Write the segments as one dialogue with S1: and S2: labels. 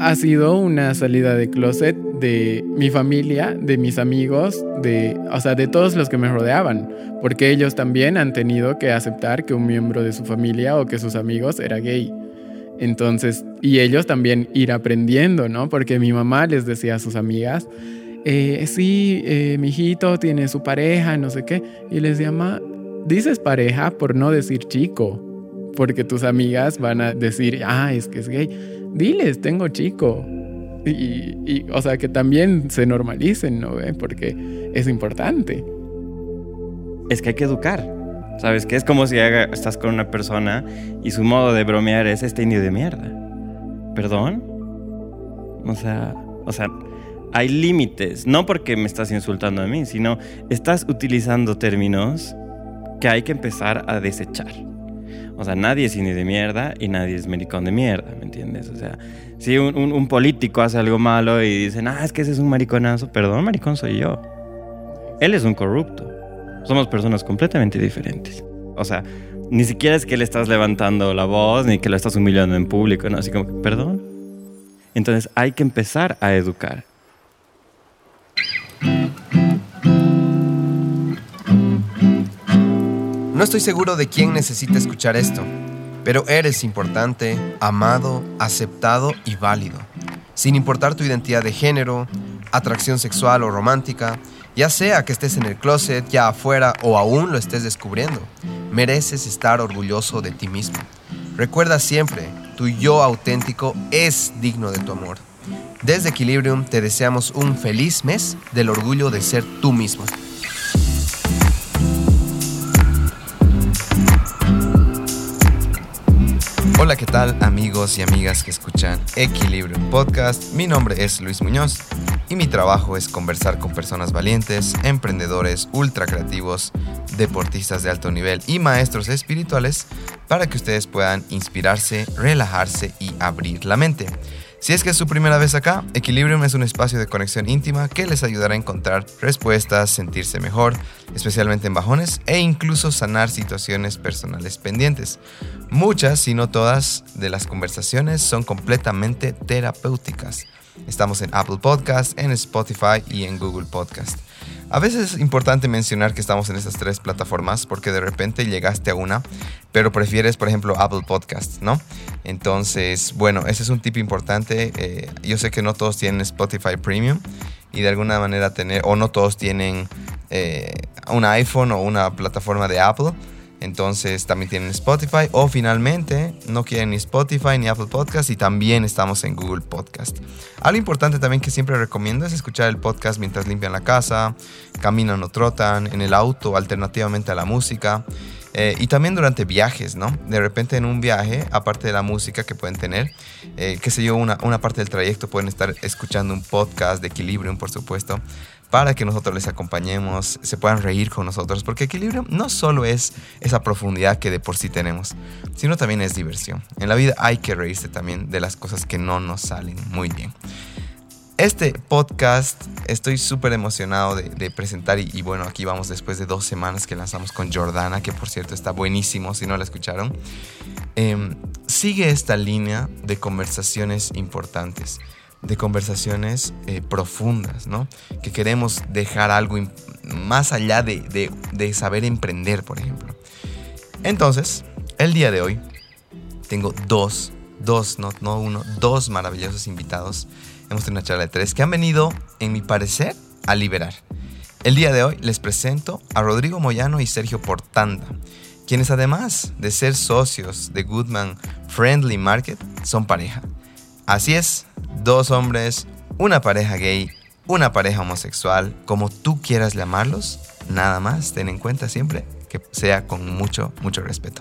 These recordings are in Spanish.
S1: Ha sido una salida de closet de mi familia, de mis amigos, de, o sea, de todos los que me rodeaban, porque ellos también han tenido que aceptar que un miembro de su familia o que sus amigos era gay. Entonces, y ellos también ir aprendiendo, ¿no? Porque mi mamá les decía a sus amigas, eh, sí, eh, mi hijito tiene su pareja, no sé qué, y les llama, dices pareja por no decir chico, porque tus amigas van a decir, ah, es que es gay. Diles, tengo chico. Y, o sea, que también se normalicen, ¿no? Porque es importante.
S2: Es que hay que educar. ¿Sabes? Que es como si estás con una persona y su modo de bromear es este indio de mierda. ¿Perdón? O sea, o sea, hay límites. No porque me estás insultando a mí, sino estás utilizando términos que hay que empezar a desechar. O sea, nadie es indio de mierda y nadie es maricón de mierda, ¿me entiendes? O sea, si un, político hace algo malo y dicen, ah, es que ese es un mariconazo, perdón, maricón soy yo. Él es un corrupto. Somos personas completamente diferentes. O sea, ni siquiera es que le estás levantando la voz ni que lo estás humillando en público, ¿no? Así como, perdón. Entonces hay que empezar a educar.
S3: No estoy seguro de quién necesita escuchar esto, pero eres importante, amado, aceptado y válido. Sin importar tu identidad de género, atracción sexual o romántica, ya sea que estés en el closet, ya afuera o aún lo estés descubriendo, mereces estar orgulloso de ti mismo. Recuerda siempre, tu yo auténtico es digno de tu amor. Desde Equilibrium te deseamos un feliz mes del orgullo de ser tú mismo. Hola, ¿qué tal amigos y amigas que escuchan Equilibrio Podcast? Mi nombre es Luis Muñoz y mi trabajo es conversar con personas valientes, emprendedores, ultra creativos, deportistas de alto nivel y maestros espirituales para que ustedes puedan inspirarse, relajarse y abrir la mente. Si es que es su primera vez acá, Equilibrium es un espacio de conexión íntima que les ayudará a encontrar respuestas, sentirse mejor, especialmente en bajones, e incluso sanar situaciones personales pendientes. Muchas, si no todas, de las conversaciones son completamente terapéuticas. Estamos en Apple Podcast, en Spotify y en Google Podcast. A veces es importante mencionar que estamos en estas tres plataformas porque de repente llegaste a una, pero prefieres, por ejemplo, Apple Podcast, ¿no? Entonces, bueno, ese es un tip importante. Eh, yo sé que no todos tienen Spotify Premium y de alguna manera tener, o no todos tienen eh, un iPhone o una plataforma de Apple. Entonces también tienen Spotify o finalmente no quieren ni Spotify ni Apple Podcast y también estamos en Google Podcast. Algo importante también que siempre recomiendo es escuchar el podcast mientras limpian la casa, caminan o trotan, en el auto, alternativamente a la música. Eh, y también durante viajes, ¿no? De repente en un viaje, aparte de la música que pueden tener, eh, qué sé yo, una, una parte del trayecto pueden estar escuchando un podcast de Equilibrium, por supuesto, para que nosotros les acompañemos, se puedan reír con nosotros, porque equilibrio no solo es esa profundidad que de por sí tenemos, sino también es diversión. En la vida hay que reírse también de las cosas que no nos salen muy bien. Este podcast estoy súper emocionado de, presentar y, bueno, aquí vamos después de dos semanas que lanzamos con Jordana, que por cierto está buenísimo si no la escucharon. Em, sigue esta línea de conversaciones importantes de conversaciones eh, profundas, ¿no? Que queremos dejar algo más allá de, saber emprender, por ejemplo. Entonces, el día de hoy tengo dos, dos, no, no uno, dos maravillosos invitados. Hemos tenido una charla de tres que han venido, en mi parecer, a liberar. El día de hoy les presento a Rodrigo Moyano y Sergio Portanda, quienes además de ser socios de Goodman Friendly Market, son pareja. Así es, dos hombres, una pareja gay, una pareja homosexual, como tú quieras llamarlos, nada más ten en cuenta siempre que sea con mucho, mucho respeto.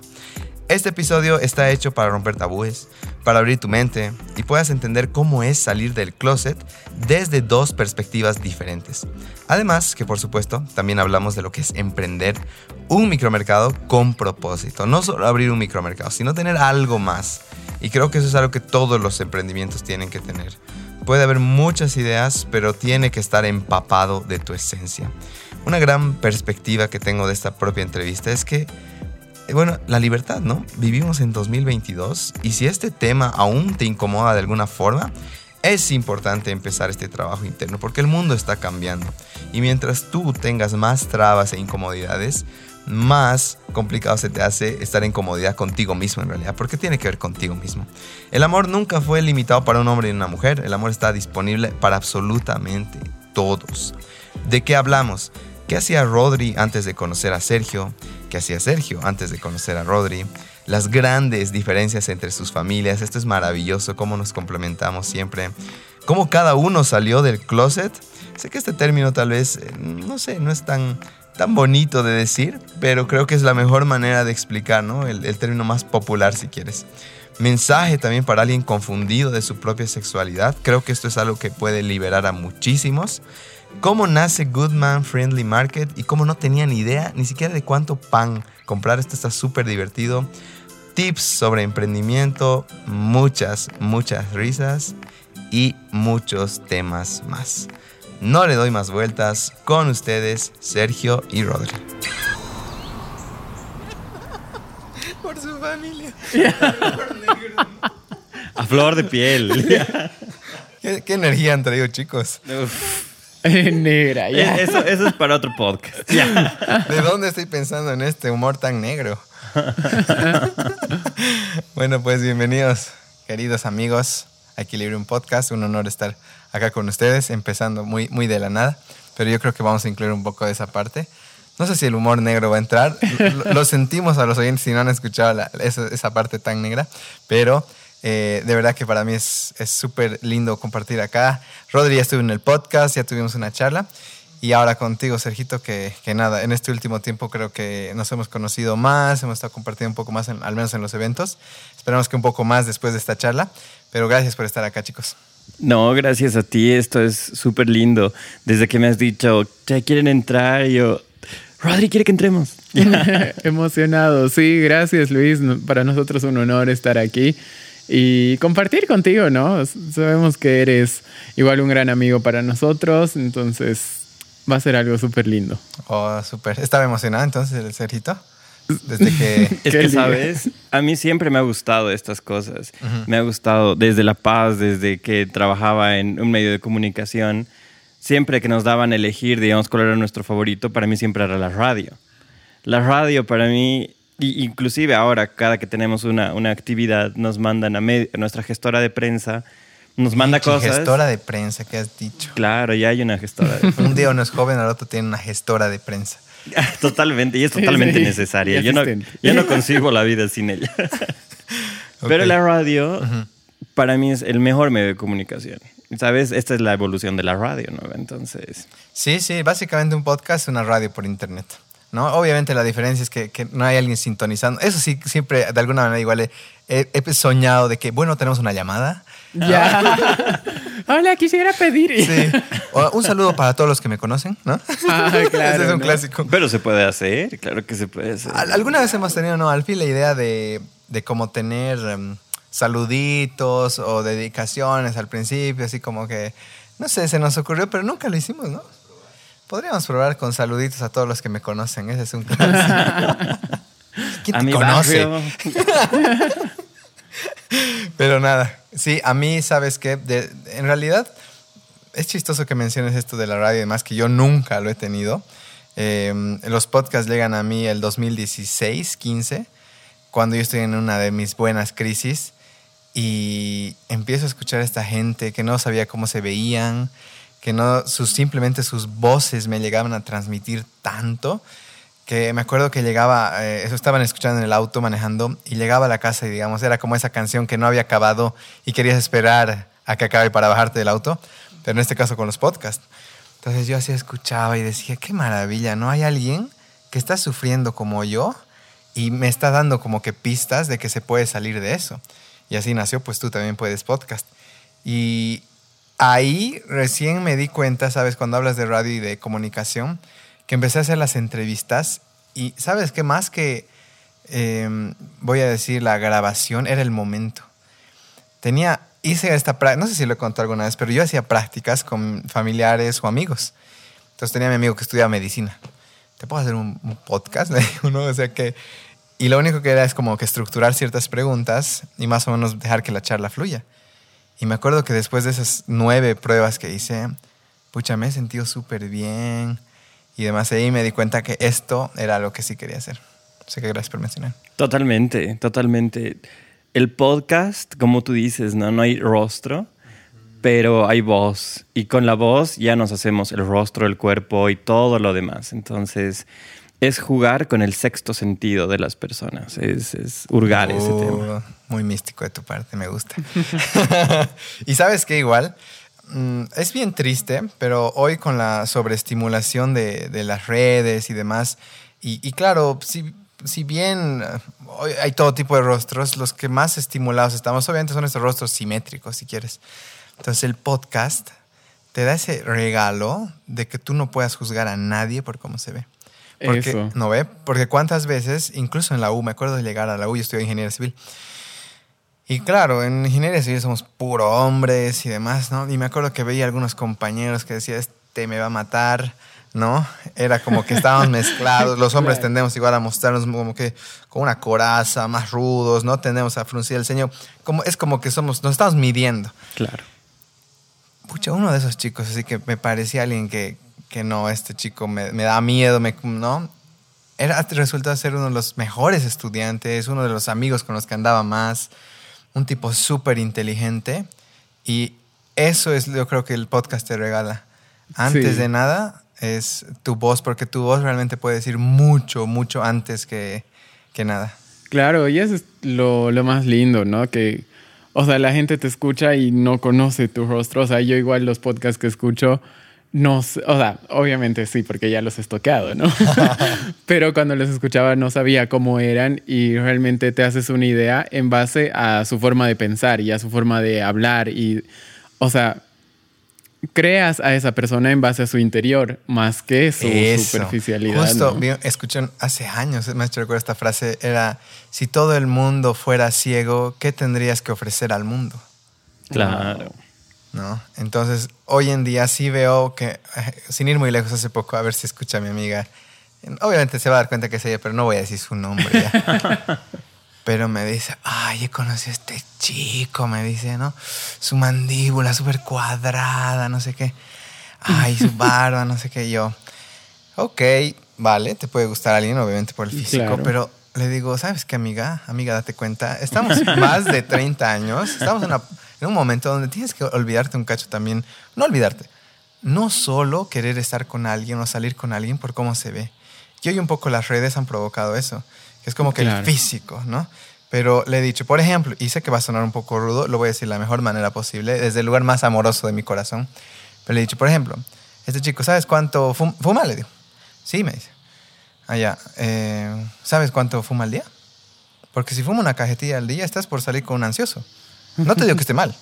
S3: Este episodio está hecho para romper tabúes, para abrir tu mente y puedas entender cómo es salir del closet desde dos perspectivas diferentes. Además que por supuesto también hablamos de lo que es emprender un micromercado con propósito. No solo abrir un micromercado, sino tener algo más. Y creo que eso es algo que todos los emprendimientos tienen que tener. Puede haber muchas ideas, pero tiene que estar empapado de tu esencia. Una gran perspectiva que tengo de esta propia entrevista es que
S4: bueno, la libertad, ¿no? Vivimos en 2022 y si este tema aún te incomoda de alguna forma, es importante empezar este trabajo interno porque el mundo está cambiando. Y mientras tú tengas más trabas e incomodidades, más complicado se te hace estar en comodidad contigo mismo en realidad, porque tiene que ver contigo mismo. El amor nunca fue limitado para un hombre y una mujer, el amor está disponible para absolutamente todos. ¿De qué hablamos? ¿Qué hacía Rodri antes de conocer a Sergio? ¿Qué hacía Sergio antes de conocer a Rodri? Las grandes diferencias entre sus familias, esto es maravilloso, cómo nos complementamos siempre, cómo cada uno salió del closet. Sé que este término tal vez, eh, no sé, no es tan tan bonito de decir, pero creo que es la mejor manera de explicar, ¿no? El, el, término más popular, si quieres. Mensaje también para alguien confundido de su propia sexualidad. Creo que esto es algo que puede liberar a muchísimos. Cómo nace Goodman Friendly Market y cómo no tenía ni idea ni siquiera de cuánto pan comprar. Esto está súper divertido. Tips sobre emprendimiento, muchas, muchas risas y muchos temas más. No le doy más vueltas. Con ustedes, Sergio y Rodri.
S5: Por su familia.
S2: A flor de piel.
S4: ¿Qué, qué energía han traído, chicos?
S1: Negra, ya.
S2: Eso, eso es para otro podcast. Ya.
S4: ¿De dónde estoy pensando en este humor tan negro? bueno, pues bienvenidos, queridos amigos, a Equilibrium Podcast. Un honor estar acá con ustedes, empezando muy, muy de la nada, pero yo creo que vamos a incluir un poco de esa parte. No sé si el humor negro va a entrar, lo, lo sentimos a los oyentes si no han escuchado la, esa, esa, parte tan negra, pero eh, de verdad que para mí es súper lindo compartir acá. Rodri ya estuvo en el podcast, ya tuvimos una charla. Y ahora contigo, Sergito, que, que, nada, en este último tiempo creo que nos hemos conocido más, hemos estado compartiendo un poco más, en, al menos en los eventos. Esperamos que un poco más después de esta charla, pero gracias por estar acá, chicos.
S2: No, gracias a ti, esto es súper lindo. Desde que me has dicho, ya quieren entrar, yo, Rodri quiere que entremos.
S1: Emocionado, sí, gracias Luis, para nosotros es un honor estar aquí y compartir contigo, ¿no? Sabemos que eres igual un gran amigo para nosotros, entonces va a ser algo súper lindo.
S4: Oh, súper. Estaba emocionado entonces el Sergito. Desde que...
S2: es que, ¿sabes? A mí siempre me ha gustado estas cosas. Uh -huh. Me ha gustado desde La Paz, desde que trabajaba en un medio de comunicación. Siempre que nos daban a elegir, digamos, cuál era nuestro favorito, para mí siempre era la radio. La radio para mí, inclusive ahora, cada que tenemos una, una actividad, nos mandan a, a nuestra gestora de prensa nos manda cosas.
S4: Gestora de prensa, ¿qué has dicho?
S2: Claro, ya hay una gestora. De
S4: Un día uno es joven, al otro tiene una gestora de prensa.
S2: Totalmente, y es totalmente sí, necesaria. Yo no, yo no concibo la vida sin ella. okay. Pero la radio, uh -huh. para mí, es el mejor medio de comunicación. ¿Sabes? Esta es la evolución de la radio, ¿no? Entonces.
S4: Sí, sí, básicamente un podcast es una radio por internet. ¿No? Obviamente la diferencia es que, que, no hay alguien sintonizando. Eso sí, siempre de alguna manera igual he, soñado de que, bueno, tenemos una llamada.
S1: Ya. Hola, quisiera pedir.
S4: Sí. Un saludo para todos los que me conocen, ¿no?
S1: Ah, claro.
S4: Ese es un
S1: ¿no?
S4: clásico.
S2: Pero se puede hacer, claro que se puede hacer.
S4: Alguna vez hemos tenido, ¿no? Al fin la idea de, de cómo tener um, saluditos o dedicaciones al principio, así como que, no sé, se nos ocurrió, pero nunca lo hicimos, ¿no? Podríamos probar con saluditos a todos los que me conocen. Ese es un clásico. ¿Quién
S2: a
S4: te
S2: mi
S4: conoce? Pero nada, sí, a mí, ¿sabes qué? De, en realidad, es chistoso que menciones esto de la radio y demás, que yo nunca lo he tenido. Eh, los podcasts llegan a mí el 2016, 15, cuando yo estoy en una de mis buenas crisis y empiezo a escuchar a esta gente que no sabía cómo se veían, que no, sus, simplemente sus voces me llegaban a transmitir tanto que me acuerdo que llegaba, eh, eso estaban escuchando en el auto manejando y llegaba a la casa y digamos, era como esa canción que no había acabado y querías esperar a que acabe para bajarte del auto, pero en este caso con los podcasts. Entonces yo así escuchaba y decía, qué maravilla, ¿no? Hay alguien que está sufriendo como yo y me está dando como que pistas de que se puede salir de eso. Y así nació, pues tú también puedes podcast. Y ahí recién me di cuenta, ¿sabes? Cuando hablas de radio y de comunicación, que empecé a hacer las entrevistas y sabes qué más que eh, voy a decir la grabación era el momento. Tenía, hice esta práctica, no sé si lo he contado alguna vez, pero yo hacía prácticas con familiares o amigos. Entonces tenía a mi amigo que estudiaba medicina. ¿Te puedo hacer un, un podcast? ¿no? O sea que, Y lo único que era es como que estructurar ciertas preguntas y más o menos dejar que la charla fluya. Y me acuerdo que después de esas nueve pruebas que hice, pucha, me he sentido súper bien y demás. Ahí me di cuenta que esto era lo que sí quería hacer. Así que gracias por mencionar.
S2: Totalmente, totalmente. El podcast, como tú dices, no, no hay rostro, pero hay voz. Y con la voz ya nos hacemos el rostro, el cuerpo y todo lo demás. Entonces, es jugar con el sexto sentido de las personas. Es, es hurgar ese
S4: Uh,
S2: tema.
S4: Muy místico de tu parte, me gusta. y sabes que igual, mm, es bien triste, pero hoy con la sobreestimulación de, de las redes y demás, y, y claro, si, si bien eh, hoy hay todo tipo de rostros, los que más estimulados estamos, obviamente son estos rostros simétricos, si quieres. Entonces el podcast te da ese regalo de que tú no puedas juzgar a nadie por cómo se ve. Porque,
S1: Eso.
S4: ¿No ve? Porque cuántas veces, incluso en la U, me acuerdo de llegar a la U, yo estudié ingeniería civil. Y claro, en ingeniería civil somos puro hombres y demás, ¿no? Y me acuerdo que veía algunos compañeros que decían, este me va a matar, ¿no? Era como que estábamos mezclados. Los hombres
S1: Claro.
S4: tendemos igual a mostrarnos como que con una coraza, más rudos, ¿no? Tendemos a fruncir el ceño. Como, es como que somos, nos estamos midiendo.
S2: Claro.
S4: Pucha, uno de esos chicos, así que me parecía alguien que, que no, este chico me, me da miedo, me, ¿no? Era, resultó ser uno de los mejores estudiantes, uno de los amigos con los que andaba más, un tipo súper inteligente. Y eso es, yo creo que el podcast te regala. Antes
S1: Sí.
S4: de nada, es tu voz, porque tu voz realmente puede decir mucho, mucho antes que, que nada.
S1: Claro, y eso es lo, lo más lindo, ¿no? Que, o sea, la gente te escucha y no conoce tu rostro. O sea, yo igual los podcasts que escucho, no sé- o sea, obviamente sí, porque ya los he toqueado, ¿no? Pero cuando los escuchaba no sabía cómo eran y realmente te haces una idea en base a su forma de pensar y a su forma de hablar y, o sea, creas a esa persona en base a su interior más que su
S4: Eso.
S1: superficialidad.
S4: Justo,
S1: ¿no?
S4: escuché hace años, me recuerdo esta frase, era, si todo el mundo fuera ciego, ¿qué tendrías que ofrecer al mundo?
S2: Claro.
S4: ¿No? Entonces, hoy en día sí veo que, eh, sin ir muy lejos hace poco, a ver si escucha a mi amiga, obviamente se va a dar cuenta que es ella, pero no voy a decir su nombre ya. Pero me dice, ay, he conocido a este chico, me dice, ¿no? Su mandíbula súper cuadrada, no sé qué. Ay, su barba, no sé qué. Yo, ok, vale, te puede gustar a alguien, obviamente por el físico,
S1: Claro.
S4: pero le digo, ¿sabes qué, amiga? Amiga, date cuenta, estamos más de 30 años, estamos en, una- en un momento donde tienes que olvidarte un cacho también, no olvidarte, no solo querer estar con alguien o salir con alguien por cómo se ve. Y hoy un poco las redes han provocado eso, que es como que el
S1: Claro.
S4: físico, ¿no? Pero le he dicho, por ejemplo, y sé que va a sonar un poco rudo, lo voy a decir de la mejor manera posible, desde el lugar más amoroso de mi corazón. Pero le he dicho, por ejemplo, este chico, ¿sabes cuánto fum- fuma? Le digo. Sí, me dice. Allá, eh, ¿sabes cuánto fuma al día? Porque si fuma una cajetilla al día, estás por salir con un ansioso. No te digo que esté mal.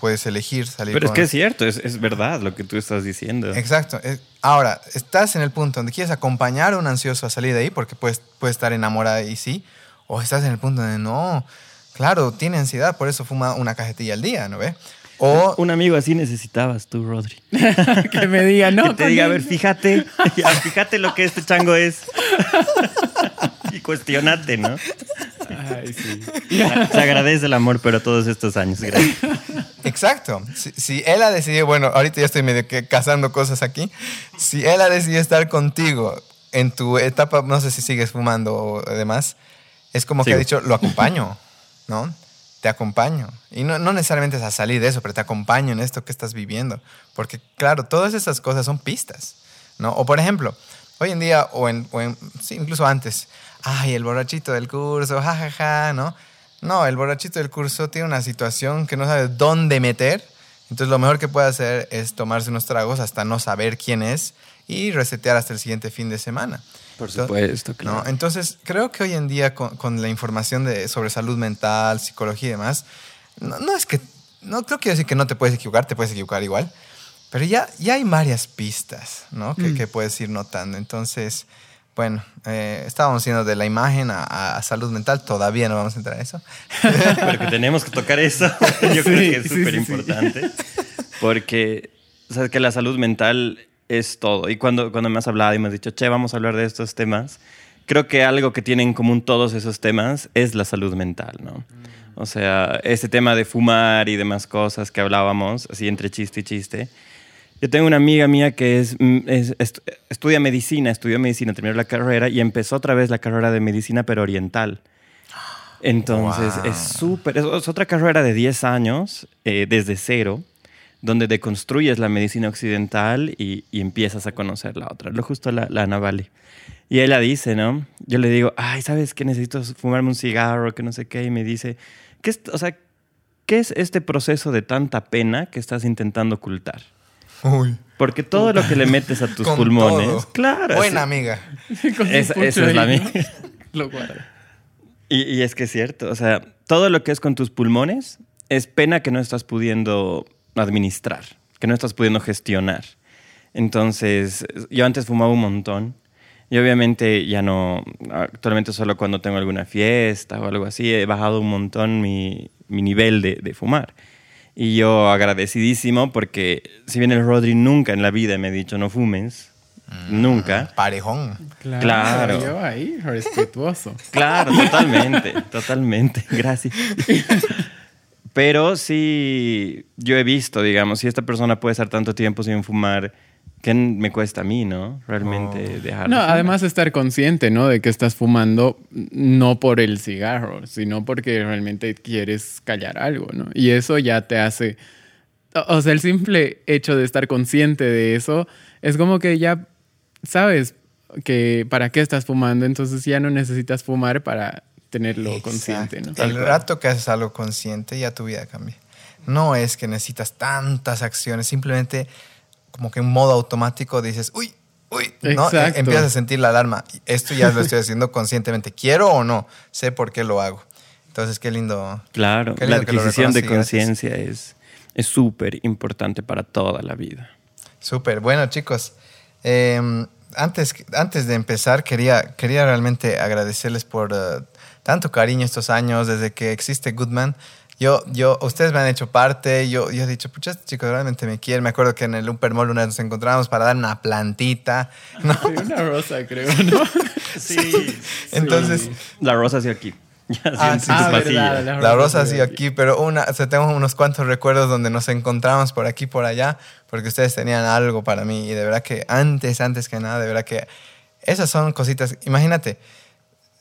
S4: Puedes elegir salir
S2: Pero es que es cierto, es, es verdad lo que tú estás diciendo.
S4: Exacto. Ahora, estás en el punto donde quieres acompañar a un ansioso a salir de ahí porque puedes, puede estar enamorada y sí. O estás en el punto donde no, claro, tiene ansiedad, por eso fuma una cajetilla al día, ¿no ve? O
S2: Un amigo así necesitabas tú, Rodri.
S1: que me diga, no.
S2: que te diga, a
S1: él".
S2: ver, fíjate, fíjate lo que este chango es. y cuestionate, ¿no?
S1: Ay, sí.
S2: Se agradece el amor, pero todos estos años. Gracias.
S4: Exacto. Si, si él ha decidido, bueno, ahorita ya estoy medio que cazando cosas aquí. Si él ha decidido estar contigo en tu etapa, no sé si sigues fumando o demás, es como que ha
S2: Sigo.
S4: dicho, lo acompaño, ¿no? Te acompaño. Y no, no necesariamente es a salir de eso, pero te acompaño en esto que estás viviendo. Porque, claro, todas esas cosas son pistas, ¿no? O, por ejemplo, hoy en día, o, en, o en- sí, incluso antes, ay, el borrachito del curso, jajaja, ja, ja", ¿no? No, el borrachito del curso tiene una situación que no sabe dónde meter. Entonces, lo mejor que puede hacer es tomarse unos tragos hasta no saber quién es y resetear hasta el siguiente fin de semana.
S2: Por supuesto,
S4: ¿no?
S2: claro.
S4: Entonces, creo que hoy en día con, con la información de, sobre salud mental, psicología y demás, no, no es que, no creo que decir que no te puedes equivocar, te puedes equivocar igual, pero ya, ya hay varias pistas, ¿no? Que,
S1: Mm.
S4: que puedes ir notando. Entonces, bueno, eh, estábamos yendo de la imagen a, salud mental, todavía no vamos a entrar a eso.
S2: Pero que tenemos que tocar eso, yo creo que es súper
S1: sí, sí.
S2: importante. Porque, sabes que la salud mental es todo. Y cuando, cuando me has hablado y me has dicho, che, vamos a hablar de estos temas, creo que algo que tienen en común todos esos temas es la salud mental, ¿no? O sea, ese tema de fumar y demás cosas que hablábamos, así entre chiste y chiste. Yo tengo una amiga mía que es, mm, es- estu- estudia medicina, estudió medicina, terminó la carrera y empezó otra vez la carrera de medicina, pero oriental. Entonces,
S4: Wow.
S2: es súper, es, es otra carrera de 10 años, eh, desde cero, donde deconstruyes la medicina occidental y, y empiezas a conocer la otra. Lo justo la, la Ana Vale. Y ella dice, ¿no? Yo le digo, ay, ¿sabes qué? Necesito fumarme un cigarro, que no sé qué. Y me dice, ¿qué es, o sea, ¿qué es este proceso de tanta pena que estás intentando ocultar?
S4: Uy.
S2: Porque todo lo que le metes a tus
S4: Con
S2: pulmones,
S4: todo.
S2: claro.
S4: Buena amiga.
S1: Su
S2: Esa- es la.
S1: ¿no? Lo guarda.
S2: Y, y es que es cierto, o sea, todo lo que es con tus pulmones es pena que no estás pudiendo administrar, que no estás pudiendo gestionar. Entonces, yo antes fumaba un montón y obviamente ya no, actualmente solo cuando tengo alguna fiesta o algo así, he bajado un montón mi, mi nivel de, de fumar. Y yo agradecidísimo porque si bien el Rodri nunca en la vida me ha dicho no fumes, nunca.
S4: Parejón.
S1: Claro.
S2: Claro.
S1: Yo ahí, respetuoso.
S2: Claro, totalmente, totalmente. Gracias. Pero sí, yo he visto, digamos, si esta persona puede estar tanto tiempo sin fumar, ¿qué me cuesta a mí, no? Realmente dejar.
S1: No, además estar consciente, ¿no? De que estás fumando no por el cigarro, sino porque realmente quieres callar algo, ¿no? Y eso ya te hace... O o sea, el simple hecho de estar consciente de eso es como que ya sabes que para qué estás fumando, entonces ya no necesitas fumar para tenerlo consciente, ¿no?
S4: Exacto. El rato que haces algo consciente, ya tu vida cambia. No es que necesitas tantas acciones, simplemente como que en modo automático dices, uy, uy, ¿no?
S1: Exacto.
S4: E- Empiezas a sentir la alarma. Esto ya lo estoy haciendo conscientemente. ¿Quiero o no? Sé por qué lo hago. Entonces, qué lindo.
S2: Claro,
S4: Qué
S2: la
S4: lindo
S2: adquisición de conciencia es es súper importante para toda la vida.
S4: Súper. Bueno, chicos, eh, antes, antes de empezar, quería, quería realmente agradecerles por eh, tanto cariño estos años desde que existe Goodman. Yo, yo, ustedes me han hecho parte, yo, yo he dicho, pucha, este chico realmente me quiere. Me acuerdo que en el Upper Mall una vez nos encontramos para dar una plantita, ¿no?
S1: Sí, una rosa, creo, ¿no?
S2: Sí.
S4: Entonces,
S2: La rosa hacia aquí.
S4: Ah, sí,
S1: Ah, verdad,
S4: La rosa
S1: sí,
S4: así aquí, pero una, o sea, tengo unos cuantos recuerdos donde nos encontramos por aquí, por allá, porque ustedes tenían algo para mí y de verdad que antes, antes que nada, de verdad que esas son cositas, imagínate,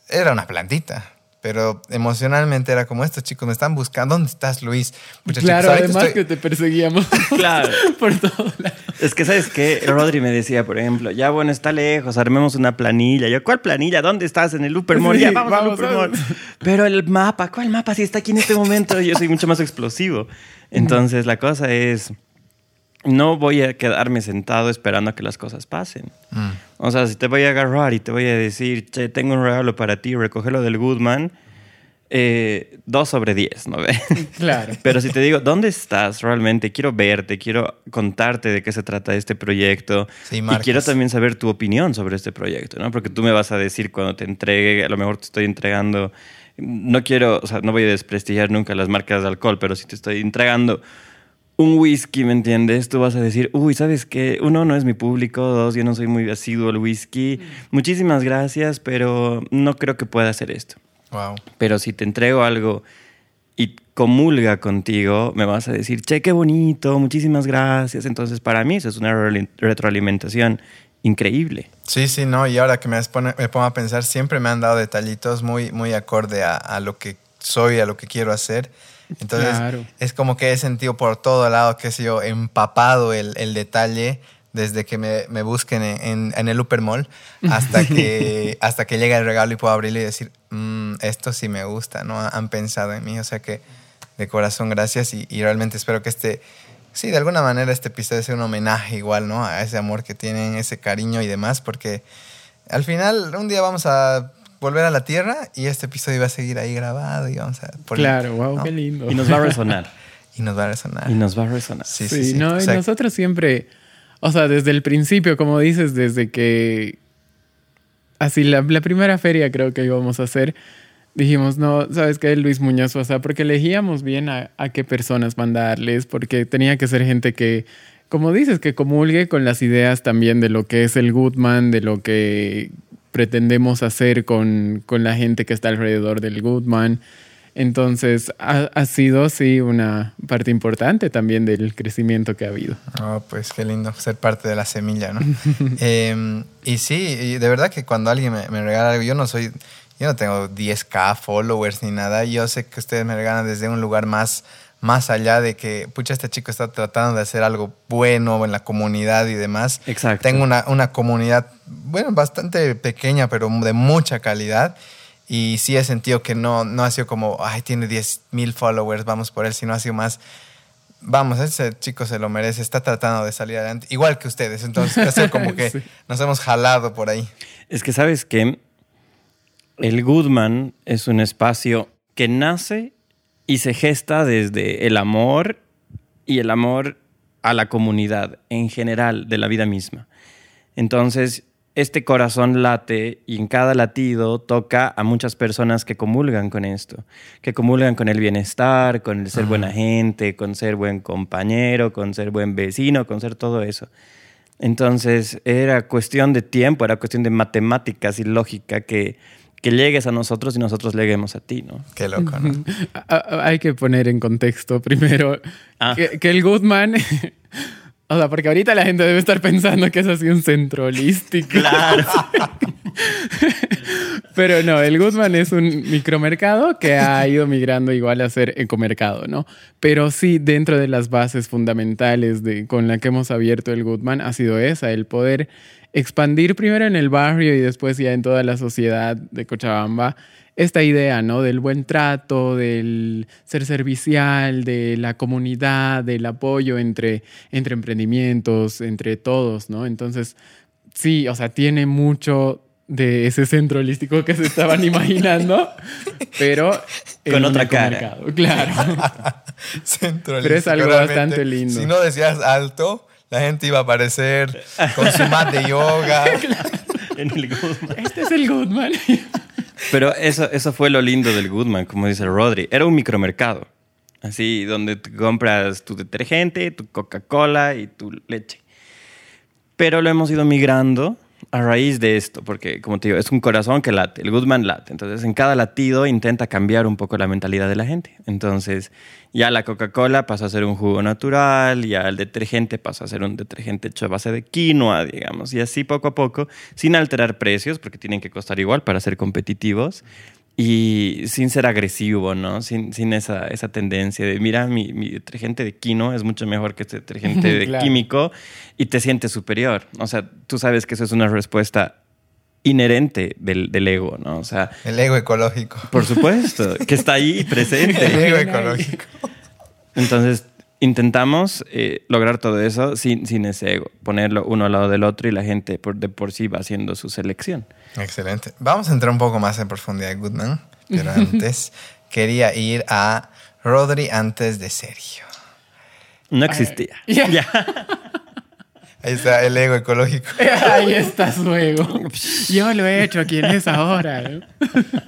S4: era una plantita, pero emocionalmente era como estos chicos me están buscando, ¿dónde estás Luis? Pucha,
S1: Claro, además
S4: estoy-
S1: que te perseguíamos
S2: Claro.
S1: por todos lados.
S2: Es que, ¿sabes qué? Rodri me decía, por ejemplo, ya bueno, está lejos, armemos una planilla. Yo, ¿cuál planilla? ¿Dónde estás? En el Upper Mall.
S1: Sí,
S2: ya, vamos,
S1: vamos,
S2: al Upper Mall.
S1: vamos.
S2: Pero el mapa, ¿cuál mapa? Si está aquí en este momento, yo soy mucho más explosivo. Entonces, la cosa es, no voy a quedarme sentado esperando a que las cosas pasen.
S4: Mm.
S2: O sea, si te voy a agarrar y te voy a decir, che, tengo un regalo para ti, recógelo del Goodman, eh, dos sobre diez, ¿no ve?
S1: Claro.
S2: Pero si te digo, ¿dónde estás realmente? Quiero verte, quiero contarte de qué se trata este proyecto.
S4: Sí,
S2: y quiero también saber tu opinión sobre este proyecto, ¿no? Porque tú me vas a decir cuando te entregue, a lo mejor te estoy entregando, no quiero, o sea, no voy a desprestigiar nunca las marcas de alcohol, pero si te estoy entregando un whisky, ¿me entiendes? Tú vas a decir, uy, ¿sabes qué? Uno, no es mi público, dos, yo no soy muy asiduo al whisky. Muchísimas gracias, pero no creo que pueda hacer esto.
S4: Wow.
S2: Pero si te entrego algo y comulga contigo, me vas a decir, che, qué bonito, muchísimas gracias. Entonces, para mí eso es una re- retroalimentación increíble.
S4: Sí, sí, no, y ahora que me, pone- me pongo a pensar, siempre me han dado detallitos muy, muy acorde a, a lo que soy, a lo que quiero hacer. Entonces,
S1: Claro.
S4: es como que he sentido por todo lado, qué sé yo, empapado el, el detalle desde que me, me busquen en, en- en el Upper Mall hasta que, hasta que llega el regalo y puedo abrirlo y decir, "Mm, esto sí me gusta, ¿no? Han pensado en mí, o sea que de corazón gracias y, y realmente espero que este, sí, de alguna manera este episodio sea un homenaje igual, ¿no? A ese amor que tienen, ese cariño y demás, porque al final un día vamos a volver a la Tierra y este episodio va a seguir ahí grabado y vamos a poner-
S1: Claro, wow,
S4: ¿no?
S1: qué lindo.
S2: Y nos va a resonar.
S4: Y nos va a resonar.
S2: y nos va a resonar.
S4: Sí,
S1: Sí,
S4: sí, sí.
S1: no,
S4: O
S1: y nosotros siempre, o sea, desde el principio, como dices, desde que, así, la, la primera feria creo que íbamos a hacer, dijimos, no, ¿sabes qué? Luis Muñoz, o sea, porque elegíamos bien a, a qué personas mandarles, porque tenía que ser gente que, como dices, que comulgue con las ideas también de lo que es el Goodman, de lo que pretendemos hacer con, con la gente que está alrededor del Goodman. Entonces, ha, ha, sido, sí, una parte importante también del crecimiento que ha habido.
S4: Oh, pues qué lindo ser parte de la semilla, ¿no? eh, y sí, de verdad que cuando alguien me, me, regala algo, yo no soy, yo no tengo 10k followers ni nada, yo sé que ustedes me regalan desde un lugar más, más allá de que, pucha, este chico está tratando de hacer algo bueno en la comunidad y demás.
S2: Exacto.
S4: Tengo una, una comunidad, bueno, bastante pequeña, pero de mucha calidad. Y sí he sentido que no, no ha sido como, ay, tiene 10 mil followers, vamos por él, sino ha sido más, vamos, ese chico se lo merece, está tratando de salir adelante, igual que ustedes. Entonces, ha sido como que sí. nos hemos jalado por ahí.
S2: Es que sabes que el Goodman es un espacio que nace y se gesta desde el amor y el amor a la comunidad en general de la vida misma. Entonces, este corazón late y en cada latido toca a muchas personas que comulgan con esto, que comulgan con el bienestar, con el ser buena gente, con ser buen compañero, con ser buen vecino, con ser todo eso. Entonces era cuestión de tiempo, era cuestión de matemáticas y lógica que, que llegues a nosotros y nosotros lleguemos a ti, ¿no?
S4: Qué loco, ¿no?
S1: Hay que poner en contexto primero ah. que, que el Goodman... O sea, porque ahorita la gente debe estar pensando que es así un centro holístico.
S2: Claro.
S1: Pero no, el Goodman es un micromercado que ha ido migrando igual a ser ecomercado, ¿no? Pero sí, dentro de las bases fundamentales de, con la que hemos abierto el Goodman ha sido esa, el poder expandir primero en el barrio y después ya en toda la sociedad de Cochabamba esta idea, ¿no? Del buen trato, del ser servicial, de la comunidad, del apoyo entre, entre emprendimientos, entre todos, ¿no? Entonces, sí, o sea, tiene mucho de ese centro holístico que se estaban imaginando, pero
S2: con otra cara.
S1: Claro.
S4: centro
S1: pero es algo bastante lindo.
S4: Si no decías alto, la gente iba a aparecer con su mat de yoga.
S2: en el Goodman.
S1: Este es el Goodman.
S2: Pero eso, eso fue lo lindo del Goodman, como dice Rodri. Era un micromercado. Así, donde te compras tu detergente, tu Coca-Cola y tu leche. Pero lo hemos ido migrando a raíz de esto, porque como te digo, es un corazón que late, el Goodman late. Entonces, en cada latido intenta cambiar un poco la mentalidad de la gente. Entonces, ya la Coca-Cola pasa a ser un jugo natural, ya el detergente pasa a ser un detergente hecho a base de quinoa, digamos, y así poco a poco, sin alterar precios, porque tienen que costar igual para ser competitivos, y sin ser agresivo, ¿no? Sin, sin esa, esa tendencia de, mira, mi, mi, detergente de quino es mucho mejor que este detergente de
S1: Claro.
S2: químico y te sientes superior. O sea, tú sabes que eso es una respuesta inherente del, del ego, ¿no? O sea,
S4: El ego ecológico.
S2: por supuesto, que está ahí
S4: El
S2: presente.
S4: ego
S1: Bien ahí.
S4: ecológico.
S2: Entonces, intentamos eh, lograr todo eso sin, sin ese ego, ponerlo uno al lado del otro y la gente por, de por sí va haciendo su selección.
S4: Excelente. Vamos a entrar un poco más en profundidad, Goodman. Pero antes quería ir a Rodri antes de Sergio.
S2: No existía.
S1: Ya.
S2: Ya.
S4: Ahí está el ego ecológico.
S1: Ahí estás luego. Yo lo he hecho, ¿quién es ahora? ¿no?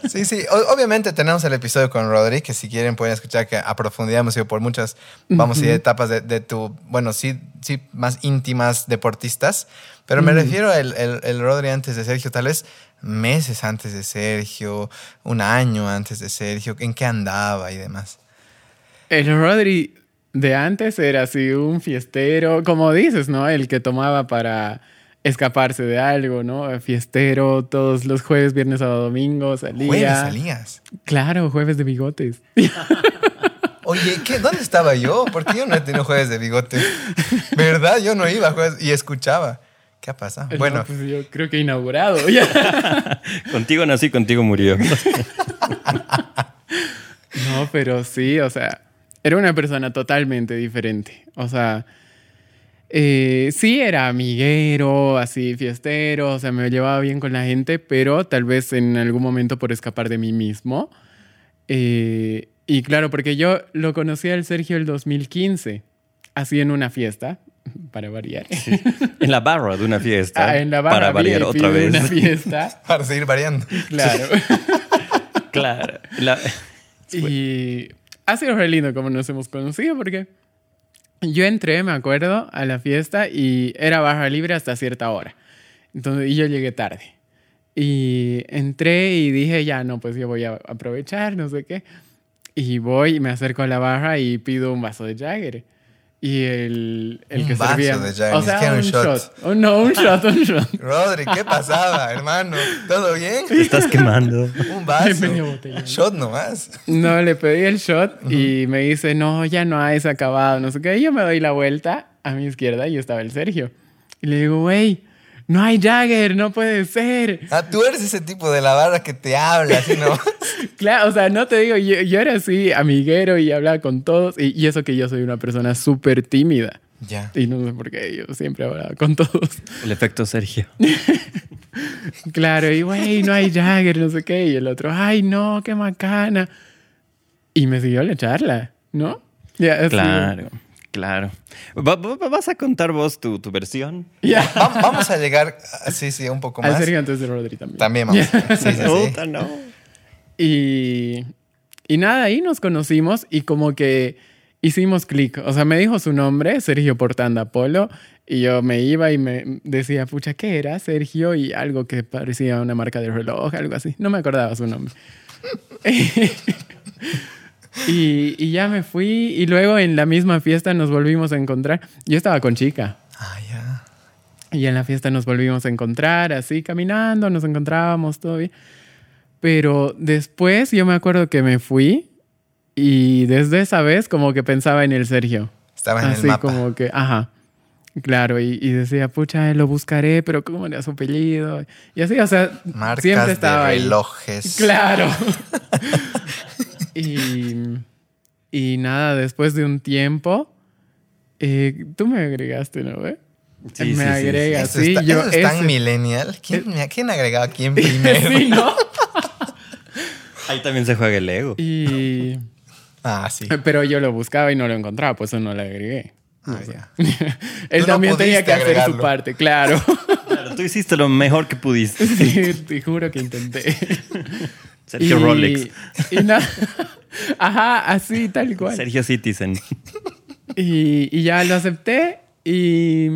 S4: Sí, sí. O- obviamente tenemos el episodio con Rodri, que si quieren pueden escuchar que a profundidad hemos ido por muchas, vamos a ir etapas de, de tu, bueno, sí, sí, más íntimas deportistas. Pero me refiero al el, el Rodri antes de Sergio, tal vez meses antes de Sergio, un año antes de Sergio, en qué andaba y demás.
S1: El Rodri de antes era así un fiestero, como dices, ¿no? El que tomaba para escaparse de algo, ¿no? Fiestero todos los jueves, viernes, sábado, domingo, salía.
S4: Jueves salías.
S1: Claro, jueves de bigotes.
S4: Oye, ¿qué? ¿dónde estaba yo? Porque yo no he tenido jueves de bigote. ¿Verdad? Yo no iba a jueves y escuchaba. ¿Qué ha pasado? Bueno,
S1: No, pues yo creo que inaugurado. Ya.
S2: Contigo nací, contigo murió.
S1: No, pero sí, o sea, era una persona totalmente diferente. O sea, eh, sí era amiguero, así fiestero, o sea, me llevaba bien con la gente, pero tal vez en algún momento por escapar de mí mismo. Eh, y claro, porque yo lo conocí al Sergio el 2015, así en una fiesta, para variar.
S2: En la barra de una fiesta.
S1: Ah, en la barra
S2: Para variar
S1: VIP
S2: otra
S1: de
S2: vez.
S1: una fiesta,
S4: para seguir variando.
S1: claro.
S2: Claro. La-
S1: Y ha sido re lindo como nos hemos conocido porque yo entré, me acuerdo, a la fiesta y era barra libre hasta cierta hora. Entonces, y yo llegué tarde. Y entré y dije, ya, no, pues yo voy a aprovechar, no sé qué. Y voy y me acerco a la barra y pido un vaso de Jagger. Y el, el
S3: Un
S1: que
S3: vaso
S1: servía.
S3: de Jagger,
S1: o sea, un
S3: un
S1: shot.
S3: shot.
S1: Oh, no, un shot, un shot.
S3: Rodri, ¿qué pasaba, hermano? ¿Todo bien?
S2: Te estás quemando.
S3: Un vaso.
S1: Botella.
S3: Shot nomás.
S1: No, le pedí el shot y me dice, no, ya no hay, se ha acabado, no sé qué. Y yo me doy la vuelta a mi izquierda y estaba el Sergio. Y le digo, güey, no hay Jagger, no puede ser.
S3: Ah, tú eres ese tipo de la barra que te habla, así no.
S1: Claro, o sea, no te digo, yo, yo era así, amiguero y hablaba con todos. Y, y eso que yo soy una persona súper tímida.
S3: ya.
S1: Y no sé por qué, yo siempre hablaba con todos.
S2: El efecto Sergio.
S1: Claro, y güey, no hay Jagger, no sé qué. Y el otro, ay, no, qué macana. Y me siguió la charla, ¿no? Ya, así,
S2: Claro, claro. Va- va- ¿Vas a contar vos tu, tu versión?
S1: Ya.
S3: Va- Vamos a llegar, ah, sí, sí, un poco
S1: Al
S3: más.
S1: Sergio antes de Rodri también.
S3: También vamos. Sí, sí, sí.
S2: Puta, no.
S1: Y, y nada, ahí nos conocimos y como que hicimos clic. O sea, me dijo su nombre, Sergio Portanda Polo, y yo me iba y me decía, pucha, ¿qué era? Sergio y algo que parecía una marca de reloj, algo así. No me acordaba su nombre. y, y ya me fui y luego en la misma fiesta nos volvimos a encontrar. Yo estaba con chica.
S3: Ah, ya.
S1: Y en la fiesta nos volvimos a encontrar, así caminando, nos encontrábamos todo bien. Pero después yo me acuerdo que me fui y desde esa vez como que pensaba en el Sergio.
S3: Estaba en
S1: así
S3: el mapa.
S1: como que, ajá. Claro, y, y decía, pucha, lo buscaré, pero ¿cómo era su apellido? Y así, o sea,
S3: Marcas
S1: siempre estaba
S3: de
S1: ahí.
S3: relojes.
S1: Claro. y, y nada, después de un tiempo, eh, tú me agregaste, ¿no? ve?
S2: Sí,
S1: me
S2: sí, sí,
S1: agrega,
S3: Eso
S1: sí,
S3: está,
S1: yo
S3: eso es tan
S1: ese-
S3: millennial. ¿Quién, ¿Quién agregaba a quién primero?
S1: sí, ¿no?
S2: Ahí también se juega el ego.
S1: Y,
S3: Ah, sí.
S1: pero yo lo buscaba y no lo encontraba, pues eso no le agregué.
S3: Ah, ya.
S1: Él
S3: Tú no
S1: también tenía que hacer su
S3: agregarlo.
S1: parte, claro.
S2: Claro, tú hiciste lo mejor que pudiste.
S1: Sí, te juro que intenté.
S2: Sergio
S1: Y-
S2: Rolex.
S1: Y. Ajá, así, tal cual.
S2: Sergio Citizen.
S1: Y, y ya lo acepté y,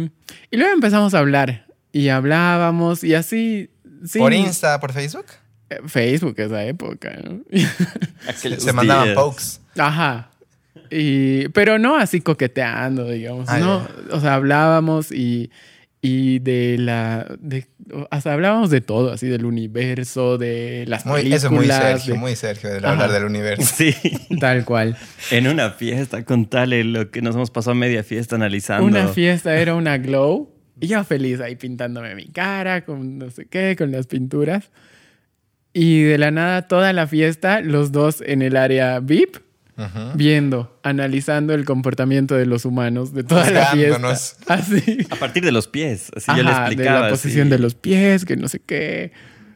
S1: y luego empezamos a hablar. Y hablábamos y así.
S3: ¿Por Insta, por Facebook?
S1: eh, Facebook, esa época, ¿no?
S3: Se, se mandaban pokes.
S1: Ajá. Y, pero no así coqueteando, digamos.
S3: Ah,
S1: no, o sea, hablábamos y, y de la. De, sea, hablábamos de todo, así del universo, de las
S3: Muy,
S1: películas.
S3: eso es muy Sergio,
S1: de-
S3: muy Sergio, de
S1: Ajá.
S3: hablar del universo.
S2: Sí.
S1: Tal cual.
S2: En una fiesta, contale lo que nos hemos pasado media fiesta analizando.
S1: Una fiesta era una glow. Y yo feliz ahí pintándome mi cara con no sé qué, con las pinturas. Y de la nada, toda la fiesta, los dos en el área VIP,
S3: Ujú.
S1: viendo, analizando el comportamiento de los humanos de toda la fiesta. Así.
S2: A partir de los pies. Así yo le
S1: Ajá,
S2: explicaba.
S1: de la
S2: así,
S1: posición de los pies, que no sé qué.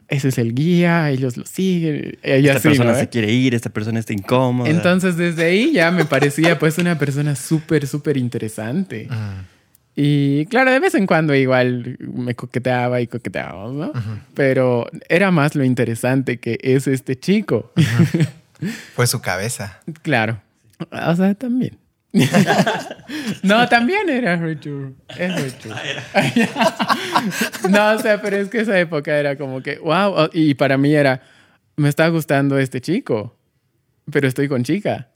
S1: Ese es el guía, ellos lo siguen. Y
S2: Esta
S1: así,
S2: persona
S1: ¿no?
S2: se quiere ir, esta persona está incómoda.
S1: Entonces, desde ahí ya me parecía pues una persona súper, súper interesante.
S3: Mm.
S1: Y claro, de vez en cuando igual me coqueteaba y coqueteábamos, ¿no? Pero era más lo interesante que es este chico.
S3: Fue su cabeza.
S1: claro. O sea, también. no, también era Richard. Es Richard. no, o sea, pero es que esa época era como que, wow. Y para mí era, me está gustando este chico, pero estoy con chica.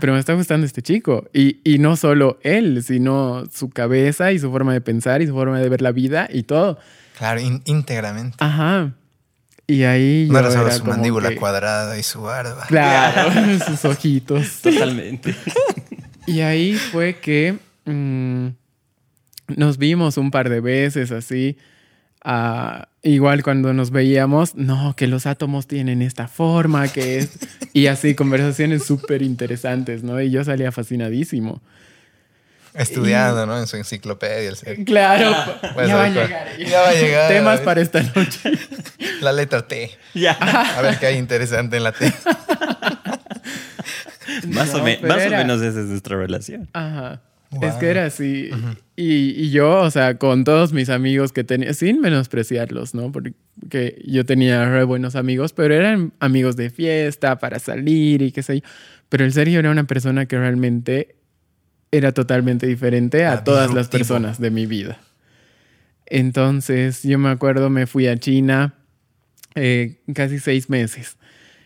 S1: Pero me está gustando este chico. Y, y no solo él, sino su cabeza y su forma de pensar y su forma de ver la vida y todo.
S3: Claro, ín- íntegramente.
S1: Ajá. Y ahí
S3: No
S1: yo
S3: era solo
S1: era
S3: su
S1: como
S3: mandíbula
S1: que-
S3: cuadrada y su barba.
S1: Claro, sus ojitos.
S2: Totalmente.
S1: Y ahí fue que mm, nos vimos un par de veces así. ah, igual cuando nos veíamos, no, que los átomos tienen esta forma, que es... Y así, conversaciones súper interesantes, ¿no? Y yo salía fascinadísimo.
S3: Estudiando, ¿no? En su enciclopedia. el.
S1: Claro,
S3: Pues
S1: ya va a llegar.
S3: ya va a llegar.
S1: Temas para esta noche.
S3: La letra T.
S2: ya.
S3: A ver qué hay interesante en la T.
S2: Más, o,
S1: No,
S2: me-
S1: pero
S2: más o menos esa es nuestra relación.
S1: Ajá.
S3: Wow.
S1: Es que era así. y, y yo, o sea, con todos mis amigos que tenía, sin menospreciarlos, ¿no? Porque yo tenía re buenos amigos, pero eran amigos de fiesta, para salir y qué sé yo. Pero el Sergio era una persona que realmente era totalmente diferente a todas las personas de mi vida. Entonces, yo me acuerdo, me fui a China eh, casi seis meses.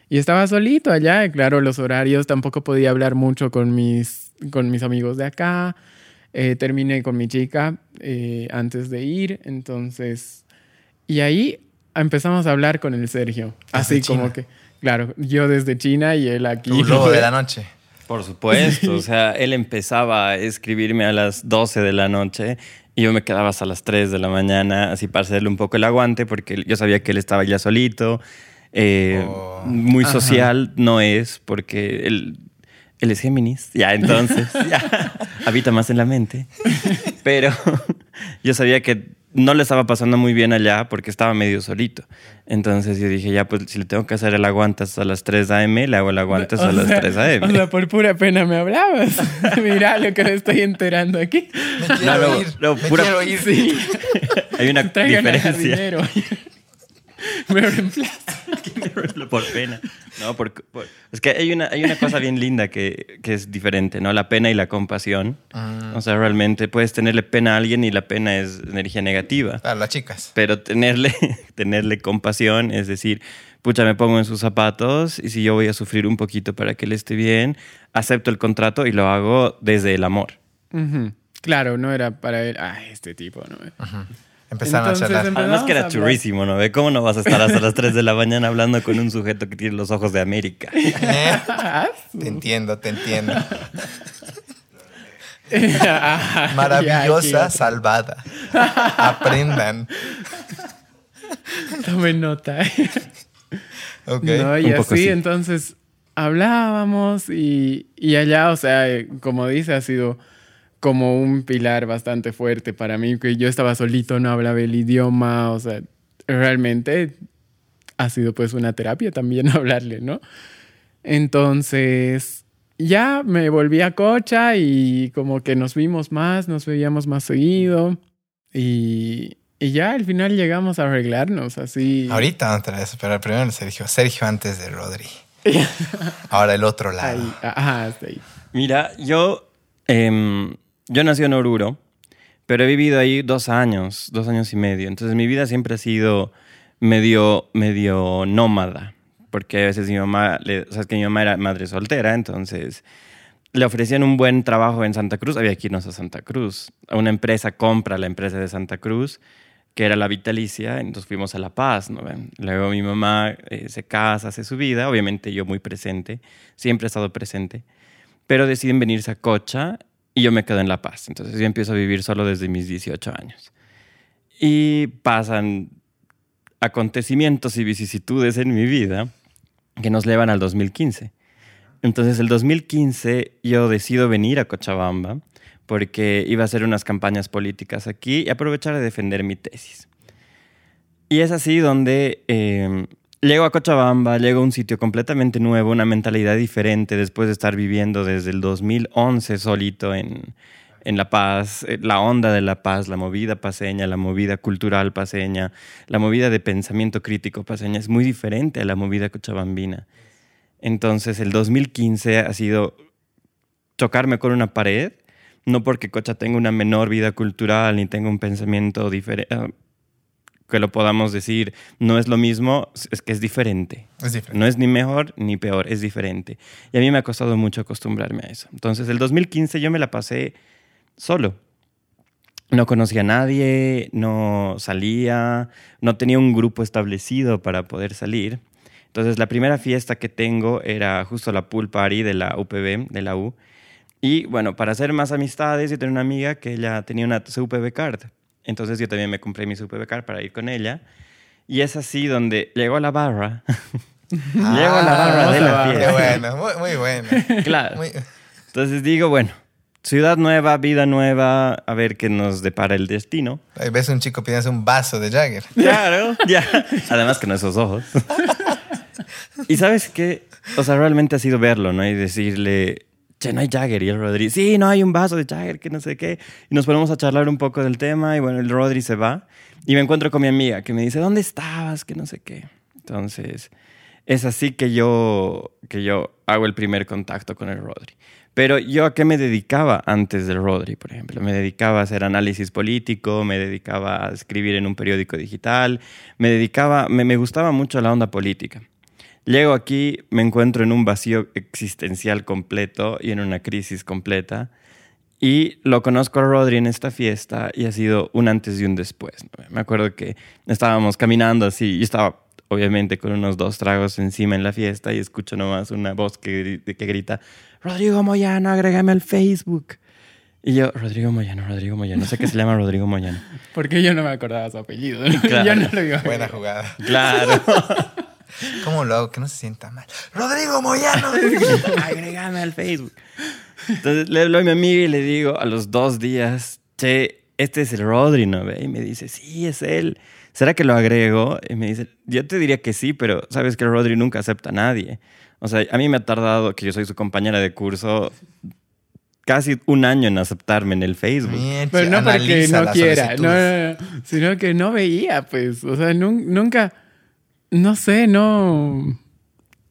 S1: Y estaba solito allá, y claro, los horarios, tampoco podía hablar mucho con mis, con mis amigos de acá. Eh, terminé con mi chica eh, antes de ir, entonces... Y ahí empezamos a hablar con el Sergio.
S3: Desde
S1: Así como que, claro, yo desde China y él aquí.
S3: Tu lobo de la noche.
S2: Por supuesto, o sea, él empezaba a escribirme a las 12 de la noche y yo me quedaba hasta las 3 de la mañana, así para hacerle un poco el aguante, porque yo sabía que él estaba ya solito, eh,
S3: Oh.
S2: muy
S1: Ajá.
S2: social no es, porque él, él es Géminis, ya entonces, ya, habita más en la mente. Pero yo sabía que no le estaba pasando muy bien allá porque estaba medio solito. Entonces yo dije, ya, pues si le tengo que hacer el aguante hasta las 3 a.m., le hago el aguante hasta
S1: O
S2: las
S1: sea,
S2: 3 a.m.
S1: O sea, por pura pena me hablabas. Mira lo que me estoy enterando aquí.
S3: Me quiero
S2: no,
S3: ir.
S2: no,
S3: me
S2: pura-
S3: quiero ir.
S1: Sí.
S2: Hay una
S1: Traigan al
S2: diferencia.
S1: me reemplaza.
S2: por pena. No, por, por- es que hay una, hay una cosa bien linda que, que es diferente, ¿no? La pena y la compasión.
S3: Mm,
S2: O sea, realmente puedes tenerle pena a alguien y la pena es energía negativa.
S3: claro, las chicas.
S2: Pero tenerle, tenerle compasión es decir, pucha, me pongo en sus zapatos y si yo voy a sufrir un poquito para que él esté bien, acepto el contrato y lo hago desde el amor.
S1: Ujú. Claro, no era para él. Ay, este tipo, ¿no?
S3: Empezaron
S1: Entonces,
S3: a charlar.
S1: em-
S2: Además que era churrísimo, ¿no? ve? ¿Cómo no vas a estar hasta las 3 de la mañana hablando con un sujeto que tiene los ojos de América?
S3: Eh, Te entiendo, te entiendo. Maravillosa, salvada. Aprendan.
S1: Tomen nota.
S3: Ok.
S1: No, y así,
S2: sí.
S1: entonces hablábamos y, y allá, o sea, como dice, ha sido como un pilar bastante fuerte para mí, que yo estaba solito, no hablaba el idioma, o sea, realmente ha sido pues una terapia también hablarle, ¿no? Entonces, ya me volví a Cocha y como que nos vimos más, nos veíamos más seguido y, y ya al final llegamos a arreglarnos así.
S3: Ahorita vamos a esperar primero Sergio. Sergio antes de Rodri. Ahora el otro lado.
S1: Ahí, ajá, hasta ahí.
S2: Mira, yo, em, yo nací en Oruro, pero he vivido ahí dos años, dos años y medio. Entonces mi vida siempre ha sido medio, medio nómada, porque a veces mi mamá, le, o sea, es que mi mamá era madre soltera, entonces le ofrecían un buen trabajo en Santa Cruz, había que irnos a Santa Cruz. Una empresa compra la empresa de Santa Cruz, que era la Vitalicia, entonces fuimos a La Paz, ¿no? Luego mi mamá eh, se casa, hace su vida, obviamente yo muy presente, siempre he estado presente, pero deciden venirse a Cocha y yo me quedo en La Paz. Entonces yo empiezo a vivir solo desde mis 18 años. Y pasan acontecimientos y vicisitudes en mi vida que nos llevan al 2015. Entonces, el 2015 yo decido venir a Cochabamba porque iba a hacer unas campañas políticas aquí y aprovechar de defender mi tesis. Y es así donde eh, llego a Cochabamba, llego a un sitio completamente nuevo, una mentalidad diferente después de estar viviendo desde el 2011 solito en, en La Paz, eh, la onda de La Paz, la movida paseña, la movida cultural paseña, la movida de pensamiento crítico paseña es muy diferente a la movida cochabambina. Entonces el 2015 ha sido chocarme con una pared, no porque Cocha tenga una menor vida cultural ni tenga un pensamiento diferente, que lo podamos decir, no es lo mismo, es que es diferente.
S3: Es diferente.
S2: No es ni mejor ni peor, es diferente. Y a mí me ha costado mucho acostumbrarme a eso. Entonces, el 2015 yo me la pasé solo. No conocía a nadie, no salía, no tenía un grupo establecido para poder salir. Entonces, la primera fiesta que tengo era justo la pool party de la UPB, de la U. Y bueno, para hacer más amistades, yo tenía una amiga que ella tenía una su UPB card. Entonces yo también me compré mi UPB card para ir con ella. Y es así donde llego a la barra. llego a la barra de la
S3: Ah, Qué
S2: fiesta.
S3: bueno, muy, muy bueno.
S2: Claro.
S3: Muy-
S2: Entonces digo, bueno, ciudad nueva, vida nueva, a ver qué nos depara el destino.
S3: Ahí ves un chico pidiendo un vaso de Jagger.
S2: Claro, ya. Además que no esos ojos. y sabes qué, o sea, realmente ha sido verlo, ¿no? Y decirle, no hay Jagger. Y el Rodri, sí, no hay un vaso de Jagger, que no sé qué. Y nos ponemos a charlar un poco del tema y bueno, el Rodri se va. Y me encuentro con mi amiga que me dice, ¿dónde estabas? Que no sé qué. Entonces, es así que yo, que yo hago el primer contacto con el Rodri. Pero yo a qué me dedicaba antes del Rodri, por ejemplo. Me dedicaba a hacer análisis político, me dedicaba a escribir en un periódico digital, me dedicaba, me, me gustaba mucho la onda política. Llego aquí, me encuentro en un vacío existencial completo y en una crisis completa. Y lo conozco a Rodri en esta fiesta y ha sido un antes y un después. Me acuerdo que estábamos caminando así, y estaba obviamente con unos dos tragos encima en la fiesta y escucho nomás una voz que, que grita, Rodrigo Moyano, agrégame al Facebook. Y yo, Rodrigo Moyano, Rodrigo Moyano, no sé qué se llama Rodrigo Moyano.
S1: Porque yo no me acordaba su apellido.
S2: Claro.
S1: Yo no lo iba a
S3: Buena jugada.
S2: Claro.
S3: ¿Cómo lo hago? Que no se sienta mal. ¡Rodrigo Moyano!
S2: agrégame al Facebook. Entonces le hablo a mi amiga y le digo a los dos días, che, este es el Rodri, ¿no? ve? Y me dice, sí, es él. ¿Será que lo agrego? Y me dice, yo te diría que sí, pero sabes que el Rodri nunca acepta a nadie. O sea, a mí me ha tardado, que yo soy su compañera de curso, casi un año en aceptarme en el Facebook.
S3: Mierda,
S1: Pero no porque no quiera, no, no, no, sino que no veía, pues. O sea, nun- nunca, no sé, no,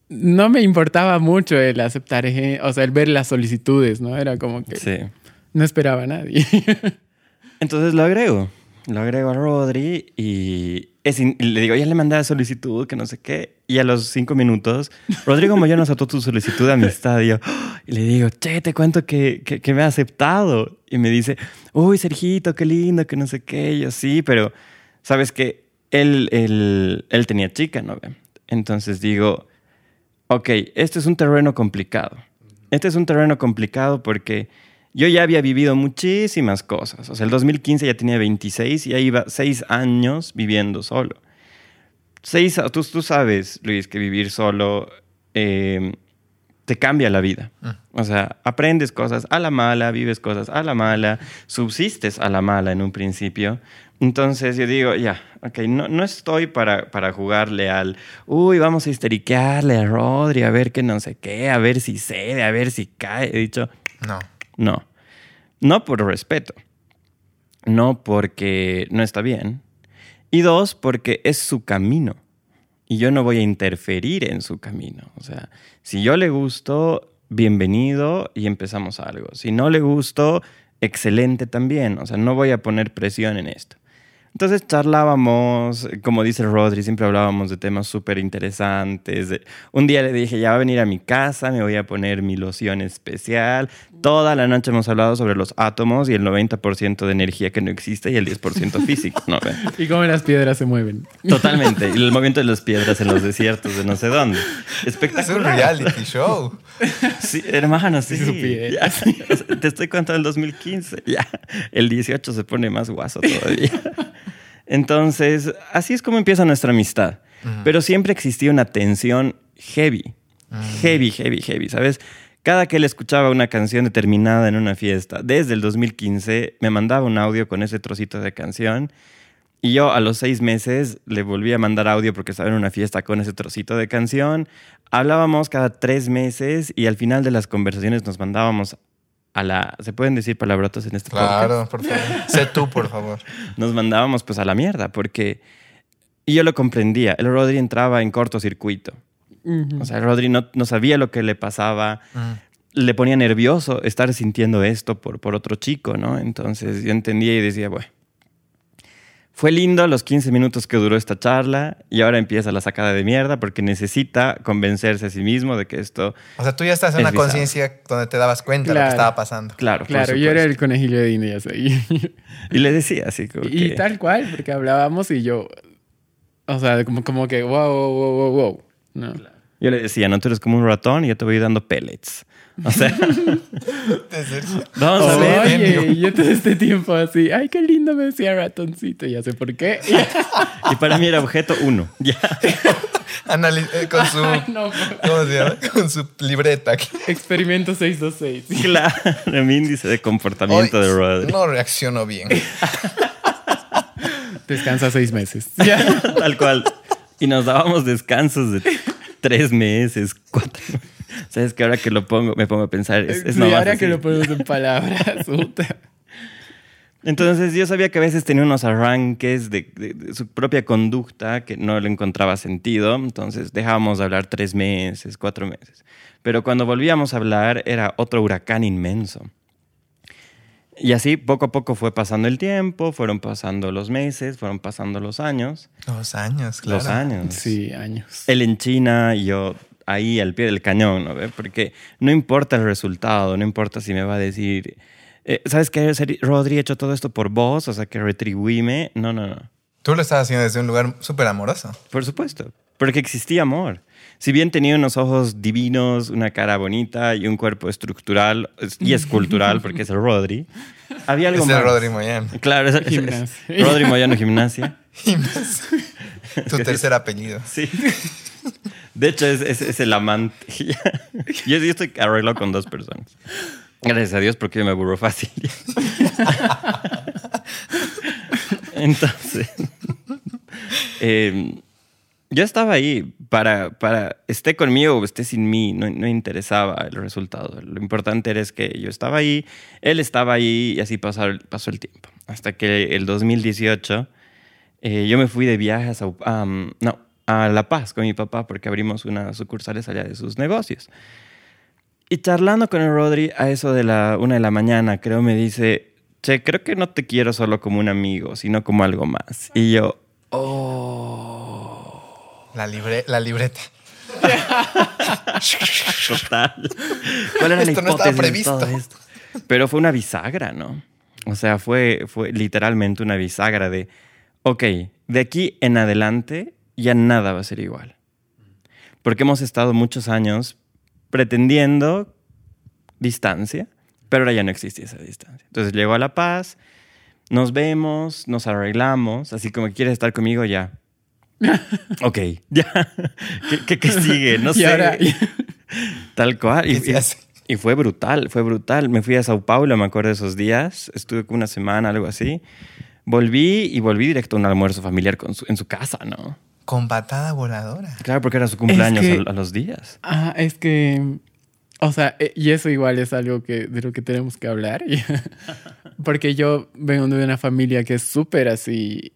S1: no me importaba mucho el aceptar, eje- o sea, el ver las solicitudes, ¿no? Era como que
S2: Sí.
S1: no esperaba a nadie.
S2: Entonces lo agrego. Lo agrego a Rodri y, es in- y le digo, ya le mandé la solicitud, que no sé qué. Y a los cinco minutos, Rodrigo Moyano aceptó tu solicitud de amistad. Y yo, ¡oh! y le digo, che, te cuento que, que, que me ha aceptado. Y me dice, uy, Sergito, qué lindo, que no sé qué. Y yo, sí, pero sabes que él, él, él tenía chica, ¿no? ve? Entonces digo, ok, este es un terreno complicado. Este es un terreno complicado porque yo ya había vivido muchísimas cosas. O sea, el 2015 ya tenía 26 y ya iba seis años viviendo solo. Seis, tú, tú sabes, Luis, que vivir solo eh, te cambia la vida. O sea, aprendes cosas a la mala, vives cosas a la mala, subsistes a la mala en un principio. Entonces yo digo, ya, ok, no, no estoy para, para jugarle al, uy, vamos a histeriquearle a Rodri, a ver que no sé qué, a ver si cede, a ver si cae. He dicho,
S3: No.
S2: no. No por respeto. No porque no está bien. Y dos, porque es su camino. Y yo no voy a interferir en su camino. O sea, si yo le gusto, bienvenido y empezamos algo. Si no le gusto, excelente también. O sea, no voy a poner presión en esto. Entonces charlábamos, como dice Rodri, siempre hablábamos de temas súper interesantes. Un día le dije, ya va a venir a mi casa, me voy a poner mi loción especial. Toda la noche hemos hablado sobre los átomos y el 90% de energía que no existe y el 10% físico. ¿no?
S1: y cómo las piedras se mueven.
S2: Totalmente. Y el movimiento de las piedras en los desiertos de no sé dónde.
S3: Es un
S2: Espectacular.
S3: reality show.
S2: Sí, hermano, sí. Ya. Te estoy contando el 2015. Ya. El 18 se pone más guaso todavía. Entonces, así es como empieza nuestra amistad. Pero siempre existía una tensión heavy. Heavy, heavy, heavy, ¿sabes? Cada que él escuchaba una canción determinada en una fiesta, desde el 2015, me mandaba un audio con ese trocito de canción. Y yo a los seis meses le volví a mandar audio porque estaba en una fiesta con ese trocito de canción. Hablábamos cada tres meses y al final de las conversaciones nos mandábamos a la... ¿Se pueden decir palabrotas en este podcast?
S3: Claro, por favor. Sé tú, por favor.
S2: Nos mandábamos pues a la mierda porque... Y yo lo comprendía. El Rodri entraba en cortocircuito. O sea, el Rodri no, no sabía lo que le pasaba.
S3: Mm.
S2: Le ponía nervioso estar sintiendo esto por, por otro chico, ¿no? Entonces yo entendía y decía, bueno. Fue lindo los 15 minutos que duró esta charla y ahora empieza la sacada de mierda porque necesita convencerse a sí mismo de que esto,
S3: O sea, tú ya estás en
S2: Es
S3: una conciencia donde te dabas cuenta de lo
S1: Claro.
S3: que estaba pasando.
S2: claro,
S1: Claro, yo era el conejillo de Indias ahí.
S2: Y le decía así como
S1: y
S2: que-
S1: tal cual, porque hablábamos y yo, o sea, como, como que, wow, wow, wow, wow, wow. No.
S2: Yo le decía, no, tú eres como un ratón y yo te voy dando pellets. O sea, vamos a ver.
S3: bien, digo.
S1: Oye, yo todo este tiempo así, ay, qué lindo me decía ratoncito, ya sé por qué.
S2: Y para mí era objeto uno. Ya.
S3: eh, con su.
S1: no,
S3: ¿Cómo se llama? Con su libreta.
S1: experimento 626.
S2: Claro, mi índice de comportamiento
S3: Hoy
S2: de Rodri.
S3: No reacciono bien.
S1: Descansa seis meses. Ya.
S2: Tal cual. Y nos dábamos descansos de tres meses, cuatro. Sabes que ahora que lo pongo, me pongo a pensar, es, es
S1: Sí, ahora
S2: así.
S1: que lo ponemos en palabras, puta.
S2: Entonces yo sabía que a veces tenía unos arranques de, de- de su propia conducta que no le encontraba sentido, entonces dejábamos de hablar tres meses, cuatro meses. Pero cuando volvíamos a hablar era otro huracán inmenso. Y así poco a poco fue pasando el tiempo, fueron pasando los meses, fueron pasando los años.
S3: Los años, claro.
S2: Los años.
S1: Sí, años.
S2: Él en China y yo ahí al pie del cañón, ¿no ve? Porque no importa el resultado, no importa si me va a decir, eh, ¿sabes qué, Rodri, he hecho todo esto por vos? O sea, que retribuíme. No, no, no.
S3: Tú lo estabas haciendo desde un lugar súper amoroso.
S2: Por supuesto. Porque existía amor. Si bien tenía unos ojos divinos, una cara bonita y un cuerpo estructural es- y escultural, porque es el Rodri, había algo
S3: Es
S2: más.
S3: el Rodri Moyano.
S2: Claro, es, es- es
S1: Gimnasia.
S2: Rodri Moyano Gimnasia.
S3: Tu tercer apellido.
S2: Sí. De hecho, es, es- es el amante. yo, yo estoy arreglado con dos personas. Gracias a Dios, porque yo me aburro fácil. Entonces, eh, yo estaba ahí para, para, esté conmigo o esté sin mí, no, no interesaba el resultado. Lo importante era es que yo estaba ahí, él estaba ahí y así pasó, pasó el tiempo. Hasta que el 2018 eh, yo me fui de viaje a, no, a La Paz con mi papá porque abrimos unas sucursales allá de sus negocios. Y charlando con el Rodri a eso de la una de la mañana, creo, me dice, che, creo que no te quiero solo como un amigo, sino como algo más. Y yo, oh,
S3: La, libre, la libreta.
S2: total. ¿Cuál era
S3: Esto
S2: la
S3: no estaba previsto.
S2: todo esto? Pero fue una bisagra, ¿no? O sea, fue, fue literalmente una bisagra de, ok, de aquí en adelante ya nada va a ser igual. Porque hemos estado muchos años pretendiendo distancia, pero ahora ya no existía esa distancia. Entonces llegó a La Paz, nos vemos, nos arreglamos, así como quieres estar conmigo ya. Ok, ya. ¿Qué, qué, qué sigue? No sé.
S1: ahora-
S2: Tal cual. Y, fue brutal, fue brutal. Me fui a Sao Paulo, me acuerdo de esos días. Estuve como una semana, algo así. Volví y volví directo a un almuerzo familiar con su- en su casa, ¿no?
S3: Con patada voladora.
S2: Claro, porque era su cumpleaños
S1: que-
S2: a, a los días.
S1: Ah, es que. O sea, eh, y eso igual es algo que, de lo que tenemos que hablar. Porque yo vengo de una familia que es súper así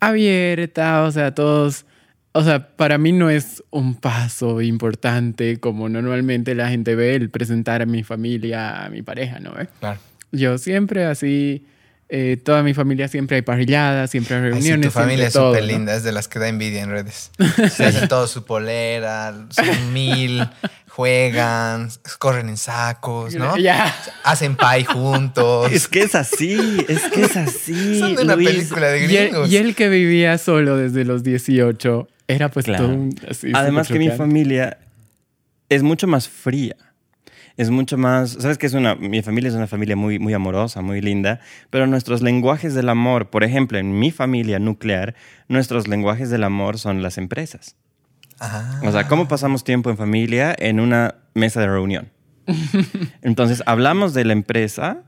S1: abierta, o sea, todos. O sea, para mí no es un paso importante como normalmente la gente ve el presentar a mi familia, a mi pareja, ¿no? ¿Eh?
S3: Claro.
S1: Yo siempre así, eh, toda mi familia siempre hay parrilladas, siempre hay
S3: Ay, sí,
S1: reuniones.
S3: tu familia es súper
S1: ¿no?
S3: linda, es de las que da envidia en redes. Se hacen todo su polera, son mil, juegan, corren en sacos, ¿no?
S1: Ya.
S3: Hacen pie juntos.
S2: Es que es así, es que es así.
S3: Son de una
S2: Luis.
S3: película de
S1: Y
S3: gringos.
S1: y él que vivía solo desde los 18, era pues
S2: Claro.
S1: todo un... así,
S2: Además que mi familia es mucho más fría. Es mucho más, sabes que es una, mi familia es una familia muy, muy amorosa, muy linda, pero nuestros lenguajes del amor, por ejemplo, en mi familia nuclear, nuestros lenguajes del amor son las empresas.
S3: Ah.
S2: O sea, ¿cómo pasamos tiempo en familia en una mesa de reunión? Entonces, hablamos de la empresa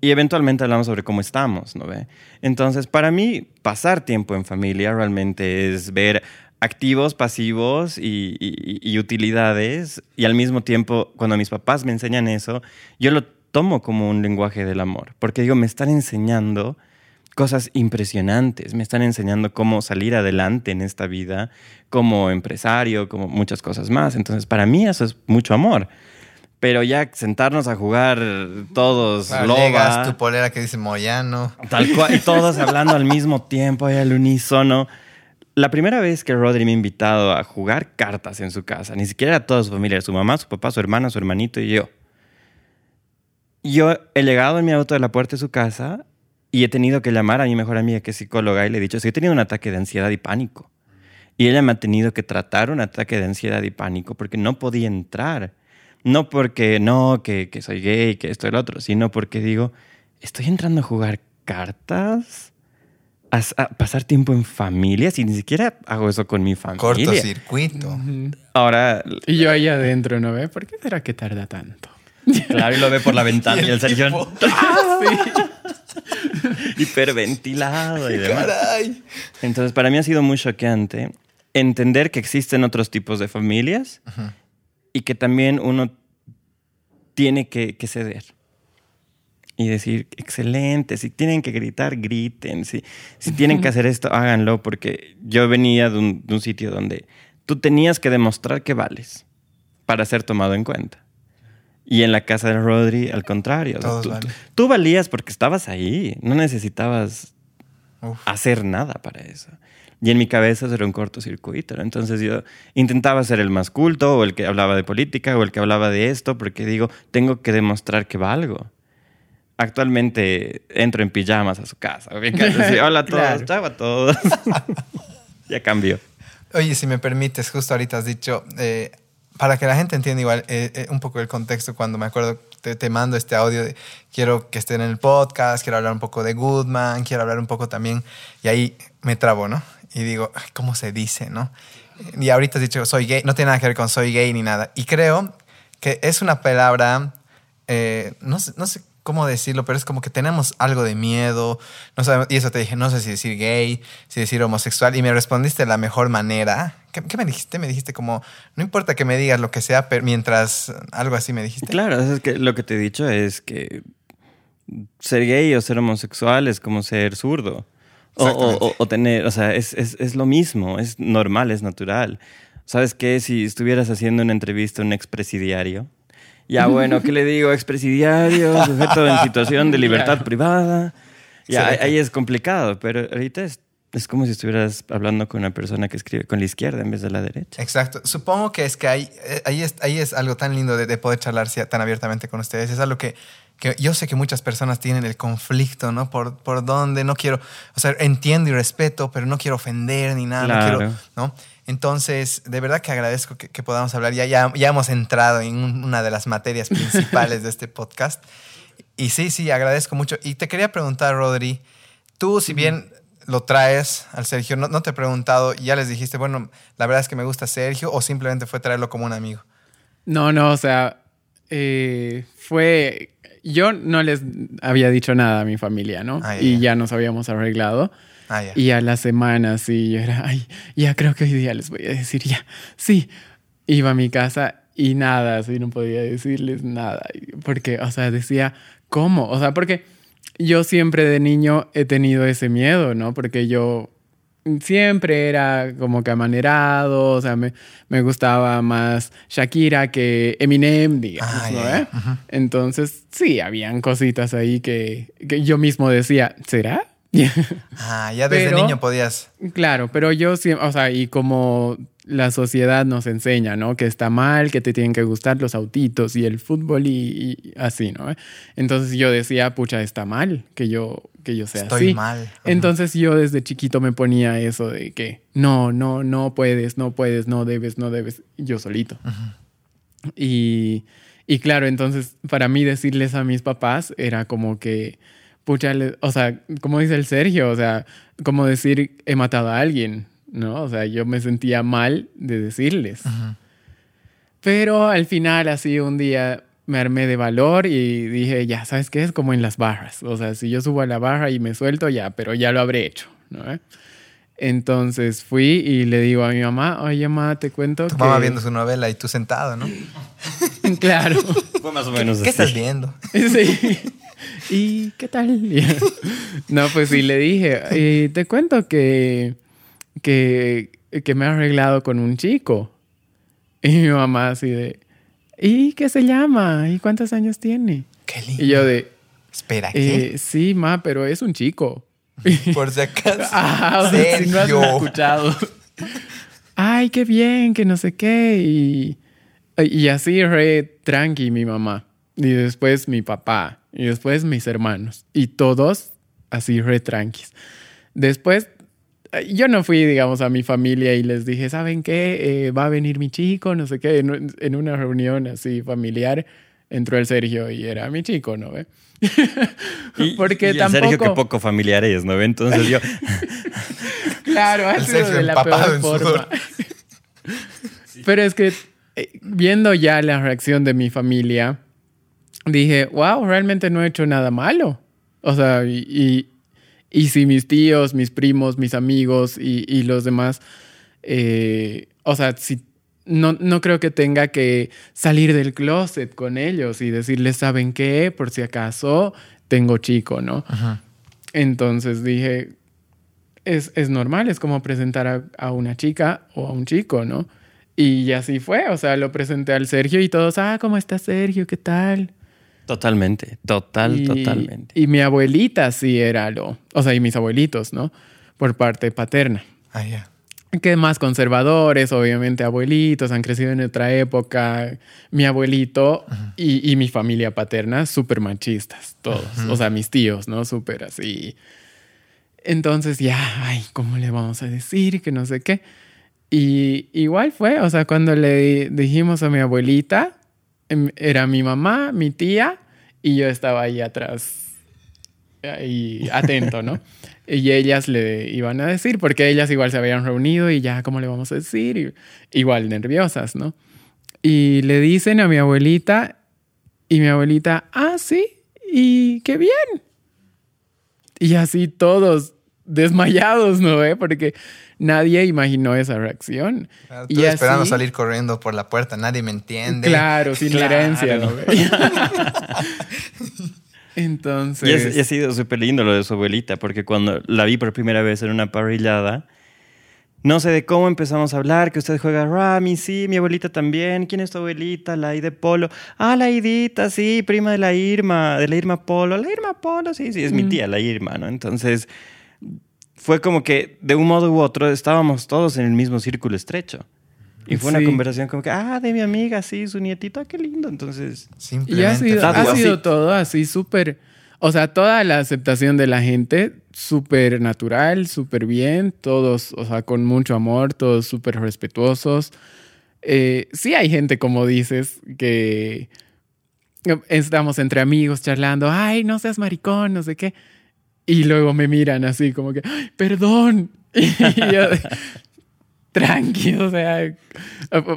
S2: y eventualmente hablamos sobre cómo estamos, ¿no ve? Entonces, para mí, pasar tiempo en familia realmente es ver activos, pasivos y, y- y utilidades. Y al mismo tiempo, cuando mis papás me enseñan eso, yo lo tomo como un lenguaje del amor. Porque digo, me están enseñando cosas impresionantes. Me están enseñando cómo salir adelante en esta vida como empresario, como muchas cosas más. Entonces, para mí eso es mucho amor. Pero ya sentarnos a jugar todos
S3: Claro,
S2: loba,
S3: llegas, tu polera que dice Moyano.
S2: tal cual, y todos hablando al mismo tiempo, ahí al unísono. La primera vez que Rodri me ha invitado a jugar cartas en su casa, ni siquiera era toda su familia, su mamá, su papá, su hermana, su hermanito y yo. Yo he llegado en mi auto de la puerta de su casa y he tenido que llamar a mi mejor amiga que es psicóloga y le he dicho, si he tenido un ataque de ansiedad y pánico. Y ella me ha tenido que tratar un ataque de ansiedad y pánico porque no podía entrar. No porque no, que, que soy gay, que esto y lo otro, sino porque digo, estoy entrando a jugar cartas, a, a pasar tiempo en familia, si ni siquiera hago eso con mi familia.
S3: Cortocircuito.
S1: Ujú.
S2: Ahora,
S1: Y yo ahí adentro, ¿no ve? ¿Por qué será que tarda tanto?
S2: claro, y lo ve por la ventana y el Sergio
S3: tipo,
S2: hiperventilado y demás.
S3: Caray.
S2: Entonces, para mí ha sido muy choqueante entender que existen otros tipos de familias y que también uno tiene que, que ceder. y decir, excelente, si tienen que gritar, griten, si, si tienen que hacer esto, háganlo, porque yo venía de un, de un sitio donde tú tenías que demostrar que vales para ser tomado en cuenta. Y en la casa de Rodri, al contrario.
S4: Todos
S2: tú,
S4: valen.
S2: tú valías porque estabas ahí, no necesitabas
S4: Uf.
S2: hacer nada para eso. Y en mi cabeza era un cortocircuito. ¿no? Entonces yo intentaba ser el más culto o el que hablaba de política o el que hablaba de esto porque digo, tengo que demostrar que valgo. Actualmente entro en pijamas a su casa. así, Hola a todos,
S1: Claro.
S2: chao a todos. ya cambió.
S4: Oye, si me permites, justo ahorita has dicho, eh, para que la gente entienda igual eh, eh, un poco el contexto, cuando me acuerdo, te, mando este audio quiero que estén en el podcast, quiero hablar un poco de Goodman, quiero hablar un poco también, y ahí me trabo, ¿no? Y digo, "Ay, ¿cómo se dice, no? Y ahorita has dicho, soy gay, no tiene nada que ver con soy gay ni nada. Y creo que es una palabra, eh, no, sé, no sé cómo decirlo, pero es como que tenemos algo de miedo. No sabemos, y eso te dije, no sé si decir gay, si decir homosexual. Y me respondiste de la mejor manera. ¿Qué, qué me dijiste? Me dijiste como, no importa que me digas lo que sea, pero mientras algo así me dijiste.
S2: Claro, es que lo que te he dicho es que ser gay o ser homosexual es como ser zurdo. O tener, o sea, es, es, es lo mismo, es normal, es natural. ¿Sabes qué? Si estuvieras haciendo una entrevista a un expresidiario, ya bueno, ¿qué le digo? Expresidiario, sujeto en situación de libertad privada. Ya, ahí- ahí es complicado, pero ahorita es, es como si estuvieras hablando con una persona que escribe con la izquierda en vez de la derecha.
S4: Exacto. Supongo que es que ahí, eh, ahí, es, ahí es algo tan lindo de, de poder charlar tan abiertamente con ustedes. Es algo que, que yo sé que muchas personas tienen el conflicto, ¿no? Por, por dónde no quiero, o sea, entiendo y respeto, pero no quiero ofender ni nada, no
S2: Claro.
S4: quiero, ¿no? Entonces, de verdad que agradezco que, que podamos hablar. Ya, ya, ya hemos entrado en un- una de las materias principales de este podcast. Y sí, sí, agradezco mucho. Y te quería preguntar, Rodri, tú si bien lo traes al Sergio, no, no te he preguntado, ya les dijiste, bueno, la verdad es que me gusta Sergio o simplemente fue traerlo como un amigo.
S1: No, no, o sea, eh, fue... Yo no les había dicho nada a mi familia, ¿no?
S4: Ah,
S1: y
S4: ya
S1: nos habíamos arreglado.
S4: Ah.
S1: Y a la semana, sí, yo era, ay, ya creo que hoy día les voy a decir, ya, sí. Iba a mi casa y nada, así no podía decirles nada. Porque, o sea, decía, ¿cómo? O sea, porque yo siempre de niño he tenido ese miedo, ¿no? Porque yo siempre era como que amanerado, o sea, me, me gustaba más Shakira que Eminem, digamos,
S4: Ah,
S1: ¿no?
S4: ya,
S1: ¿Eh? Entonces, sí, habían cositas ahí que, que yo mismo decía, ¿será?
S4: Ah, ya desde
S1: Pero-
S4: niño podías.
S1: Claro, pero yo siempre, o sea, y como la sociedad nos enseña, ¿no? Que está mal, que te tienen que gustar los autitos y el fútbol y, y así, ¿no? Entonces yo decía, pucha, está mal que yo, que yo sea
S4: Estoy
S1: así.
S4: mal. Ajá.
S1: Entonces yo desde chiquito me ponía eso de que no, no, no puedes, no puedes, no debes, no debes, yo solito. Y, y claro, entonces para mí decirles a mis papás era como que, pucha, le- o sea, como dice el Sergio, o sea, como decir he matado a alguien, ¿no? O sea, yo me sentía mal de decirles. Pero al final, así un día me armé de valor y dije, ya, ¿sabes qué? Es como en las barras. O sea, si yo subo a la barra y me suelto, ya, pero ya lo habré hecho, ¿no? Entonces fui y le digo a mi mamá, oye, mamá, te cuento
S4: Tu
S1: que...
S4: mamá viendo su novela y tú sentado, ¿no?
S1: Claro.
S2: Fue más o menos
S4: ¿Qué
S2: así.
S4: estás viendo?
S1: Sí. ¿Y qué tal? No, pues sí, le dije, "Eh, te cuento que, que, que me he arreglado con un chico. Y mi mamá así de, ¿y qué se llama? ¿Y cuántos años tiene?
S4: Qué lindo.
S1: Y yo de,
S4: Espera, ¿qué?
S1: eh, sí, ma, pero es un chico.
S4: Por si acaso.
S1: Ah, si no has escuchado. Ay, qué bien, que no sé qué. Y, y así re tranqui mi mamá. Y después mi papá. Y después mis hermanos. Y todos así re tranquis. Después, eh, yo no fui, digamos, a mi familia y les dije, ¿saben qué? Eh, va a venir mi chico, no sé qué. En, en una reunión así familiar entró el Sergio y era mi chico, ¿no? ve?
S2: Y,
S1: Porque
S2: y el
S1: tampoco...
S2: Sergio, que poco familiar es, ¿no? Entonces yo,
S1: Claro, ha
S4: El
S1: sido de la peor forma. Pero es que eh, viendo ya la reacción de mi familia, dije, wow, realmente no he hecho nada malo. O sea, y, y, y si mis tíos, mis primos, mis amigos y, y los demás, eh, o sea, si no, no creo que tenga que salir del closet con ellos y decirles, ¿saben qué? Por si acaso, tengo chico, ¿no? Entonces dije, es, es, normal, es como presentar a, a, una chica o a un chico, ¿no? Y así fue, o sea, lo presenté al Sergio y todos, ah, ¿cómo está Sergio? ¿Qué tal?
S2: Totalmente, total,
S1: y,
S2: totalmente.
S1: Y mi abuelita sí era lo, o sea, y mis abuelitos, ¿no? Por parte paterna.
S4: Ah, ya.
S1: Que más conservadores, obviamente abuelitos, han crecido en otra época. Mi abuelito y, y, mi familia paterna, súper machistas, todos. O sea, mis tíos, ¿no? Súper así. Entonces ya, ay, ¿cómo le vamos a decir? Que no sé qué. Y igual fue, o sea, cuando le dijimos a mi abuelita, era mi mamá, mi tía, y yo estaba ahí atrás, ahí atento, ¿no? y ellas le iban a decir, porque ellas igual se habían reunido y ya, ¿cómo le vamos a decir? Y, igual nerviosas, ¿no? Y le dicen a mi abuelita, y mi abuelita, ah, sí, y qué bien. Y así todos desmayados, ¿no? ¿Eh? Porque nadie imaginó esa reacción.
S4: Claro, y esperando así, salir corriendo por la puerta, nadie me entiende.
S1: Claro, sin claro. herencia, ¿no? Entonces.
S2: Y, es, y, ha sido súper lindo lo de su abuelita, porque cuando la vi por primera vez en una parrillada, no sé de cómo empezamos a hablar, que usted juega Rami, sí, mi abuelita también. ¿Quién es tu abuelita? La I de Polo. Ah, la Idita, sí, prima de la Irma, de la Irma Polo. La Irma Polo, sí, sí, es mm. mi tía, la Irma, ¿no? Entonces, fue como que de un modo u otro estábamos todos en el mismo círculo estrecho. Y fue sí. una conversación como que, ah, de mi amiga, sí, su nietito, ah, qué lindo. Entonces,
S1: simplemente. Y ha sido, ha sido todo así súper. O sea, toda la aceptación de la gente, súper natural, súper bien, todos, o sea, con mucho amor, todos súper respetuosos. Eh, sí hay gente, como dices, que estamos entre amigos charlando, ay, no seas maricón, no sé qué. Y luego me miran así como que, ay, perdón. Y yo, tranqui, o sea,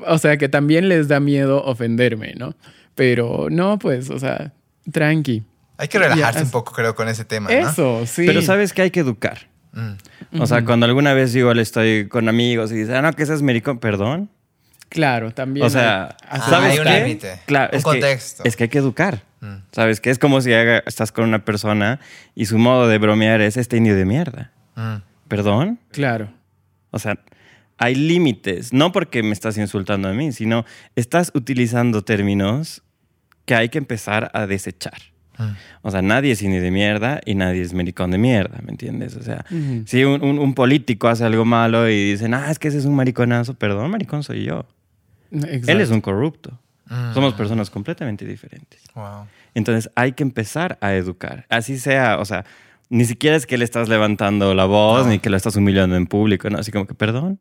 S1: o sea, que también les da miedo ofenderme, ¿no? Pero no, pues, o sea, tranqui.
S4: Hay que relajarse ya, un poco, creo, con ese tema.
S1: Eso,
S4: ¿no?
S1: sí.
S2: Pero sabes que hay que educar. Mm. O sea, cuando alguna vez igual estoy con amigos y dicen, ah, no, que seas maricón, perdón.
S1: Claro, también.
S2: O sea,
S4: ¿sabes hay un límite.
S2: Claro,
S4: un
S2: es
S4: contexto.
S2: Que, es que hay que educar.
S4: Mm.
S2: ¿Sabes? Que es como si haga, estás con una persona y su modo de bromear es este indio de mierda.
S4: Mm.
S2: ¿Perdón?
S1: Claro.
S2: O sea, hay límites. No porque me estás insultando a mí, sino estás utilizando términos que hay que empezar a desechar.
S4: Mm.
S2: O sea, nadie es indio de mierda y nadie es maricón de mierda, ¿me entiendes? O sea, si un, un, un, político hace algo malo y dicen, ah, es que ese es un mariconazo, perdón, maricón soy yo.
S1: Exacto.
S2: Él es un corrupto.
S4: Mm.
S2: Somos personas completamente diferentes.
S4: Wow.
S2: Entonces hay que empezar a educar. Así sea, o sea, ni siquiera es que le estás levantando la voz
S4: No.
S2: ni que lo estás humillando en público, ¿no? Así como que perdón.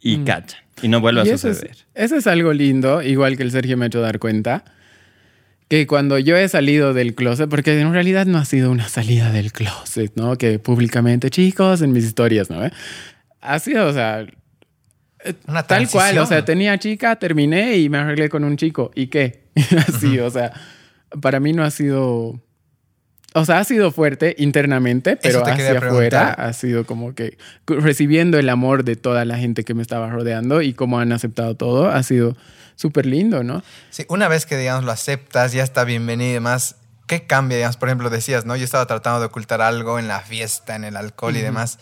S2: Y
S1: Mm.
S2: cachan. Y no vuelve
S1: Y
S2: a
S1: eso
S2: suceder.
S1: es, eso es algo lindo, igual que el Sergio me ha hecho dar cuenta, que cuando yo he salido del closet, porque en realidad no ha sido una salida del closet, ¿no? Que públicamente, chicos, en mis historias, ¿no? Ha sido, o sea, eh,
S4: Una
S1: tal cual, o sea, tenía chica, terminé y me arreglé con un chico. ¿Y qué? Así, o sea, para mí no ha sido... O sea, ha sido fuerte internamente, pero hacia afuera ha sido como que recibiendo el amor de toda la gente que me estaba rodeando y cómo han aceptado todo, ha sido súper lindo, ¿no?
S4: Sí, una vez que, digamos, lo aceptas, ya está bienvenido y demás, ¿qué cambia? Digamos, por ejemplo, decías, ¿no? Yo estaba tratando de ocultar algo en la fiesta, en el alcohol y demás.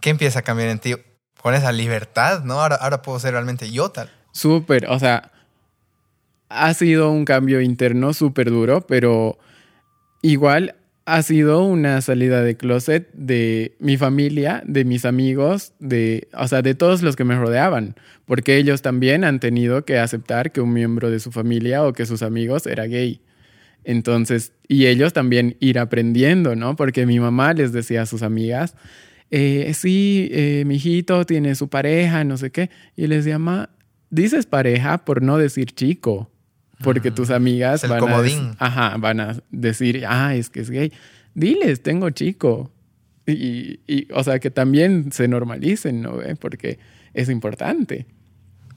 S4: ¿Qué empieza a cambiar en ti? Con esa libertad, ¿no? Ahora, ahora puedo ser realmente yo tal.
S1: Súper, o sea, ha sido un cambio interno súper duro, pero igual ha sido una salida de closet de mi familia, de mis amigos, de, o sea, de todos los que me rodeaban, porque ellos también han tenido que aceptar que un miembro de su familia o que sus amigos era gay. Entonces, y ellos también ir aprendiendo, ¿no? Porque mi mamá les decía a sus amigas, eh, sí, eh, mi hijito tiene su pareja, no sé qué. Y les decía, ma, dices pareja por no decir chico. Porque
S4: Mm.
S1: tus amigas
S4: Es
S1: van, a, ajá, van a decir, ah, es que es gay. Diles, tengo chico. Y, y, o sea, que también se normalicen, ¿no? Porque es importante.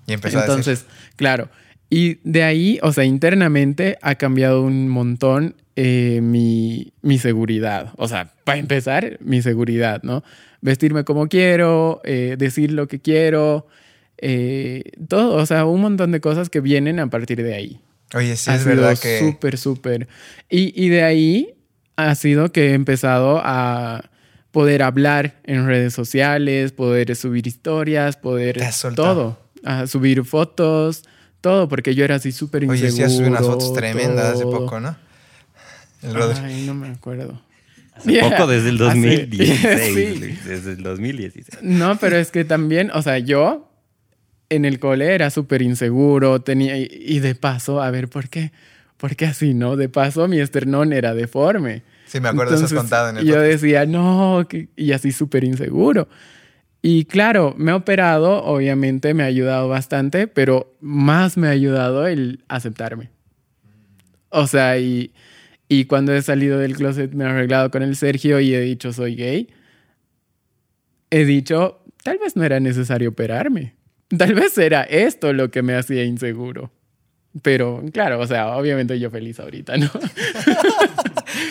S4: Y empezó a decir,
S1: Entonces, claro. Y de ahí, o sea, internamente ha cambiado un montón eh, mi, mi seguridad. O sea, para empezar, mi seguridad, ¿no? Vestirme como quiero, eh, decir lo que quiero, eh, todo, o sea, un montón de cosas que vienen a partir de ahí.
S4: oye, sí
S1: ha
S4: es
S1: sido
S4: verdad que...
S1: súper, súper. Y, y de ahí, ha sido que he empezado a poder hablar en redes sociales, poder subir historias, poder todo, a subir fotos, todo, porque yo era así súper inseguro.
S4: Oye, sí, has subido unas fotos tremendas hace poco, ¿no? El brother.
S1: Ay, no me acuerdo.
S2: Hace
S1: Yeah.
S2: poco desde el
S1: Hace-
S2: 2016.
S1: Sí.
S2: Luis, Desde el 2016.
S1: No, pero es que también, o sea, yo en el cole era súper inseguro, tenía, y, y de paso, a ver, ¿por qué? ¿Por qué así, no? De paso, mi esternón era deforme.
S4: Sí, me acuerdo, eso has
S1: Entonces,
S4: contado en el
S1: Yo
S4: podcast.
S1: decía, no, que- y así súper inseguro. Y claro, me he operado, obviamente me ha ayudado bastante, pero más me ha ayudado el aceptarme. O sea, y, y cuando he salido del closet me he arreglado con el Sergio y he dicho soy gay, he dicho, tal vez no era necesario operarme. Tal vez era esto lo que me hacía inseguro. Pero claro, o sea, obviamente yo feliz ahorita, ¿no?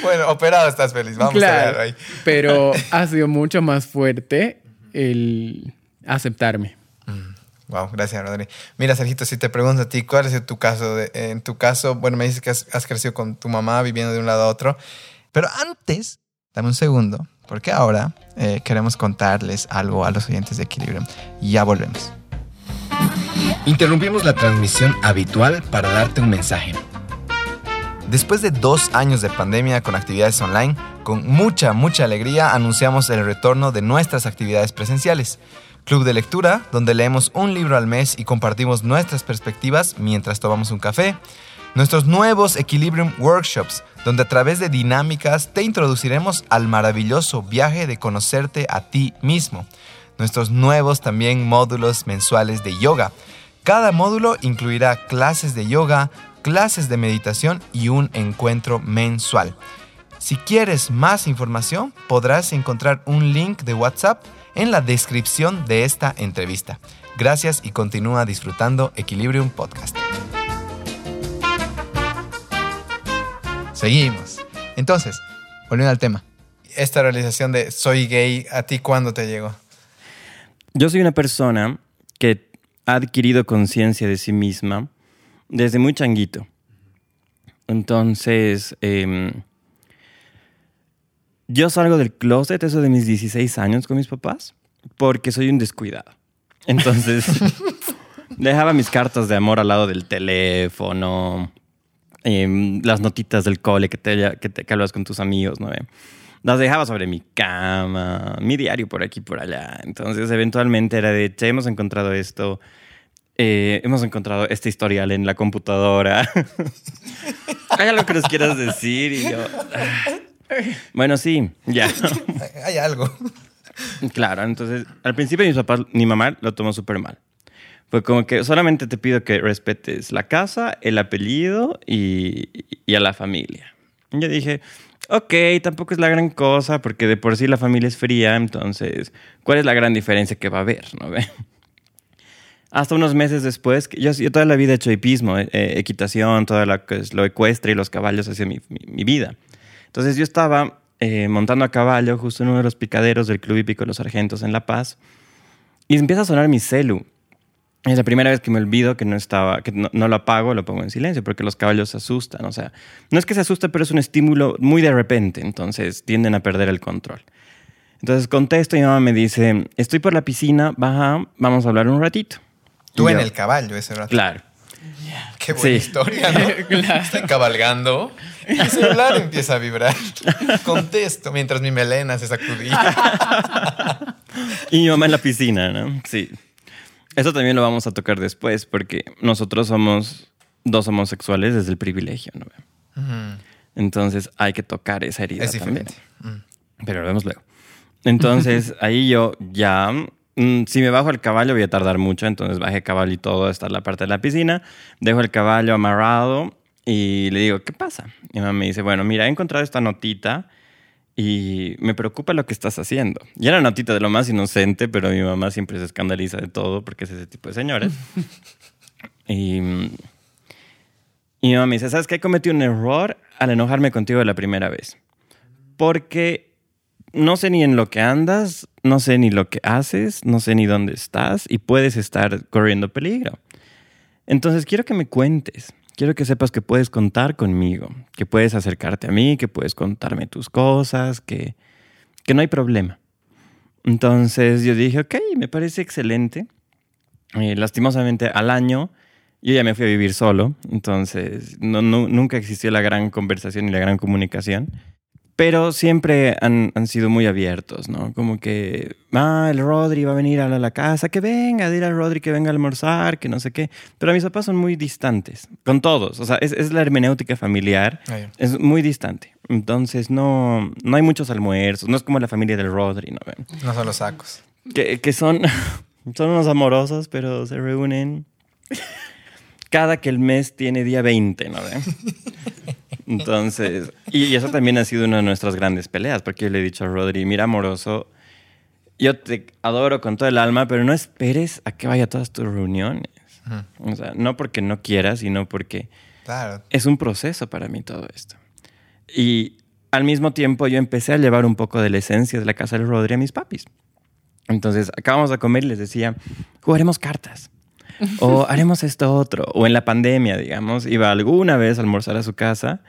S4: Bueno, operado estás feliz, vamos a
S1: claro,
S4: ver ahí.
S1: pero ha sido mucho más fuerte el aceptarme.
S4: Wow, gracias, Rodri. Mira, Sergito, si te pregunto a ti, ¿cuál es tu caso? De- en tu caso, bueno, me dices que has, has crecido con tu mamá viviendo de un lado a otro. Pero antes, dame un segundo, porque ahora eh, queremos contarles algo a los oyentes de Equilibrium. Y ya volvemos.
S6: Interrumpimos la transmisión habitual para darte un mensaje.
S3: Después de dos años de pandemia con actividades online, con mucha, mucha alegría anunciamos el retorno de nuestras actividades presenciales. Club de lectura, donde leemos un libro al mes y compartimos nuestras perspectivas mientras tomamos un café. Nuestros nuevos Equilibrium Workshops, donde a través de dinámicas te introduciremos al maravilloso viaje de conocerte a ti mismo. Nuestros nuevos también módulos mensuales de yoga. Cada módulo incluirá clases de yoga, clases de meditación y un encuentro mensual. Si quieres más información, podrás encontrar un link de WhatsApp en la descripción de esta entrevista. Gracias y continúa disfrutando Equilibrium Podcast.
S4: Seguimos. Entonces, volviendo al tema. Esta realización de soy gay, ¿a ti cuándo te llegó?
S2: Yo soy una persona que ha adquirido conciencia de sí misma desde muy changuito. Entonces, em, yo salgo del closet, eso de mis 16 años con mis papás, porque soy un descuidado. Entonces, dejaba mis cartas de amor al lado del teléfono, em, las notitas del cole que, te, que, te, que hablas con tus amigos, ¿no? las dejaba sobre mi cama, mi diario por aquí por allá. Entonces, eventualmente era de, che, hemos encontrado esto, eh, hemos encontrado este historial en la computadora. ¿Hay algo que nos quieras decir? Y yo. bueno, sí, ya.
S4: Hay- algo.
S2: Claro, entonces al principio mis papás, mi mamá lo tomó súper mal. Fue como que solamente te pido que respetes la casa, el apellido y, y a la familia. Y yo dije, ok, tampoco es la gran cosa porque de por sí la familia es fría, entonces, ¿cuál es la gran diferencia que va a haber? ¿no ve? Hasta unos meses después, yo, yo toda la vida he hecho hipismo, eh, eh, equitación, todo lo, que es lo ecuestre y los caballos mi, mi, mi vida. Entonces yo estaba eh, montando a caballo justo en uno de los picaderos del Club Hípico de los Sargentos en La Paz y empieza a sonar mi celu. Es la primera vez que me olvido que no estaba, que no, no, lo apago, lo pongo en silencio porque los caballos se asustan. O sea, no es que se asusten, pero es un estímulo muy de repente, entonces tienden a perder el control. Entonces contesto y mi mamá me dice, estoy por la piscina, baja, vamos a hablar un ratito.
S4: Tú
S2: Y
S4: en
S2: yo,
S4: el caballo ese rato.
S2: Claro.
S4: Qué buena
S2: Sí.
S4: historia, ¿no? Estoy cabalgando mi celular empieza a vibrar. Contesto mientras mi melena se sacudía.
S2: Y mi mamá en la piscina, ¿no? Sí. Eso también lo vamos a tocar después porque nosotros somos dos homosexuales desde el privilegio, ¿no? Entonces hay que tocar esa herida
S4: Es
S2: también.
S4: Mm.
S2: Pero lo vemos luego. Entonces ahí yo ya, mm, si me bajo el caballo voy a tardar mucho, entonces bajé caballo y todo hasta la parte de la piscina, dejo el caballo amarrado y le digo, ¿qué pasa? Y mi mamá me dice, bueno, mira, he encontrado esta notita y me preocupa lo que estás haciendo. Y era una notita de lo más inocente, pero mi mamá siempre se escandaliza de todo porque es ese tipo de señores. y, y mi mamá me dice, ¿sabes qué? Cometí un error al enojarme contigo la primera vez. Porque no sé ni en lo que andas, no sé ni lo que haces, no sé ni dónde estás y puedes estar corriendo peligro. Entonces quiero que me cuentes quiero que sepas que puedes contar conmigo, que puedes acercarte a mí, que puedes contarme tus cosas, que, que no hay problema. Entonces yo dije, ok, me parece excelente. Eh, lastimosamente al año yo ya me fui a vivir solo, entonces no, no- nunca existió la gran conversación y la gran comunicación. Pero siempre han, han sido muy abiertos, ¿no? Como que, ah, el Rodri va a venir a la, la casa, que venga, dile al Rodri que venga a almorzar, que no sé qué. Pero mis papás son muy distantes, con todos. O sea, es, es la hermenéutica familiar,
S4: Ahí.
S2: es muy distante. Entonces no, no hay muchos almuerzos, no es como la familia del Rodri, ¿no?
S4: No son los sacos.
S2: Que, que son, son unos amorosos, pero se reúnen cada que el mes tiene día 20, ¿no? Entonces, y, eso también ha sido una de nuestras grandes peleas, porque yo le he dicho a Rodri, mira, amoroso, yo te adoro con todo el alma, pero no esperes a que vaya a todas tus reuniones. O sea, no porque no quieras, sino porque
S4: Claro.
S2: es un proceso para mí todo esto. Y al mismo tiempo yo empecé a llevar un poco de la esencia de la casa del Rodri a mis papis. Entonces, acabamos de comer y les decía, jugaremos cartas. O haremos esto otro. O en la pandemia, digamos, iba alguna vez a almorzar a su casa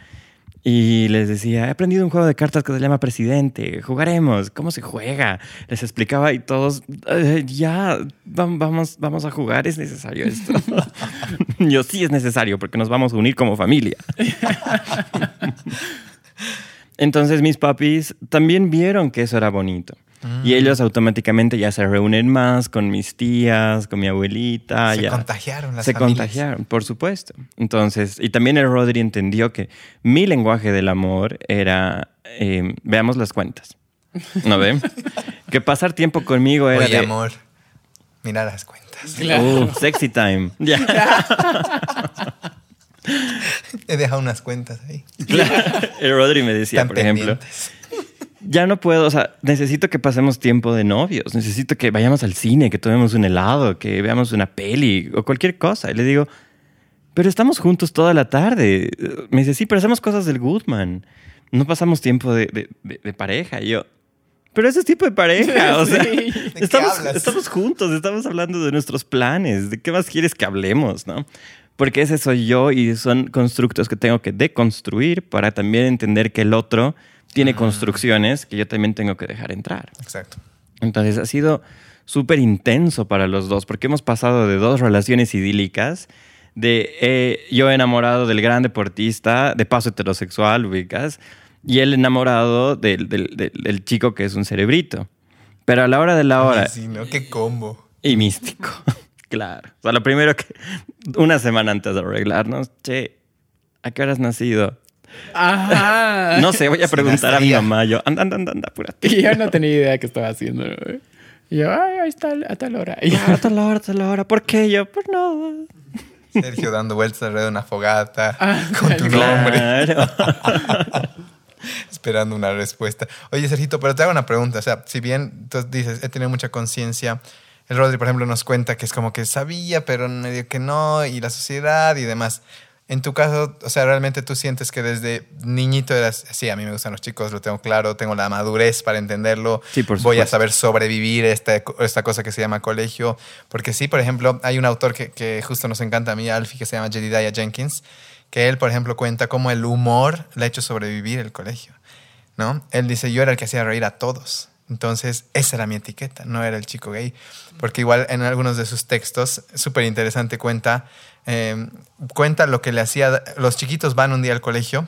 S2: y les decía, he aprendido un juego de cartas que se llama Presidente, jugaremos, ¿cómo se juega? Les explicaba y todos, "Eh, ya, vam- vamos, vamos a jugar, es necesario esto. Yo sí es necesario porque nos vamos a unir como familia. Entonces mis papis también vieron que eso era bonito. Y ellos automáticamente ya se reúnen más con mis tías, con mi abuelita.
S4: Se
S2: ya.
S4: contagiaron las
S2: Se
S4: familias.
S2: contagiaron, por supuesto. Entonces, y también el Rodri entendió que mi lenguaje del amor era, eh, veamos las cuentas. ¿No ven? que pasar tiempo conmigo era
S4: Oye,
S2: de,
S4: amor, mira las cuentas.
S1: Claro.
S2: "Uh, sexy time. Ya.
S4: He dejado unas cuentas ahí.
S2: el Rodri me decía,
S4: Están
S2: por ejemplo, ya no puedo, o sea, necesito que pasemos tiempo de novios, necesito que vayamos al cine, que tomemos un helado, que veamos una peli o cualquier cosa. Y le digo, pero estamos juntos toda la tarde. Me dice, sí, pero hacemos cosas del Goodman. No pasamos tiempo de, de- de- de pareja. Y yo, pero ese es tipo de pareja. O sea,
S1: Sí.
S4: ¿De qué
S2: estamos, estamos juntos, estamos hablando de nuestros planes. ¿De qué más quieres que hablemos, no? Porque ese soy yo y son constructos que tengo que deconstruir para también entender que el otro tiene construcciones que yo también tengo que dejar entrar.
S4: Exacto.
S2: Entonces ha sido súper intenso para los dos, porque hemos pasado de dos relaciones idílicas, de eh, yo enamorado del gran deportista, de paso heterosexual, ubicas, y él enamorado del, del- del- del chico que es un cerebrito. Pero a la hora de la hora,
S4: sí, ¿no? Qué combo.
S2: y místico, claro. O sea, lo primero que, una semana antes de arreglarnos, che, ¿a qué hora has nacido?
S1: Ajá.
S2: No sé, voy a
S4: Sí,
S2: preguntar a mi mamá, yo, anda, anda, anda, anda, apúrate.
S1: Y yo no tenía idea qué estaba haciendo. ¿no? Y yo, ay, ahí está, a tal hora. Y
S2: Ah, a tal hora, a tal hora. ¿Por qué yo? Por nada.
S4: Sergio dando vueltas alrededor de una fogata
S1: Ah,
S4: con tu nombre,
S2: Claro.
S4: esperando una respuesta. Oye, Sergito, pero te hago una pregunta. O sea, si bien tú dices, he tenido mucha conciencia, el Rodri, por ejemplo, nos cuenta que es como que sabía, pero medio que no, y la sociedad y demás. En tu caso, o sea, realmente tú sientes que desde niñito eras, sí, a mí me gustan los chicos, lo tengo claro, tengo la madurez para entenderlo,
S2: Sí, por
S4: voy a saber sobrevivir esta, esta cosa que se llama colegio, porque sí, por ejemplo, hay un autor que, que justo nos encanta a mí, Alfie, que se llama Jedidiah Jenkins, que él, por ejemplo, cuenta cómo el humor le ha hecho sobrevivir el colegio, ¿no? Él dice, yo era el que hacía reír a todos. Entonces, esa era mi etiqueta, no era el chico gay. Porque igual en algunos de sus textos, súper interesante, cuenta, eh, cuenta lo que le hacía, los chiquitos van un día al colegio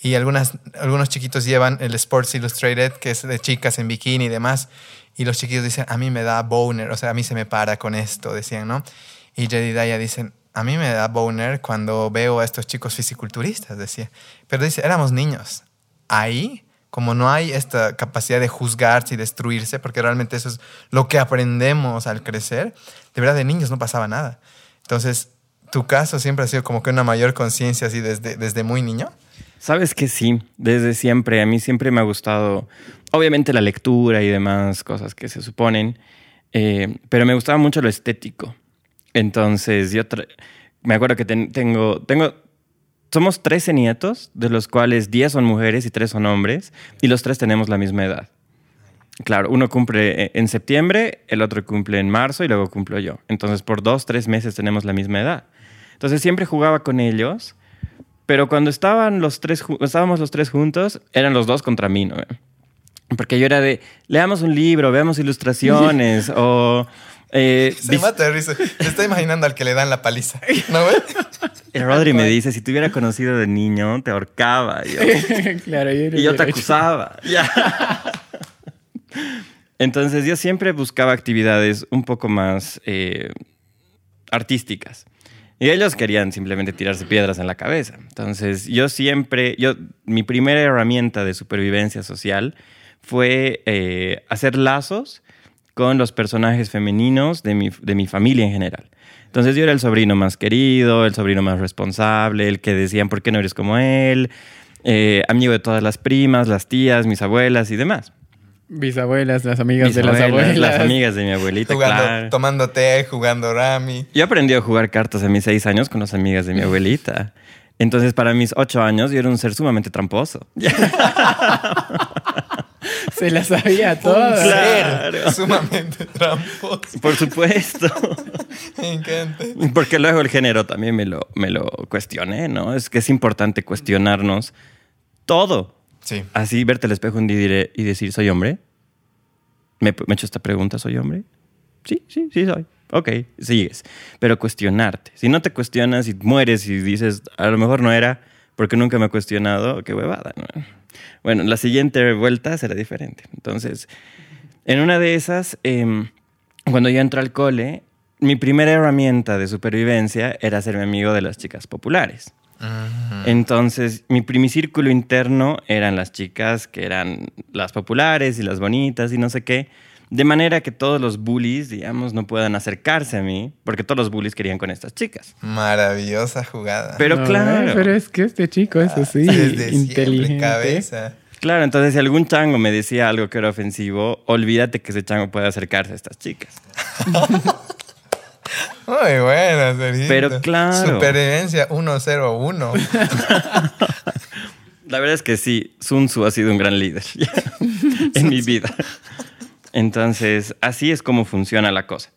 S4: y algunas, algunos chiquitos llevan el Sports Illustrated, que es de chicas en bikini y demás, y los chiquitos dicen, a mí me da boner, o sea, a mí se me para con esto, decían, ¿no? Y Jedidiah dicen, a mí me da boner cuando veo a estos chicos fisiculturistas, decía. Pero dice, éramos niños. Ahí, como no hay esta capacidad de juzgarse y destruirse, porque realmente eso es lo que aprendemos al crecer, de verdad de niños no pasaba nada. Entonces, tu caso siempre ha sido como que una mayor conciencia así desde, desde muy niño.
S2: Sabes que sí, desde siempre. A mí siempre me ha gustado, obviamente, la lectura y demás cosas que se suponen, eh, pero me gustaba mucho lo estético. Entonces, yo me acuerdo que ten- tengo, tengo, somos 13 nietos, de los cuales 10 son mujeres y 3 son hombres, y los tres tenemos la misma edad. Claro, uno cumple eh, en septiembre, el otro cumple en marzo y luego cumplo yo. Entonces, por dos, tres meses tenemos la misma edad. Entonces siempre jugaba con ellos, pero cuando estaban los tres, estábamos los tres juntos, eran los dos contra mí, ¿no? Porque yo era de, leamos un libro, veamos ilustraciones, o... eh,
S4: Se mata de risa. Se está imaginando al que le dan la paliza. ¿No ves?
S2: el Rodri me dice, si te hubiera conocido de niño, te ahorcaba. Y yo,
S1: claro, yo,
S2: y yo te acusaba. Ya. Entonces yo siempre buscaba actividades un poco más eh, artísticas. Y ellos querían simplemente tirarse piedras en la cabeza. Entonces yo siempre, yo, mi primera herramienta de supervivencia social fue eh, hacer lazos con los personajes femeninos de mi, de mi familia en general. Entonces yo era el sobrino más querido, el sobrino más responsable, el que decían, ¿por qué no eres como él? Eh, amigo de todas las primas, las tías, mis abuelas y demás.
S1: Bisabuelas, las amigas
S2: Mis
S1: de las
S2: abuelas,
S1: abuelas.
S2: Las amigas de mi abuelita,
S4: Jugando,
S2: claro.
S4: tomando té, jugando rami.
S2: Yo aprendí a jugar cartas a mis seis años con las amigas de mi abuelita. Entonces, para mis ocho años, yo era un ser sumamente tramposo.
S1: Se las sabía todas.
S2: Claro.
S4: Sumamente tramposo.
S2: Por supuesto.
S4: Me encanta.
S2: Porque luego el género también me lo, me lo cuestioné, ¿no? Es que es importante cuestionarnos todo.
S4: Sí.
S2: Así, verte al espejo un día y, diré- y decir, ¿soy hombre? ¿Me, me he hecho esta pregunta, ¿soy hombre? Sí, sí, sí soy. Ok, sigues. Pero cuestionarte. Si no te cuestionas y mueres y dices, a lo mejor no era porque nunca me he cuestionado, qué huevada, ¿no? Bueno, la siguiente vuelta será diferente. Entonces, en una de esas, em, cuando yo entré al cole, mi primera herramienta de supervivencia era hacerme amigo de las chicas populares. Entonces, mi primer círculo interno eran las chicas que eran las populares y las bonitas y no sé qué. De manera que todos los bullies, digamos, no puedan acercarse a mí, porque todos los bullies querían con estas chicas.
S4: Maravillosa jugada.
S2: Pero
S1: No,
S2: claro,
S1: eh, Pero es que este chico es así,
S4: Desde
S1: inteligente.
S4: cabeza.
S2: claro, entonces si algún chango me decía algo que era ofensivo, olvídate que ese chango puede acercarse a estas chicas.
S4: Muy buena, Sergito.
S2: Pero claro.
S4: Supervivencia 101.
S2: La verdad es que sí, Sun Tzu ha sido un gran líder en mi vida. Entonces, así es como funciona la cosa.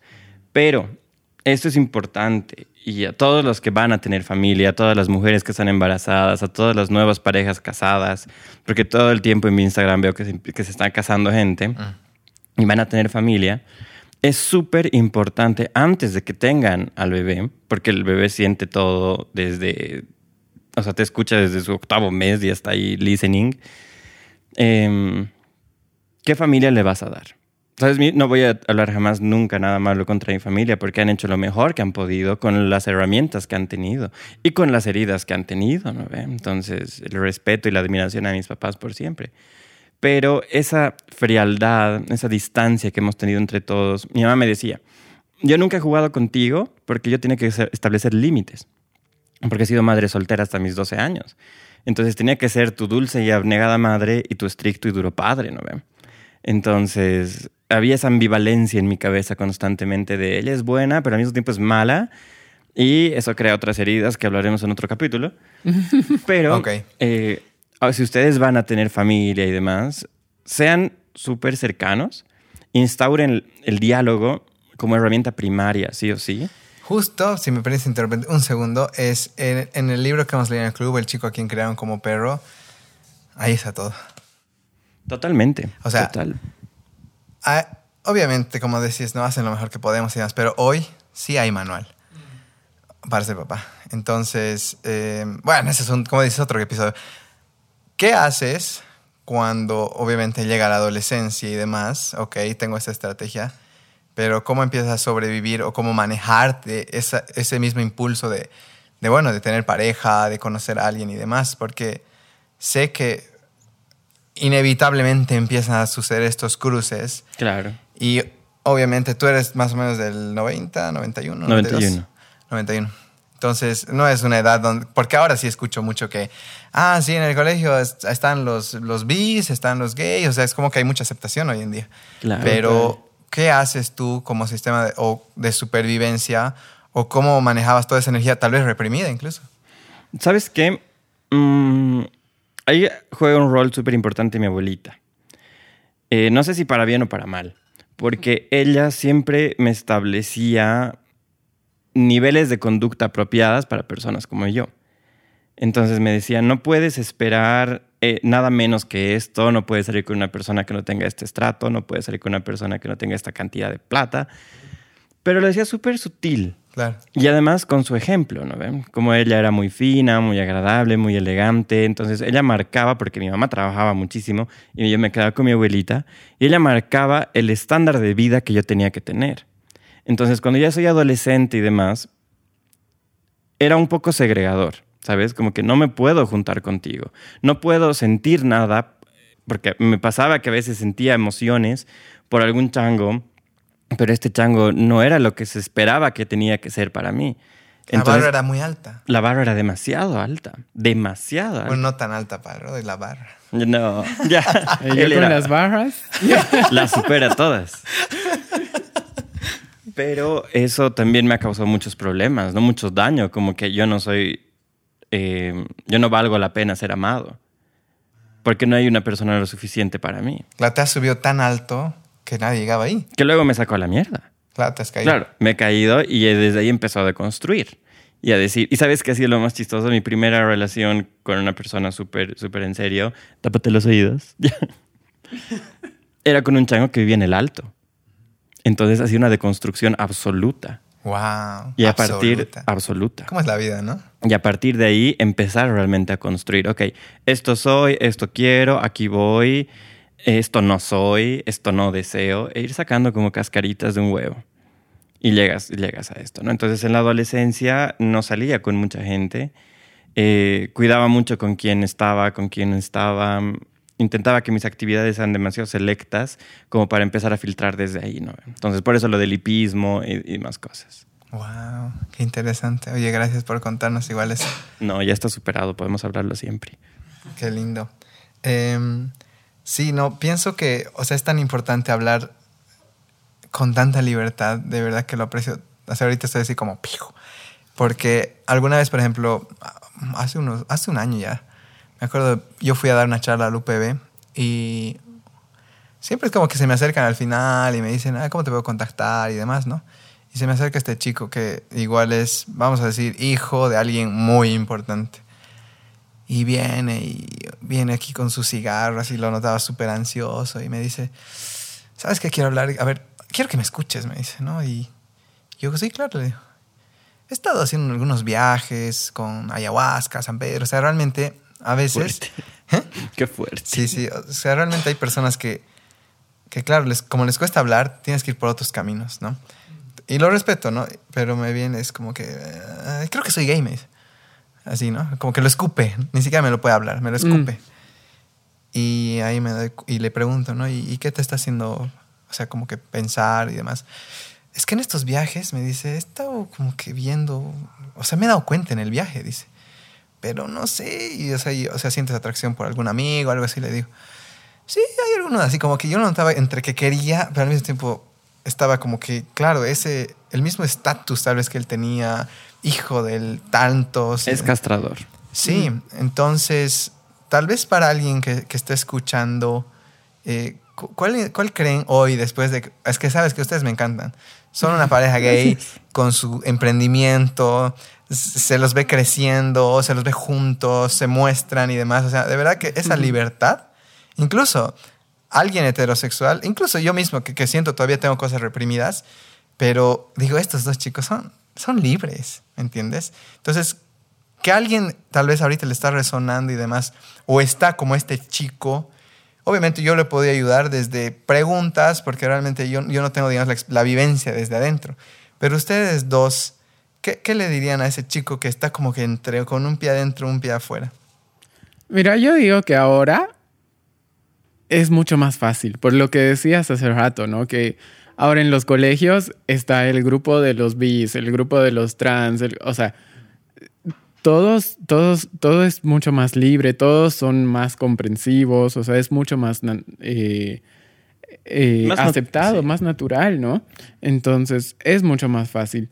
S2: Pero esto es importante y a todos los que van a tener familia, a todas las mujeres que están embarazadas, a todas las nuevas parejas casadas, porque todo el tiempo en mi Instagram veo que se, que se están casando gente y van a tener familia, es súper importante antes de que tengan al bebé, porque el bebé siente todo desde, o sea, te escucha desde su octavo mes y está ahí listening. Em, ¿Qué familia le vas a dar? ¿Sabes? No voy a hablar jamás nunca nada malo contra mi familia porque han hecho lo mejor que han podido con las herramientas que han tenido y con las heridas que han tenido, ¿no? Entonces, el respeto y la admiración a mis papás por siempre. Pero esa frialdad, esa distancia que hemos tenido entre todos, mi mamá me decía, yo nunca he jugado contigo porque yo tenía que establecer límites, porque he sido madre soltera hasta mis 12 años. Entonces tenía que ser tu dulce y abnegada madre y tu estricto y duro padre, ¿no? Entonces había esa ambivalencia en mi cabeza constantemente de ella es buena, pero al mismo tiempo es mala. Y eso crea otras heridas que hablaremos en otro capítulo. Pero
S4: Ok.
S2: eh, si ustedes van a tener familia y demás, sean súper cercanos, instauren el, el diálogo como herramienta primaria, sí o sí.
S4: Justo, si me permites interrumpir un segundo, es en, en el libro que hemos leído en el club, El chico a quien crearon como perro, ahí está todo.
S2: Totalmente.
S4: O sea,
S2: Total.
S4: Ah, obviamente, como decís, no hacen lo mejor que podemos y demás, pero hoy sí hay manual para ser papá. Entonces, eh, bueno, ese es un, como dices, otro episodio. ¿Qué haces cuando obviamente llega la adolescencia y demás? Ok, tengo esta estrategia, pero ¿cómo empiezas a sobrevivir o cómo manejarte ese mismo impulso de, bueno, de tener pareja, de conocer a alguien y demás? Porque sé que inevitablemente empiezan a suceder estos cruces
S2: Claro.
S4: y obviamente tú eres más o menos del 90, 91, 92.
S2: 91.
S4: 91. Entonces, no es una edad donde... Porque ahora sí escucho mucho que, ah, sí, en el colegio es- están los, los bis, están los gays, o sea, es como que hay mucha aceptación hoy en día.
S2: Claro.
S4: Pero, ¿qué haces tú como sistema de, o de supervivencia o cómo manejabas toda esa energía, tal vez reprimida incluso?
S2: ¿Sabes qué? Mm, ahí juega un rol súper importante mi abuelita. Eh, no sé si para bien o para mal, porque ella siempre me establecía niveles de conducta apropiadas para personas como yo. Entonces me decía, no puedes esperar eh, nada menos que esto, no puedes salir con una persona que no tenga este estrato, no puedes salir con una persona que no tenga esta cantidad de plata. Pero lo decía súper sutil. Y además con su ejemplo, ¿no ven? Como ella era muy fina, muy agradable, muy elegante. Entonces ella marcaba, porque mi mamá trabajaba muchísimo y yo me quedaba con mi abuelita, y ella marcaba el estándar de vida que yo tenía que tener. Entonces cuando ya soy adolescente y demás, era un poco segregador, ¿sabes? Como que no me puedo juntar contigo, no puedo sentir nada, porque me pasaba que a veces sentía emociones por algún chango pero este chango no era lo que se esperaba que tenía que ser para mí.
S4: la barra era muy alta.
S2: La barra era demasiado alta, demasiado alta.
S4: Bueno, no tan alta, padre, de la barra.
S2: No, ya.
S1: Él con las barras.
S2: Las supera todas. Pero eso también me ha causado muchos problemas, no muchos daños, como que yo no soy, eh, yo no valgo la pena ser amado, porque no hay una persona lo suficiente para mí.
S4: La te ha subido tan alto que nadie llegaba ahí.
S2: Que luego me sacó a la mierda.
S4: Claro, te has caído.
S2: Claro, me he caído y desde ahí empezó a deconstruir y a decir, y sabes que ha sido lo más chistoso, mi primera relación con una persona súper, súper en serio, tápate los oídos, era con un chango que vivía en el alto. Entonces ha sido una deconstrucción absoluta.
S4: Wow.
S2: Y a partir, absoluta.
S4: ¿Cómo es la vida, no?
S2: Y a partir de ahí empezar realmente a construir, ok, esto soy, esto quiero, aquí voy, esto no soy, esto no deseo, e ir sacando como cascaritas de un huevo. Y llegas, llegas a esto, ¿no? Entonces en la adolescencia no salía con mucha gente, eh, cuidaba mucho con quién estaba, con quién estaba, intentaba que mis actividades sean demasiado selectas como para empezar a filtrar desde ahí, ¿no? Entonces por eso lo del hipismo y, más cosas.
S4: Wow, qué interesante. Oye, gracias por contarnos igual eso.
S2: No, ya está superado, podemos hablarlo siempre.
S4: Qué lindo. Eh, Sí, no, pienso que, o sea, es tan importante hablar con tanta libertad, de verdad que lo aprecio. O sea, ahorita estoy así como pijo. Porque alguna vez, por ejemplo, hace, unos, hace un año ya, me acuerdo, yo fui a dar una charla al UPB y siempre es como que se me acercan al final y me dicen, ah, ¿cómo te puedo contactar? y demás, ¿no? Y se me acerca este chico que igual es, vamos a decir, hijo de alguien muy importante. Y viene y viene aquí con su cigarro, así lo notaba súper ansioso y me dice, ¿sabes qué quiero hablar? A ver, quiero que me escuches, me dice, ¿no? Y yo, sí, claro, le digo. He estado haciendo algunos viajes con ayahuasca, San Pedro, o sea, realmente a veces...
S2: ¿Eh? Qué fuerte.
S4: Sí, sí, o sea, realmente hay personas que, que claro, les, como les cuesta hablar, tienes que ir por otros caminos, ¿no? Y lo respeto, ¿no? Pero me viene, es como que, creo que soy gay, me dice. Así, ¿no? Como que lo escupe. Ni siquiera me lo puede hablar, me lo escupe. Mm. Y ahí me doy, y le pregunto, ¿no? ¿Y, qué te está haciendo? O sea, como que pensar y demás. Es que en estos viajes, me dice, he estado como que viendo, o sea, me he dado cuenta en el viaje, dice. Pero no sé, y, o, sea, o sea, sientes atracción por algún amigo, algo así, le digo. Sí, hay algunos así, como que yo no notaba entre que quería, pero al mismo tiempo estaba como que, claro, ese, el mismo estatus tal vez que él tenía, hijo del tanto.
S2: Es castrador.
S4: Sí, entonces, tal vez para alguien que, que esté escuchando, eh, ¿cuál, ¿cuál, creen hoy después de... Es que sabes que ustedes me encantan. Son una pareja gay con su emprendimiento, se los ve creciendo, se los ve juntos, se muestran y demás. O sea, de verdad que esa libertad, incluso alguien heterosexual, incluso yo mismo que, que siento todavía tengo cosas reprimidas, pero digo, estos dos chicos son, son libres, ¿me entiendes? Entonces, que alguien tal vez ahorita le está resonando y demás, o está como este chico, obviamente yo le podría ayudar desde preguntas, porque realmente yo, yo no tengo, digamos, la, vivencia desde adentro. Pero ustedes dos, ¿qué, ¿qué, le dirían a ese chico que está como que entre, con un pie adentro, un pie afuera?
S1: Mira, yo digo que ahora es mucho más fácil, por lo que decías hace rato, ¿no? Que Ahora en los colegios está el grupo de los bis, el grupo de los trans, o sea, todos, todos, todo es mucho más libre, todos son más comprensivos, o sea, es mucho más, eh, eh, aceptado, más natural, ¿no? Entonces es mucho más fácil.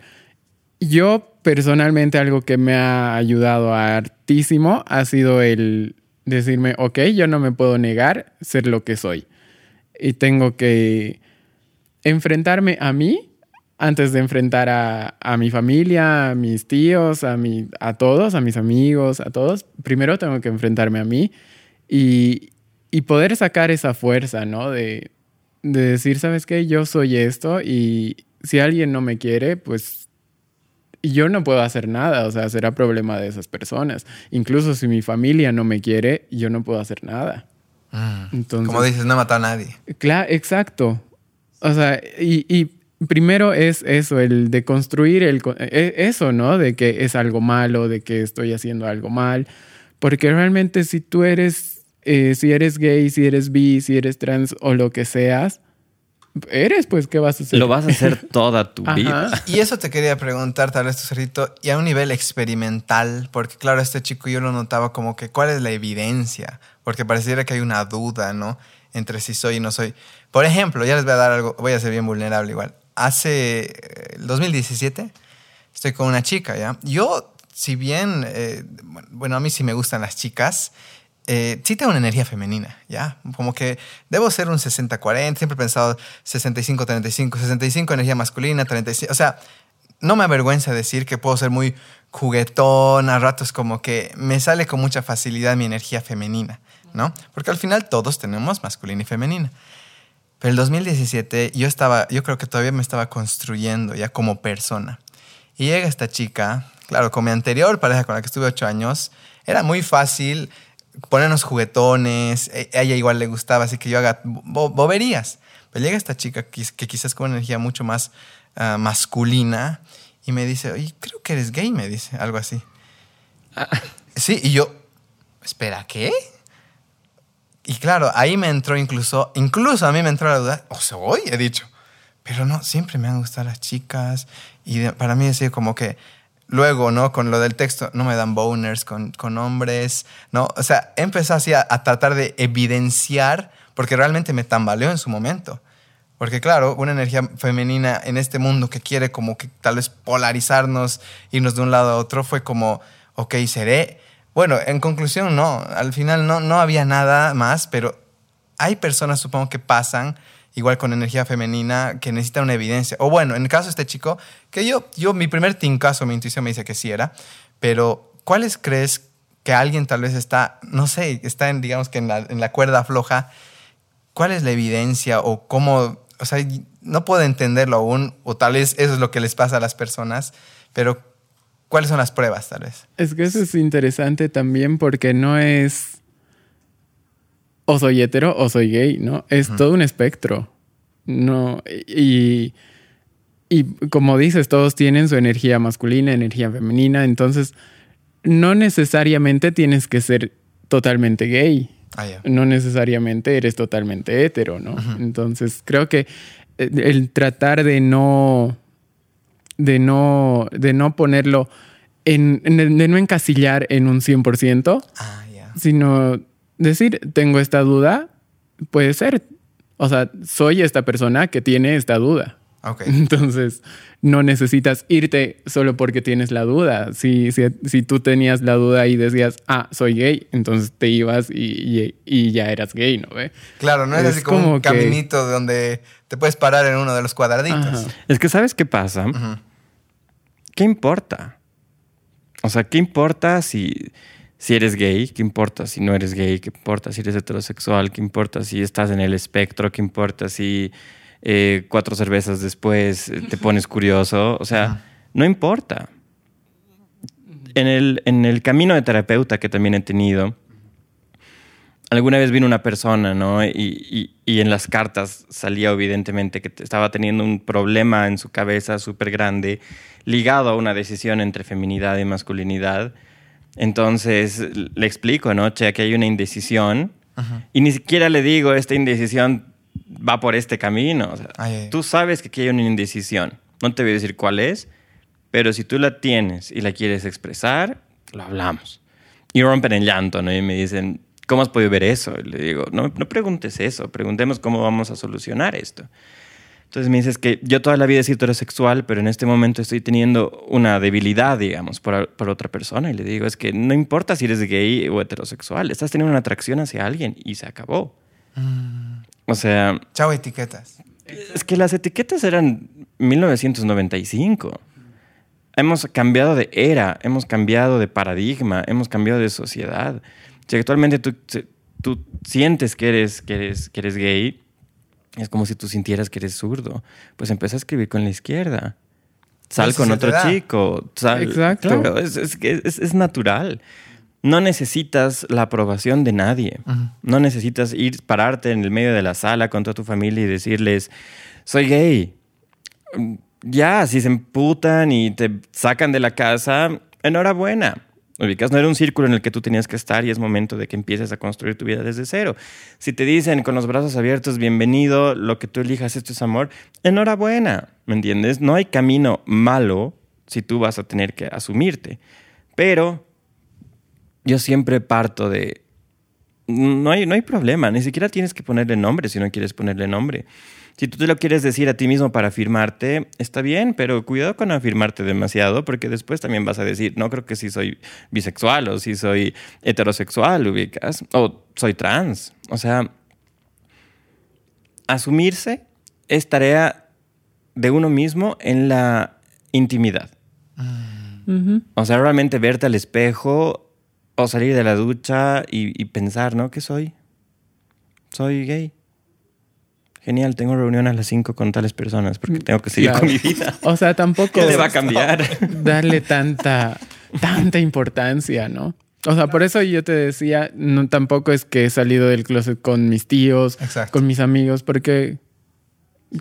S1: Yo personalmente algo que me ha ayudado hartísimo ha sido el decirme, ok, yo no me puedo negar ser lo que soy. Y tengo que enfrentarme a mí antes de enfrentar a, a, mi familia, a mis tíos, a, mi, a todos, a mis amigos, a todos, primero tengo que enfrentarme a mí y, y poder sacar esa fuerza, ¿no? De, de decir, ¿sabes qué? Yo soy esto y si alguien no me quiere, pues yo no puedo hacer nada, o sea, será problema de esas personas. Incluso si mi familia no me quiere, yo no puedo hacer nada.
S4: Mm. Entonces, Como dices, no a nadie.
S1: Claro, exacto. O sea, y, y, primero es eso, el de construir el, e, eso, ¿no? De que es algo malo, de que estoy haciendo algo mal. Porque realmente si tú eres, eh, si eres gay, si eres bi, si eres trans o lo que seas, eres, pues, ¿qué vas a hacer?
S2: Lo vas a hacer toda tu vida.
S4: Y eso te quería preguntar, tal vez, tu cerrito, y a un nivel experimental, porque claro, este chico yo lo notaba como que, ¿cuál es la evidencia? Porque pareciera que hay una duda, ¿no? Entre si soy y no soy. Por ejemplo, ya les voy a dar algo, voy a ser bien vulnerable igual. Hace eh, el 2017 estoy con una chica, ¿ya? Yo, si bien, eh, bueno, a mí sí me gustan las chicas, eh, sí tengo una energía femenina, ¿ya? Como que debo ser un 60-40, siempre he pensado 65-35, 65 energía masculina, 35, o sea, no me avergüenza decir que puedo ser muy juguetón, a ratos como que me sale con mucha facilidad mi energía femenina, ¿no? Porque al final todos tenemos masculina y femenina. Pero el 2017 yo estaba, yo creo que todavía me estaba construyendo ya como persona. Y llega esta chica, claro, con mi anterior pareja con la que estuve ocho años, era muy fácil ponernos juguetones, e, a ella igual le gustaba, así que yo haga boberías. Pero llega esta chica que, quizás con una energía mucho más ah, masculina y me dice, oye, creo que eres gay, me dice, algo así. Ah. Sí, y yo, espera, ¿qué? Y claro, ahí me entró incluso, incluso a mí me entró la duda, o sea, hoy he dicho, pero no, siempre me han gustado las chicas y para mí es como que Luego, ¿no? Con lo del texto, no me dan boners con, con hombres, ¿no? O sea, empecé así a, tratar de evidenciar, porque realmente me tambaleó en su momento. Porque claro, una energía femenina en este mundo que quiere como que tal vez polarizarnos, irnos de un lado a otro, fue como, ok, seré. Bueno, en conclusión, no, al final no, no había nada más, pero hay personas, supongo, que pasan igual con energía femenina, que necesita una evidencia. O bueno, en el caso de este chico, que yo, yo mi primer tincazo, mi intuición me dice que sí era, pero ¿cuáles crees que alguien tal vez está, no sé, está en, digamos que en la, en la cuerda floja? ¿Cuál es la evidencia o cómo, o sea, no puedo entenderlo aún, o tal vez eso es lo que les pasa a las personas, pero ¿cuáles son las pruebas tal vez?
S1: Es que eso es interesante también porque no es o soy hetero o soy gay, ¿no? Es todo un espectro. No, y, y como dices, todos tienen su energía masculina, energía femenina, entonces no necesariamente tienes que ser totalmente gay. Ah, no necesariamente eres totalmente hetero, ¿no? Entonces creo que el tratar de no, de no, de no ponerlo en, de no encasillar en un 100%, ah, sino decir, tengo esta duda, puede ser. O sea, soy esta persona que tiene esta duda. Entonces, no necesitas irte solo porque tienes la duda. Si, si, tú tenías la duda y decías, ah, soy gay, entonces te ibas y, y, ya eras gay, ¿no? ¿Ve?
S4: Claro, no es, así como, un caminito donde te puedes parar en uno de los cuadraditos.
S2: Es que, ¿sabes qué pasa? ¿Qué importa? O sea, ¿qué importa si si eres gay, ¿qué importa si no eres gay? ¿Qué importa si eres heterosexual? ¿Qué importa si estás en el espectro? ¿Qué importa si eh, cuatro cervezas después eh, te pones curioso? O sea, no importa. En el, en el camino de terapeuta que también he tenido, alguna vez vino una persona, ¿no? Y, y, en las cartas salía evidentemente que estaba teniendo un problema en su cabeza súper grande ligado a una decisión entre feminidad y masculinidad entonces le explico, ¿no? Che, que hay una indecisión y ni siquiera le digo, esta indecisión va por este camino. Tú sabes que aquí hay una indecisión. No te voy a decir cuál es, pero si tú la tienes y la quieres expresar, lo hablamos. Y rompen el llanto, ¿no? Y me dicen, ¿cómo has podido ver eso? Y le digo, no, no preguntes eso, preguntemos cómo vamos a solucionar esto. Entonces me dices que yo toda la vida he sido heterosexual, pero en este momento estoy teniendo una debilidad, digamos, por, por, otra persona. Y le digo, es que no importa si eres gay o heterosexual, estás teniendo una atracción hacia alguien y se acabó. O sea...
S4: Chao etiquetas.
S2: Es que las etiquetas eran 1995. Hemos cambiado de era, hemos cambiado de paradigma, hemos cambiado de sociedad. Si actualmente tú, tú sientes que eres, que, eres, que eres gay, es como si tú sintieras que eres zurdo. Pues empieza a escribir con la izquierda. Sal con otro chico. Sal,
S1: Exacto.
S2: Claro, es, es, es- es natural. No necesitas la aprobación de nadie. No necesitas ir, pararte en el medio de la sala con toda tu familia y decirles, soy gay. Mm, Ya, si se emputan y te sacan de la casa, enhorabuena. Ubicas, no era un círculo en el que tú tenías que estar y es momento de que empieces a construir tu vida desde cero. Si te dicen con los brazos abiertos, bienvenido, lo que tú elijas, esto es amor, enhorabuena, ¿me entiendes? No hay camino malo si tú vas a tener que asumirte. Pero yo siempre parto de, no hay, no hay problema, ni siquiera tienes que ponerle nombre si no quieres ponerle nombre. Si tú te lo quieres decir a ti mismo para afirmarte, está bien, pero cuidado con afirmarte demasiado porque después también vas a decir, no creo que si soy bisexual o si soy heterosexual, ubicas, o soy trans. O sea, asumirse es tarea de uno mismo en la intimidad.
S1: Ujú.
S2: O sea, realmente verte al espejo o salir de la ducha y, y pensar, ¿no? ¿Qué soy? Soy gay. Genial, tengo reunión a las 5 con tales personas porque tengo que seguir
S1: Claro.
S2: con mi vida.
S1: O sea, tampoco
S2: ¿Qué le va a cambiar?
S1: darle tanta, tanta importancia, ¿no? O sea, por eso yo te decía, no, tampoco es que he salido del closet con mis tíos,
S4: Exacto.
S1: con mis amigos, porque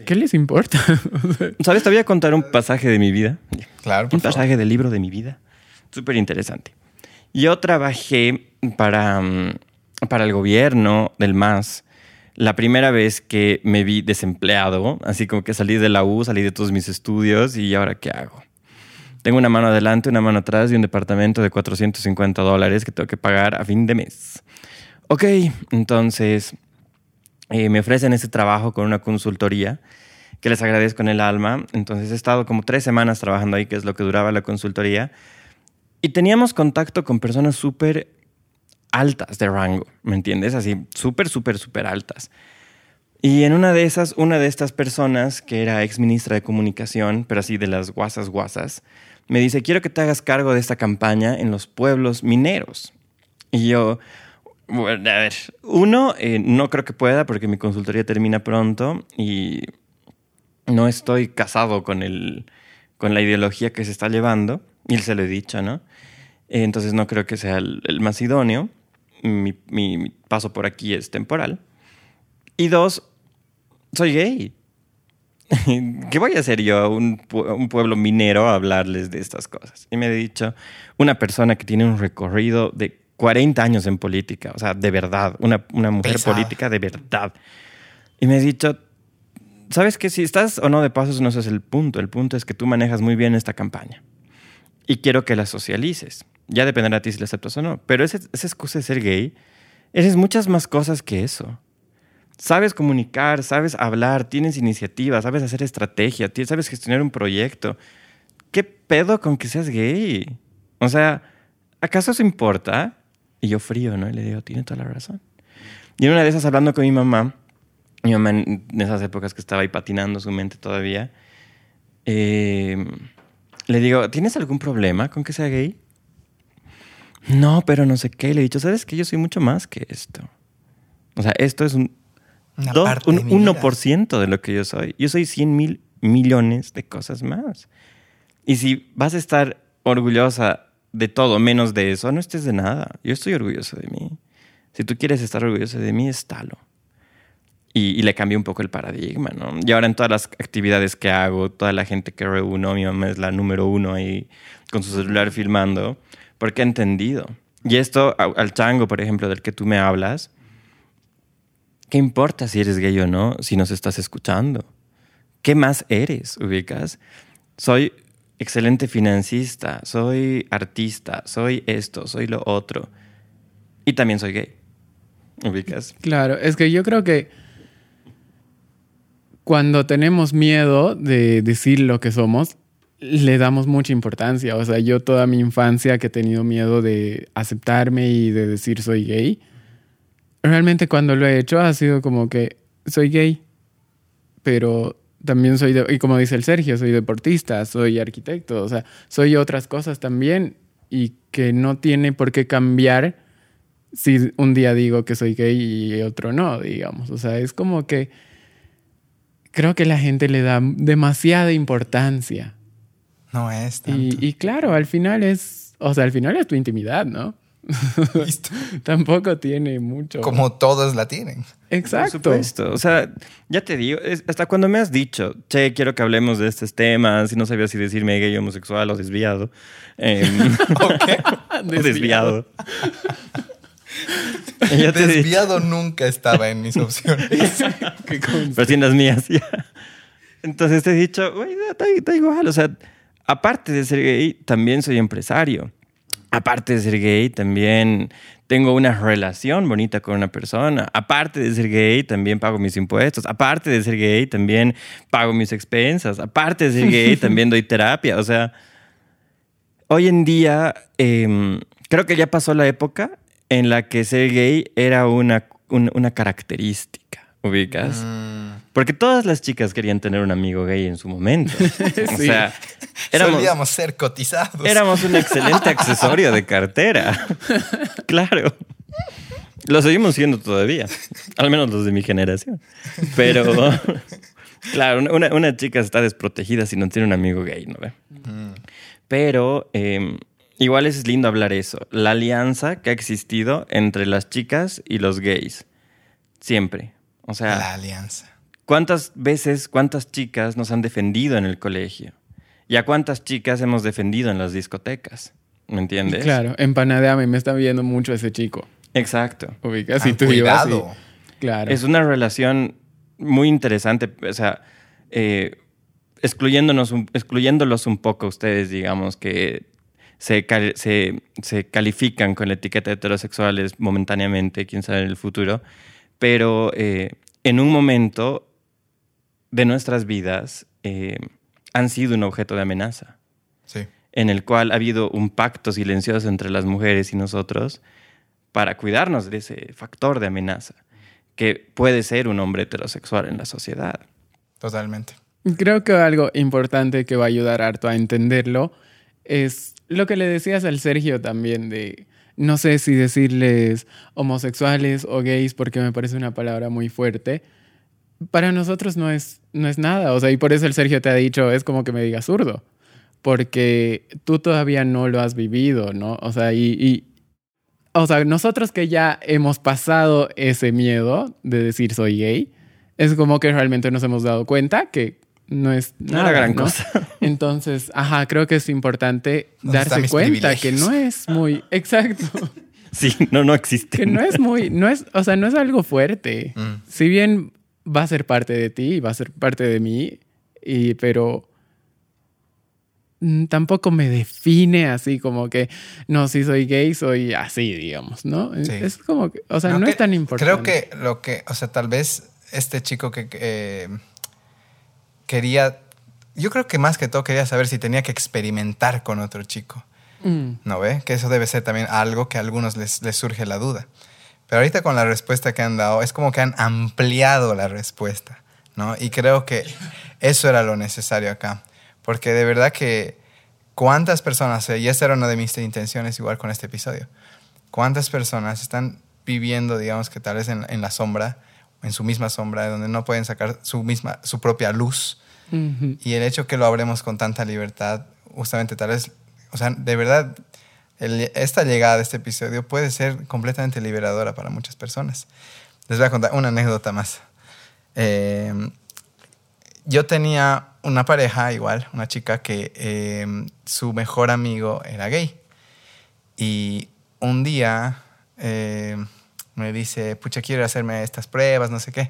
S1: ¿qué les importa?
S2: ¿Sabes? Te voy a contar un pasaje de mi vida.
S4: Claro, por
S2: Un
S4: favor.
S2: pasaje del libro de mi vida. Súper interesante. Yo trabajé para, mm, para el gobierno del MAS la primera vez que me vi desempleado, así como que salí de la U, salí de todos mis estudios y ahora qué hago. Tengo una mano adelante, una mano atrás y un departamento de 450 dólares que tengo que pagar a fin de mes. Ok, entonces eh, me ofrecen ese trabajo con una consultoría que les agradezco en el alma. Entonces he estado como tres semanas trabajando ahí, que es lo que duraba la consultoría. Y teníamos contacto con personas súper altas de rango, ¿me entiendes? Así, súper, súper, súper altas. Y en una de esas, una de estas personas, que era ex ministra de comunicación, pero así de las guasas guasas, me dice, quiero que te hagas cargo de esta campaña en los pueblos mineros. Y yo, bueno, a ver, uno, eh, no creo que pueda porque mi consultoría termina pronto y no estoy casado con, el, con la ideología que se está llevando, y se lo he dicho, ¿no? Entonces no creo que sea el, el más idóneo. Mi, mi- mi paso por aquí es temporal. Y dos, soy gay. ¿Qué voy a hacer yo a un, pueblo minero a hablarles de estas cosas? Y me ha dicho una persona que tiene un recorrido de 40 años en política, o sea, de verdad, una, una mujer
S4: Pesado.
S2: política de verdad. Y me ha dicho, ¿sabes que Si estás o no de pasos, no ese es el punto. El punto es que tú manejas muy bien esta campaña. Y quiero que la socialices. Ya dependerá a ti si la aceptas o no. Pero ese- esa excusa de ser gay, eres muchas más cosas que eso. Sabes comunicar, sabes hablar, tienes iniciativa, sabes hacer estrategia, sabes gestionar un proyecto. ¿Qué pedo con que seas gay? O sea, ¿acaso eso importa? Y yo frío, ¿no? Y le digo, tiene toda la razón. Y en una de esas, hablando con mi mamá, mi mamá en esas épocas que estaba ahí patinando su mente todavía, eh, le digo, ¿tienes algún problema con que sea gay? No, pero no sé qué. Y le he dicho, ¿sabes qué? Yo soy mucho más que esto. O sea, esto es un, dos- un
S4: de mi vida.
S2: 1% de lo que yo soy. Yo soy 100 mil millones de cosas más. Y si vas a estar orgullosa de todo menos de eso, no estés de nada. Yo estoy orgulloso de mí. Si tú quieres estar orgulloso de mí, estálo. Y, y le cambié un poco el paradigma, ¿no? Y ahora en todas las actividades que hago, toda la gente que reúno, mi mamá es la número uno ahí con su celular filmando, porque ha entendido. Y esto, al chango, por ejemplo, del que tú me hablas, ¿qué importa si eres gay o no, si nos estás escuchando? ¿Qué más eres, ubicas? Soy excelente financista, soy artista, soy esto, soy lo otro. Y también soy gay, ubicas.
S1: Claro, es que yo creo que cuando tenemos miedo de decir lo que somos, le damos mucha importancia. O sea, yo toda mi infancia que he tenido miedo de aceptarme y de decir soy gay, realmente cuando lo he hecho ha sido como que soy gay. pero también soy, de- y como dice el Sergio, soy deportista, soy arquitecto, o sea, soy otras cosas también y que no tiene por qué cambiar si un día digo que soy gay y otro no, digamos. O sea, es como que creo que la gente le da demasiada importancia.
S4: No es tanto.
S1: Y, y claro, al final es, o sea, al final es tu intimidad, ¿no?
S4: Listo.
S1: Tampoco tiene mucho.
S4: Como todos la tienen.
S1: Exacto.
S2: Por supuesto. O sea, ya te digo, es- hasta cuando me has dicho, che, quiero que hablemos de estos temas, y no sabía si decirme gay, homosexual o desviado. em, o desviado. Y ya te he dicho,
S4: Desviado nunca estaba en mis opciones.
S2: Pero sí en las mías, ya. Entonces te he dicho, güey, da igual. O sea, aparte de ser gay, también soy empresario. Aparte de ser gay, también tengo una relación bonita con una persona. Aparte de ser gay, también pago mis impuestos. Aparte de ser gay, también pago mis expensas. Aparte de ser gay, también doy terapia. O sea, hoy en día em, creo que ya pasó la época en la que ser gay era una, un- una característica. ¿Ubicas? Porque todas las chicas querían tener un amigo gay en su momento. O
S1: Sí.
S2: sea, éramos,
S4: Solíamos ser cotizados.
S2: éramos un excelente accesorio de cartera. Claro. Lo seguimos siendo todavía. Al menos los de mi generación. Pero, claro, una, una chica está desprotegida si no tiene un amigo gay, ¿no ve? Pero eh, igual es lindo hablar eso. La alianza que ha existido entre las chicas y los gays. Siempre. O sea,
S4: La alianza.
S2: ¿Cuántas veces, cuántas chicas nos han defendido en el colegio? ¿Y a cuántas chicas hemos defendido en las discotecas? ¿Me entiendes?
S1: Claro, en Panadeame me está viendo mucho ese chico.
S2: Exacto.
S1: Ubicas
S4: Ah,
S1: y tú ibas y-
S4: cuidado.
S1: Claro.
S2: Es una relación muy interesante, o sea, eh, excluyéndonos un- excluyéndolos un poco ustedes, digamos, que se, cal- se, se califican con la etiqueta de heterosexuales momentáneamente, quién sabe en el futuro, pero eh, en un momento de nuestras vidas eh, han sido un objeto de amenaza
S4: Sí.
S2: en el cual ha habido un pacto silencioso entre las mujeres y nosotros para cuidarnos de ese factor de amenaza que puede ser un hombre heterosexual en la sociedad.
S4: Totalmente.
S1: Creo que algo importante que va a ayudar harto a entenderlo es lo que le decías al Sergio también de no sé si decirles homosexuales o gays porque me parece una palabra muy fuerte. Para nosotros no es, no es nada, o sea, y por eso el Sergio te ha dicho, es como que me diga zurdo, porque tú todavía no lo has vivido, ¿no? O sea, y, y- o sea, nosotros que ya hemos pasado ese miedo de decir soy gay, es como que realmente nos hemos dado cuenta que no es
S2: No
S1: nada
S2: era gran
S1: ¿no?
S2: cosa.
S1: Entonces, ajá, creo que es importante
S4: ¿Dónde están
S1: darse cuenta que no es muy exacto,
S2: Sí, no, no existe.
S1: que no es muy, no es, o sea, no es algo fuerte.
S4: Mm.
S1: Si bien va a ser parte de ti, va a ser parte de mí, y pero mm, tampoco me define así como que no, si soy gay soy así, digamos, ¿no?
S4: Sí.
S1: Es como que, o sea, no,
S4: que-
S1: es tan importante.
S4: Creo que lo que, o sea, tal vez este chico que eh, quería, yo creo que más que todo quería saber si tenía que experimentar con otro chico.
S1: Mm.
S4: ¿No ve? Que eso debe ser también algo que a algunos les, les surge la duda. Pero ahorita con la respuesta que han dado, es como que han ampliado la respuesta, ¿no? Y creo que eso era lo necesario acá. Porque de verdad que cuántas personas, eh, y esa era una de mis intenciones igual con este episodio, cuántas personas están viviendo, digamos que tal vez en, en la sombra, en su misma sombra, donde no pueden sacar su, misma, su propia luz. Y el hecho que lo hablemos con tanta libertad, justamente tal vez, o sea, de verdad, esta llegada de este episodio puede ser completamente liberadora para muchas personas. Les voy a contar una anécdota más. Eh, yo tenía una pareja igual, una chica que eh, su mejor amigo era gay. Y un día eh, me dice, pucha, quiero hacerme estas pruebas, no sé qué.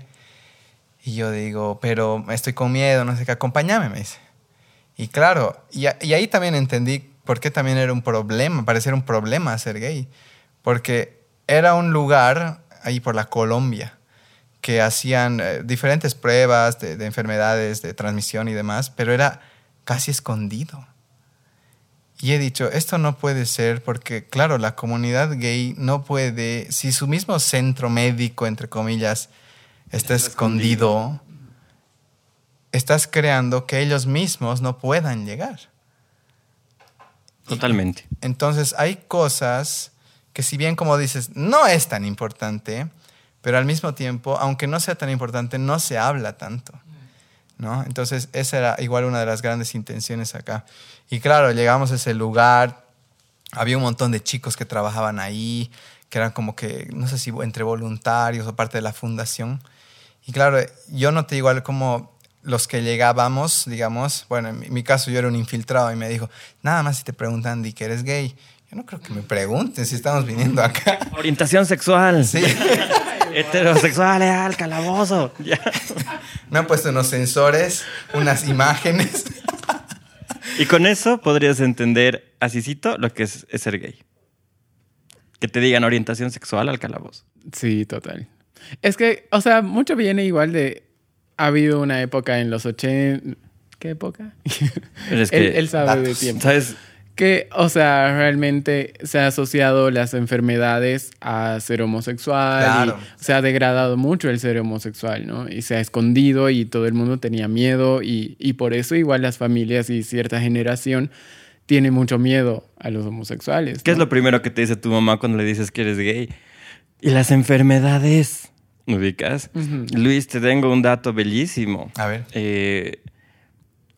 S4: Y yo digo, pero estoy con miedo, no sé qué, acompáñame, me dice. Y claro, y, y ahí también entendí por qué también era un problema, parecía un problema ser gay. Porque era un lugar ahí por la Colombia que hacían eh, diferentes pruebas de, de enfermedades, de transmisión y demás, pero era casi escondido. Y he dicho, esto no puede ser porque, claro, la comunidad gay no puede, si su mismo centro médico, entre comillas, está escondido, estás creando que ellos mismos no puedan llegar.
S2: Totalmente.
S4: Entonces hay cosas que si bien como dices, no es tan importante, pero al mismo tiempo, aunque no sea tan importante, no se habla tanto. ¿no? Entonces esa era igual una de las grandes intenciones acá. Y claro, llegamos a ese lugar, había un montón de chicos que trabajaban ahí, que eran como que, no sé si entre voluntarios o parte de la fundación. Y claro, yo noté igual como los que llegábamos, digamos, bueno, en mi caso yo era un infiltrado y me dijo, nada más si te preguntan, di que eres gay. Yo no creo que me pregunten si estamos viniendo acá.
S2: Orientación sexual.
S4: Sí.
S2: Heterosexual, al calabozo. Ya.
S4: Me han puesto unos sensores, unas imágenes.
S2: Y con eso podrías entender, asícito, lo que es, es ser gay. Que te digan orientación sexual al calabozo.
S1: Sí, total. Es que, o sea, mucho viene igual de. Ha habido una época en los 80. ¿Qué época?
S2: Es
S1: él,
S2: que,
S1: él sabe de
S4: datos.
S1: tiempo.
S2: ¿sabes?
S1: Que, o sea, realmente se ha asociado las enfermedades a ser homosexual.
S4: Claro.
S1: Y se ha degradado mucho el ser homosexual, ¿no? Y se ha escondido y todo el mundo tenía miedo. Y, y por eso, igual, las familias y cierta generación tiene mucho miedo a los homosexuales.
S2: ¿Qué es lo primero que te dice tu mamá cuando le dices que eres gay? Y las enfermedades. ¿Me ubicas? Luis, te tengo un dato bellísimo.
S4: A ver.
S2: Eh,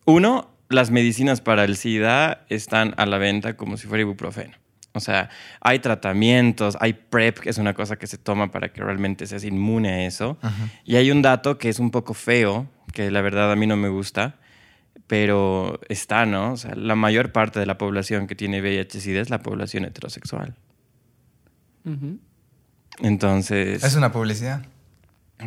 S2: uno, las medicinas para el SIDA están a la venta como si fuera ibuprofeno. O sea, hay tratamientos, hay PrEP, que es una cosa que se toma para que realmente seas inmune a eso. Y hay un dato que es un poco feo, que la verdad a mí no me gusta, pero está, ¿no? O sea, la mayor parte de la población que tiene VIH-Sida es la población heterosexual. Entonces...
S4: Es una publicidad.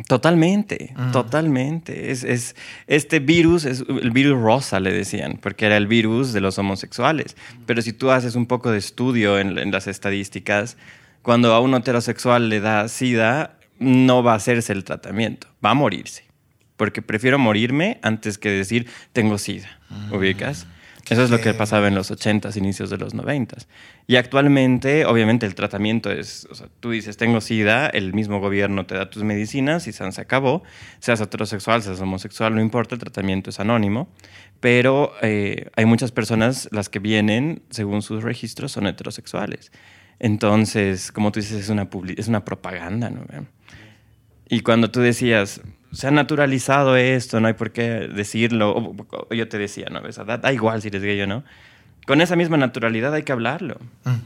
S2: Totalmente, totalmente. Es, es- este virus es el virus rosa, le decían, porque era el virus de los homosexuales. Pero si tú haces un poco de estudio en, en las estadísticas, cuando a un heterosexual le da SIDA, no va a hacerse el tratamiento, va a morirse. Porque prefiero morirme antes que decir tengo SIDA. ¿Ubicas? Eso es lo que pasaba en los 80s, inicios de los 90s. Y actualmente, obviamente, el tratamiento es, o sea, tú dices, tengo SIDA, el mismo gobierno te da tus medicinas y se acabó. Seas heterosexual, seas homosexual, no importa, el tratamiento es anónimo. Pero eh, hay muchas personas, las que vienen, según sus registros, son heterosexuales. Entonces, como tú dices, es una, es una propaganda, ¿no? Y cuando tú decías, se ha naturalizado esto, no hay por qué decirlo, o- o yo te decía, ¿no? O sea, da, da igual si eres gay o no. Con esa misma naturalidad hay que hablarlo.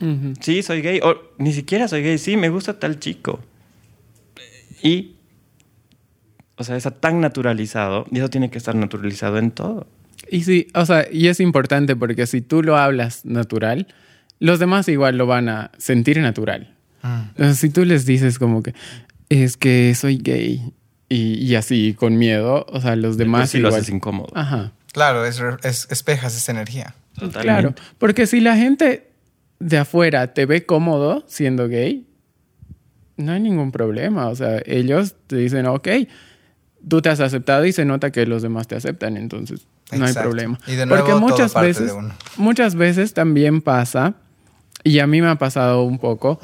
S1: Ujú.
S2: Sí, soy gay, o ni siquiera soy gay, sí, me gusta tal chico. Y, o sea, está tan naturalizado, y eso tiene que estar naturalizado en todo.
S1: Y sí, o sea, y es importante porque si tú lo hablas natural, los demás igual lo van a sentir natural. Entonces, si tú les dices como que es que soy gay y, y así con miedo, o sea, los demás
S2: sí lo haces incómodo.
S1: Ajá.
S4: Claro, es, es- espejas esa energía.
S2: Totalmente.
S1: Claro, porque si la gente de afuera te ve cómodo siendo gay, no hay ningún problema. O sea, ellos te dicen, ok, tú te has aceptado y se nota que los demás te aceptan, entonces no hay problema.
S4: Y de nuevo,
S1: porque
S4: todo
S1: muchas
S4: parte
S1: veces,
S4: de uno.
S1: muchas veces también pasa, y a mí me ha pasado un poco,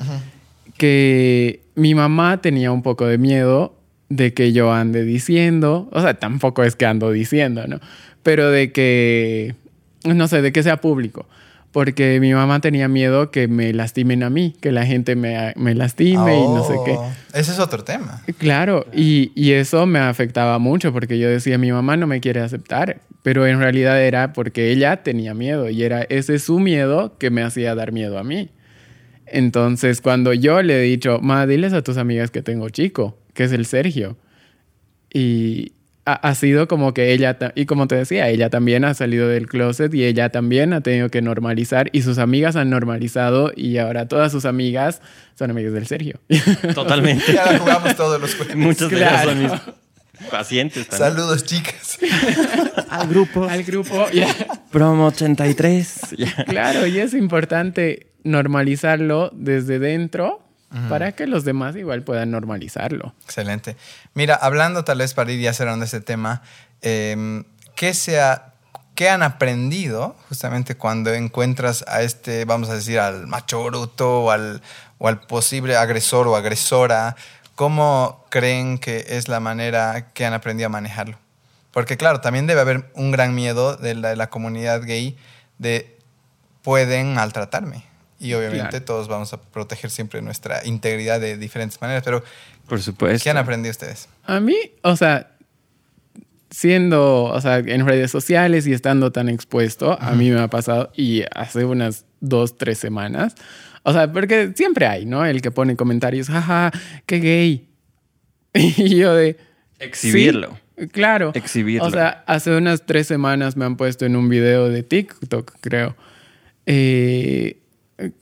S1: que mi mamá tenía un poco de miedo de que yo ande diciendo, o sea, tampoco es que ando diciendo, ¿no? Pero de que, no sé, de que sea público. Porque mi mamá tenía miedo que me lastimen a mí, que la gente me, me lastime y no sé qué.
S4: Oh, Ese es otro tema.
S1: Claro, y, y eso me afectaba mucho porque yo decía, mi mamá no me quiere aceptar, pero en realidad era porque ella tenía miedo y era ese su miedo que me hacía dar miedo a mí. Entonces, cuando yo le he dicho, ma, diles a tus amigas que tengo chico, que es el Sergio, y ha, ha sido como que ella, y como te decía, ella también ha salido del closet y ella también ha tenido que normalizar y sus amigas han normalizado y ahora todas sus amigas son amigas del Sergio.
S2: Totalmente.
S4: Ya la jugamos todos los jueves.
S2: De ellos
S1: Claro.
S2: son mis pacientes también.
S4: Saludos, chicas.
S2: Al grupo.
S1: Al grupo, ya.
S2: Promo 83. Ya.
S1: Claro, y es importante normalizarlo desde dentro para que los demás igual puedan normalizarlo.
S4: Excelente. Mira, hablando tal vez para ir ya cerrando este tema, eh, ¿qué, se ha- ¿qué han aprendido justamente cuando encuentras a este, vamos a decir, al macho bruto o al, o al posible agresor o agresora? ¿Cómo creen que es la manera que han aprendido a manejarlo? Porque claro, también debe haber un gran miedo de la, de la comunidad gay de pueden maltratarme. Y obviamente
S1: Claro.
S4: todos vamos a proteger siempre nuestra integridad de diferentes maneras. Pero,
S2: Por supuesto.
S4: ¿qué han aprendido ustedes?
S1: A mí, o sea, siendo, o sea, en redes sociales y estando tan expuesto, a mí me ha pasado y hace unas dos, tres semanas. O sea, porque siempre hay, ¿no? El que pone comentarios, jaja, qué gay. Y yo de...
S2: Exhibirlo.
S1: "Sí, claro.
S2: Exhibirlo.
S1: O sea, hace unas tres semanas me han puesto en un video de TikTok, creo. Eh,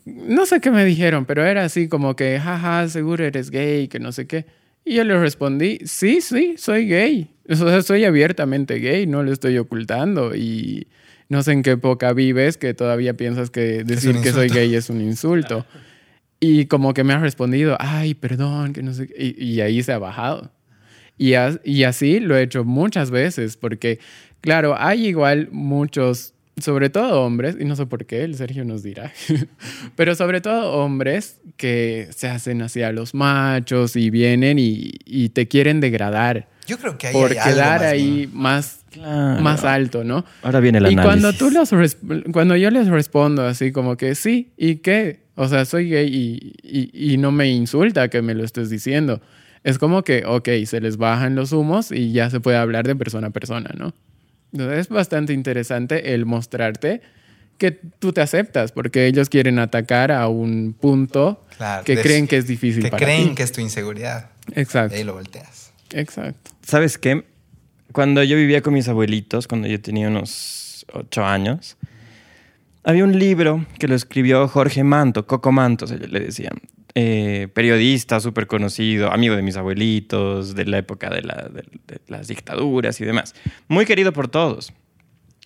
S1: no sé qué me dijeron, pero era así como que, jaja, seguro eres gay, que no sé qué. Y yo le respondí, sí, sí, soy gay. O sea, soy abiertamente gay, no lo estoy ocultando. Y no sé en qué época vives que todavía piensas que decir que soy gay es un insulto. Y como que me ha respondido, ay, perdón, que no sé qué. Y, y ahí se ha bajado. Y, as- y así lo he hecho muchas veces, porque, claro, hay igual muchos, sobre todo hombres, y no sé por qué, el Sergio nos dirá, pero sobre todo hombres que se hacen hacia los machos y vienen y, y te quieren degradar
S4: Yo creo que ahí
S1: por
S4: hay algo
S1: quedar
S4: más
S1: ahí más,
S2: Claro.
S1: más alto, ¿no?
S2: Ahora viene el
S1: y
S2: análisis.
S1: cuando tú los cuando yo les respondo así como que sí, ¿y qué? O sea, soy gay y, y- y no me insulta que me lo estés diciendo. Es como que, ok, se les bajan los humos y ya se puede hablar de persona a persona, ¿no? Es bastante interesante el mostrarte que tú te aceptas, porque ellos quieren atacar a un punto
S4: Claro,
S1: que creen que es difícil
S4: Que
S1: para
S4: creen
S1: ti.
S4: que es tu inseguridad.
S1: Exacto,
S4: De ahí lo volteas.
S1: exacto.
S2: ¿Sabes qué? Cuando yo vivía con mis abuelitos, cuando yo tenía unos ocho años, había un libro que lo escribió Jorge Manto, Coco Manto, se le decían. Eh, periodista súper conocido, amigo de mis abuelitos, de la época de, la- de- de las dictaduras y demás. Muy querido por todos.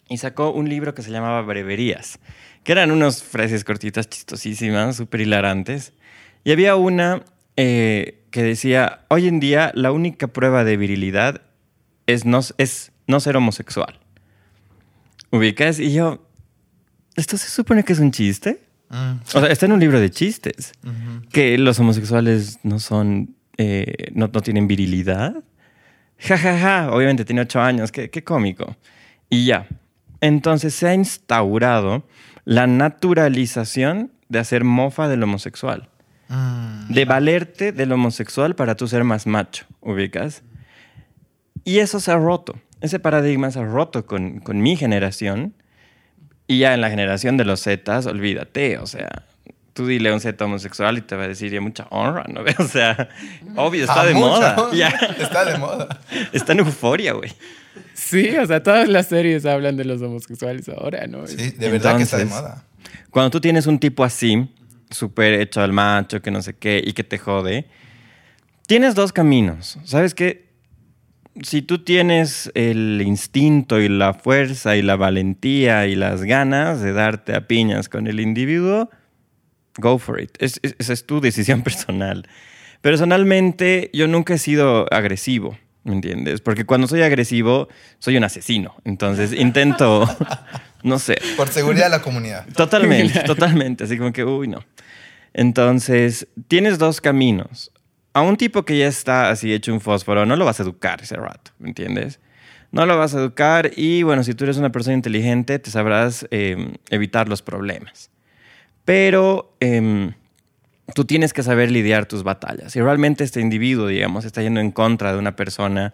S2: Y sacó un libro que se llamaba Breverías, que eran unas frases cortitas chistosísimas, súper hilarantes. Y había una eh, que decía, hoy en día la única prueba de virilidad es no, es no ser homosexual. ¿Ubicas? Y yo, ¿esto se supone que es un chiste?
S4: Mm,
S2: O sea, está en un libro de chistes.
S4: ujú.
S2: Que los homosexuales no son, eh, no, no tienen virilidad. Ja, ja, ja. Obviamente tiene ocho años. Qué, qué cómico. Y ya. Entonces se ha instaurado la naturalización de hacer mofa del homosexual.
S4: Mm.
S2: De valerte del homosexual para tú ser más macho, ¿ubicas? Y eso se ha roto. Ese paradigma se ha roto con, con mi generación. Y ya en la generación de los Zetas, olvídate, o sea, tú dile a un Zeta homosexual y te va a decir, ya mucha honra, ¿no? O sea, obvio, está
S4: Ah,
S2: de moda. Ya.
S4: Está de moda.
S2: Está en euforia, güey.
S1: Sí, o sea, todas las series hablan de los homosexuales ahora, ¿no?
S4: Sí, de verdad que está de moda.
S2: Cuando tú tienes un tipo así, súper hecho al macho, que no sé qué, y que te jode, tienes dos caminos. ¿Sabes qué? Si tú tienes el instinto y la fuerza y la valentía y las ganas de darte a piñas con el individuo, go for it. Es- es- esa es tu decisión personal. Personalmente, yo nunca he sido agresivo, ¿me entiendes? Porque cuando soy agresivo, soy un asesino. Entonces, intento, no sé,
S4: Por seguridad de la comunidad.
S2: Totalmente, totalmente. Así como que, uy, no. Entonces, tienes dos caminos. A un tipo que ya está así hecho un fósforo, no lo vas a educar ese rato, ¿me entiendes? No lo vas a educar y, bueno, si tú eres una persona inteligente, te sabrás eh, evitar los problemas. Pero em, tú tienes que saber lidiar tus batallas. Si realmente este individuo, digamos, está yendo en contra de una persona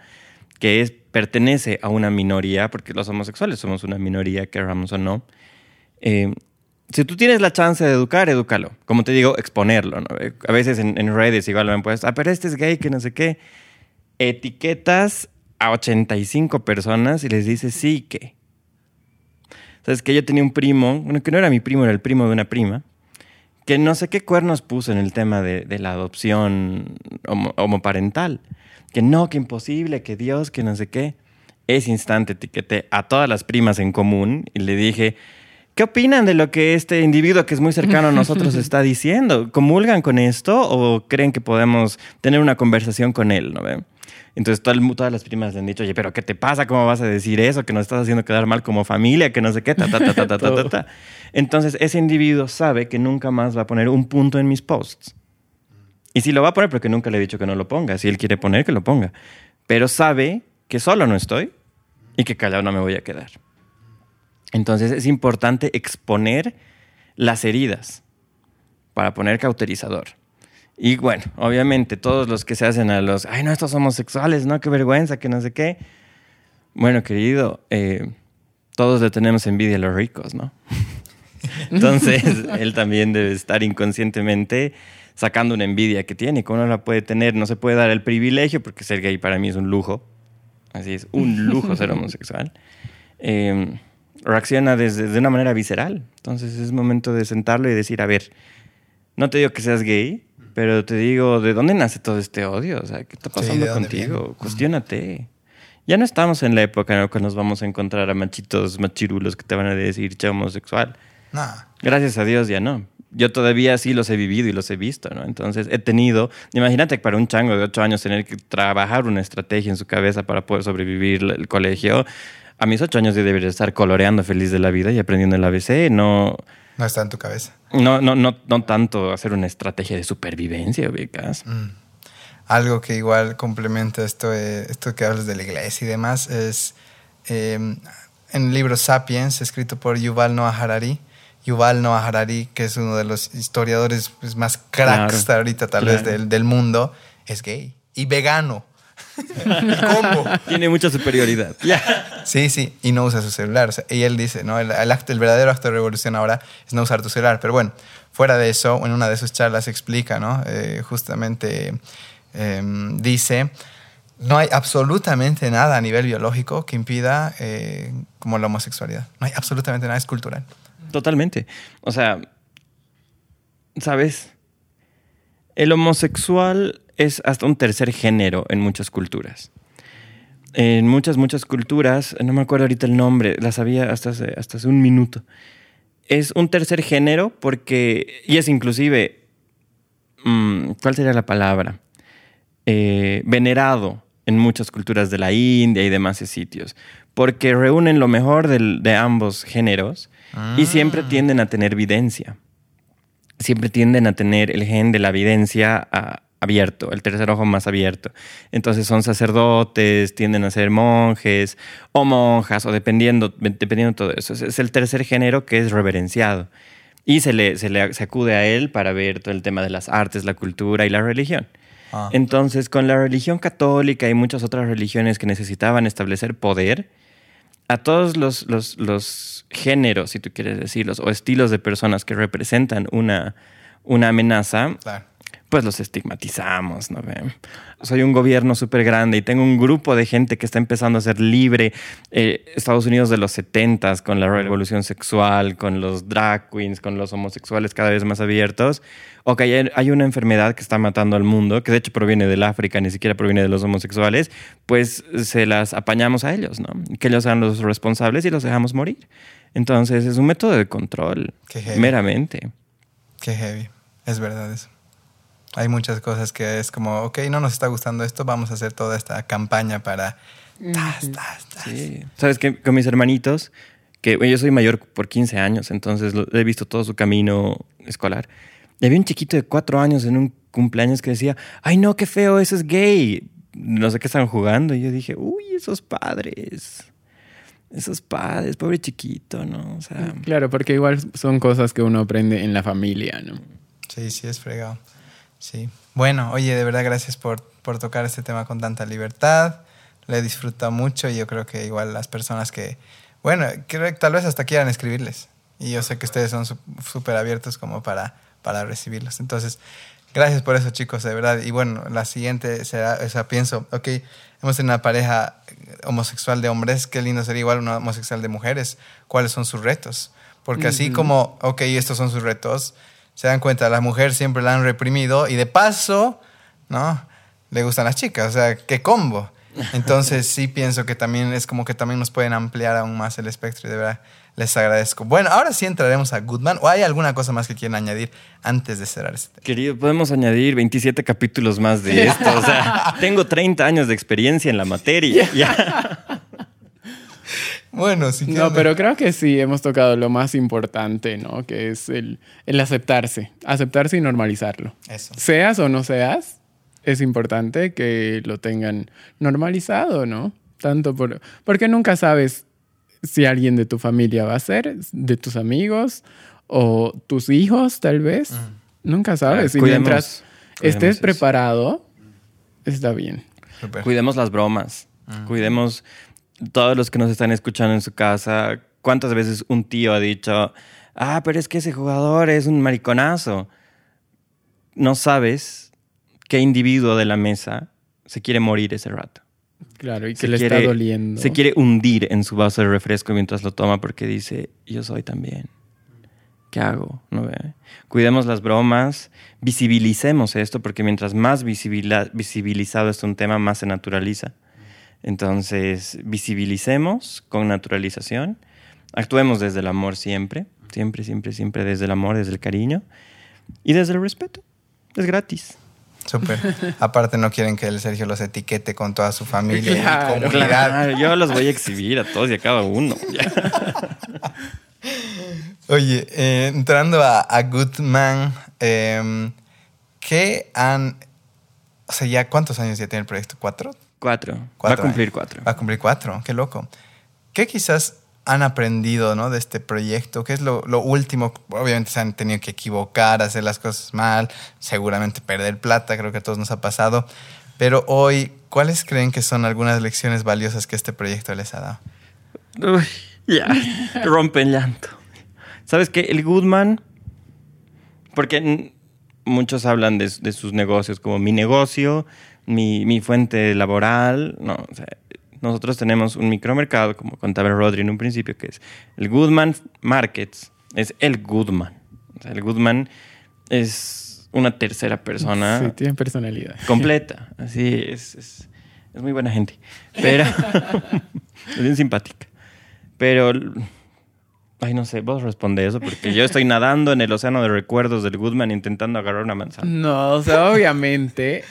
S2: que es, pertenece a una minoría, porque los homosexuales somos una minoría, queramos o no, eh, si tú tienes la chance de educar, edúcalo. Como te digo, exponerlo. A veces en, en redes igual me han puesto, ah, pero este es gay, que no sé qué. Etiquetas a 85 personas y les dices sí que. Sabes que yo tenía un primo, bueno, que no era mi primo, era el primo de una prima, que no sé qué cuernos puso en el tema de, la adopción homo- homoparental. Que no, que imposible, que Dios, que no sé qué. Ese instante etiqueté a todas las primas en común y le dije, ¿qué opinan de lo que este individuo que es muy cercano a nosotros está diciendo? ¿Comulgan con esto o creen que podemos tener una conversación con él? ¿no ve? Entonces todo el mu- todas las primas le han dicho, oye, pero ¿qué te pasa? ¿Cómo vas a decir eso? Que nos estás haciendo quedar mal como familia, que no sé qué, ta, ta, ta, ta, ta, ta, ta,
S1: Todo.
S2: ta. Entonces ese individuo sabe que nunca más va a poner un punto en mis posts. Y si lo va a poner, porque nunca le he dicho que no lo ponga. Si él quiere poner, que lo ponga. Pero sabe que solo no estoy y que callado no me voy a quedar. Entonces es importante exponer las heridas para poner cauterizador. Y bueno, obviamente todos los que se hacen a los, ay no, estos homosexuales, no, qué vergüenza, que no sé qué. Bueno, querido, eh, todos le tenemos envidia a los ricos, ¿no? Entonces, él también debe estar inconscientemente sacando una envidia que tiene, que uno la puede tener, no se puede dar el privilegio, porque ser gay para mí es un lujo, así es, un lujo ser homosexual. Eh, reacciona desde, de una manera visceral. Entonces es momento de sentarlo y decir, a ver, no te digo que seas gay, pero te digo, ¿de dónde nace todo este odio? O sea, ¿qué está pasando contigo? Cuestiónate. Ya no estamos en la época en la que nos vamos a encontrar a machitos machirulos que te van a decir, che, homosexual. Gracias a Dios ya no. Yo todavía sí los he vivido y los he visto, ¿no? Entonces he tenido, imagínate para un chango de ocho años tener que trabajar una estrategia en su cabeza para poder sobrevivir el colegio a mis ocho años yo debería estar coloreando feliz de la vida y aprendiendo el ABC, no...
S4: No está en tu cabeza.
S2: No, no, no, no tanto hacer una estrategia de supervivencia, ubicas. Mm.
S4: Algo que igual complementa esto, eh, esto que hablas de la iglesia y demás es em, en el libro Sapiens, escrito por Yuval Noah Harari. Yuval Noah Harari, que es uno de los historiadores pues, más cracks ahorita tal vez del, del mundo, es gay y vegano.
S2: ¿Cómo? Tiene mucha superioridad.
S4: Sí, sí, y no usa su celular. y él dice, ¿no? El, acto, el verdadero acto de revolución ahora es no usar tu celular. Pero bueno, fuera de eso, en una de sus charlas explica, ¿no? Eh, justamente em, dice, no hay absolutamente nada a nivel biológico que impida eh, como la homosexualidad. No hay absolutamente nada, es cultural.
S2: Totalmente. O sea, ¿sabes? El homosexual es hasta un tercer género en muchas culturas. En muchas, muchas culturas, no me acuerdo ahorita el nombre, la sabía hasta hace, hasta hace un minuto. Es un tercer género porque, y es inclusive, mm, ¿cuál sería la palabra? Eh, venerado en muchas culturas de la India y demás sitios, porque reúnen lo mejor de ambos géneros y siempre ah. tienden a tener evidencia. Siempre tienden a tener el gen de la evidencia a, abierto, el tercer ojo más abierto. Entonces son sacerdotes, tienden a ser monjes o monjas, o dependiendo, dependiendo de todo eso. Es el tercer género que es reverenciado. Y se le, se le acude a él para ver todo el tema de las artes, la cultura y la religión. Ah. Entonces, con la religión católica y muchas otras religiones que necesitaban establecer poder, a todos los, los, los géneros, si tú quieres decirlos, o estilos de personas que representan una, una amenaza, claro pues los estigmatizamos, ¿no? Soy un gobierno súper grande y tengo un grupo de gente que está empezando a ser libre. Eh, Estados Unidos de los 70 con la revolución sexual, con los drag queens, con los homosexuales cada vez más abiertos. Ok, hay una enfermedad que está matando al mundo, que de hecho proviene del África, ni siquiera proviene de los homosexuales, pues se las apañamos a ellos, ¿no? Que ellos sean los responsables y los dejamos morir. Entonces es un método de control, meramente.
S4: Qué heavy, es verdad eso. Hay muchas cosas que es como, ok, no nos está gustando esto, vamos a hacer toda esta campaña para...
S2: Sí. Sabes que con mis hermanitos, que yo soy mayor por 15 años, entonces he visto todo su camino escolar. Y había un chiquito de 4 años en un cumpleaños que decía, ay no, qué feo, eso es gay. No sé qué están jugando. Y yo dije, uy, esos padres. Esos padres, pobre chiquito, ¿no? O sea,
S1: claro, porque igual son cosas que uno aprende en la familia, ¿no?
S4: Sí, sí, es fregado. Sí. Bueno, oye, de verdad gracias por, por tocar este tema con tanta libertad. Le he disfrutado mucho y yo creo que igual las personas que, bueno, creo que tal vez hasta quieran escribirles. Y yo sé que ustedes son súper abiertos como para, para recibirlos. Entonces, gracias por eso, chicos, de verdad. Y bueno, la siguiente será, o sea, pienso, ok, hemos tenido una pareja homosexual de hombres, qué lindo sería igual una homosexual de mujeres. ¿Cuáles son sus retos? Porque así como, ok, estos son sus retos, se dan cuenta, la mujer siempre la han reprimido y de paso, ¿no? Le gustan las chicas, o sea, qué combo. Entonces sí pienso que también es como que también nos pueden ampliar aún más el espectro y de verdad les agradezco. Bueno, ahora sí entraremos a Goodman. ¿O hay alguna cosa más que quieran añadir antes de cerrar este tema?
S2: Querido, podemos añadir 27 capítulos más de esto. O sea, tengo 30 años de experiencia en la materia.
S4: Bueno, sí.
S1: No, pero creo que sí hemos tocado lo más importante, ¿no? Que es el, el aceptarse. Aceptarse y normalizarlo. Eso. Seas o no seas, es importante que lo tengan normalizado, ¿no? Tanto por... Porque nunca sabes si alguien de tu familia va a ser, de tus amigos o tus hijos tal vez. Nunca sabes. y
S2: Cuidemos-
S1: mientras
S2: cuidemos
S1: estés
S2: eso.
S1: preparado, está bien.
S2: Cuidemos las bromas. Cuidemos todos los que nos están escuchando en su casa. ¿Cuántas veces un tío ha dicho, ah, pero es que ese jugador es un mariconazo? No sabes qué individuo de la mesa se quiere morir ese rato.
S1: Claro, y que
S2: Se
S1: le
S2: quiere-
S1: está doliendo.
S2: Se quiere hundir en su vaso de refresco mientras lo toma porque dice, yo soy también. ¿Qué hago? ¿No ve? Cuidemos las bromas, visibilicemos esto porque mientras más visibilizado es un tema, más se naturaliza. Entonces, visibilicemos con naturalización, actuemos desde el amor siempre, siempre, siempre, siempre desde el amor, desde el cariño y desde el respeto. Es gratis.
S4: Súper. Aparte no quieren que el Sergio los etiquete con toda su familia
S1: Claro,
S4: y comunidad.
S2: Claro, yo los voy a exhibir a todos y a cada uno.
S4: Oye, eh, entrando a, a Goodman, eh, ¿qué han... O sea, ya cuántos años ya tiene el proyecto? ¿Cuatro?
S2: Cuatro. Va a cumplir
S4: años.
S2: cuatro.
S4: Va a cumplir cuatro, qué loco. ¿Qué quizás han aprendido ¿no? de este proyecto? ¿Qué es lo, lo último? Obviamente se han tenido que equivocar, hacer las cosas mal, seguramente perder plata, creo que a todos nos ha pasado. Pero hoy, ¿cuáles creen que son algunas lecciones valiosas que este proyecto les ha dado?
S2: Uy, ya, rompen llanto. ¿Sabes qué? El Goodman, porque muchos hablan de, de sus negocios como mi negocio, mi, mi fuente laboral. No, o sea, nosotros tenemos un micromercado, como contaba Rodri en un principio, que es el Goodman Markets. Es el Goodman. O sea, el Goodman es una tercera persona
S1: Sí, tiene personalidad.
S2: completa. Así es, es, es muy buena gente. Pero es bien simpática. Pero, ay, no sé, vos responde eso porque yo estoy nadando en el océano de recuerdos del Goodman intentando agarrar una manzana.
S1: No, o sea, obviamente.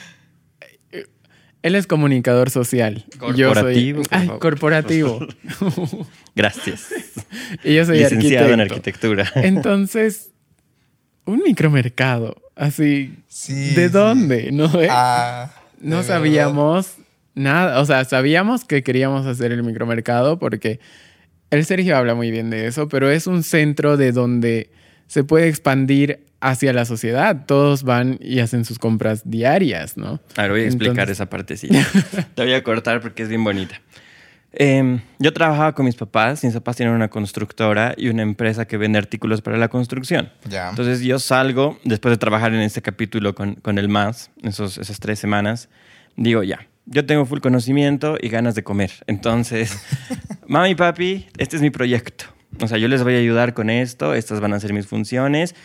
S1: Él es comunicador social. y yo soy.
S2: Corporativo, por
S1: Ay,
S2: favor.
S1: corporativo.
S2: Gracias.
S1: y yo soy
S2: Licenciado en arquitectura.
S1: Entonces, un micromercado. Así.
S4: Sí,
S1: ¿De
S4: sí.
S1: dónde? ¿No? eh?
S4: Ah,
S1: no
S4: de
S1: sabíamos nada. O sea, sabíamos que queríamos hacer el micromercado porque el Sergio habla muy bien de eso, pero es un centro de donde se puede expandir hacia la sociedad. Todos van y hacen sus compras diarias, ¿no?
S2: A ver, voy a explicar
S1: Entonces-
S2: esa partecita. Te voy a cortar porque es bien bonita. Em, yo trabajaba con mis papás. Mis papás tienen una constructora y una empresa que vende artículos para la construcción.
S4: Ya.
S2: Entonces yo salgo, después de trabajar en este capítulo con, con el MAS, esos, esas tres semanas, digo ya, yo tengo full conocimiento y ganas de comer. Entonces, mami y papi, este es mi proyecto. O sea, yo les voy a ayudar con esto, estas van a ser mis funciones.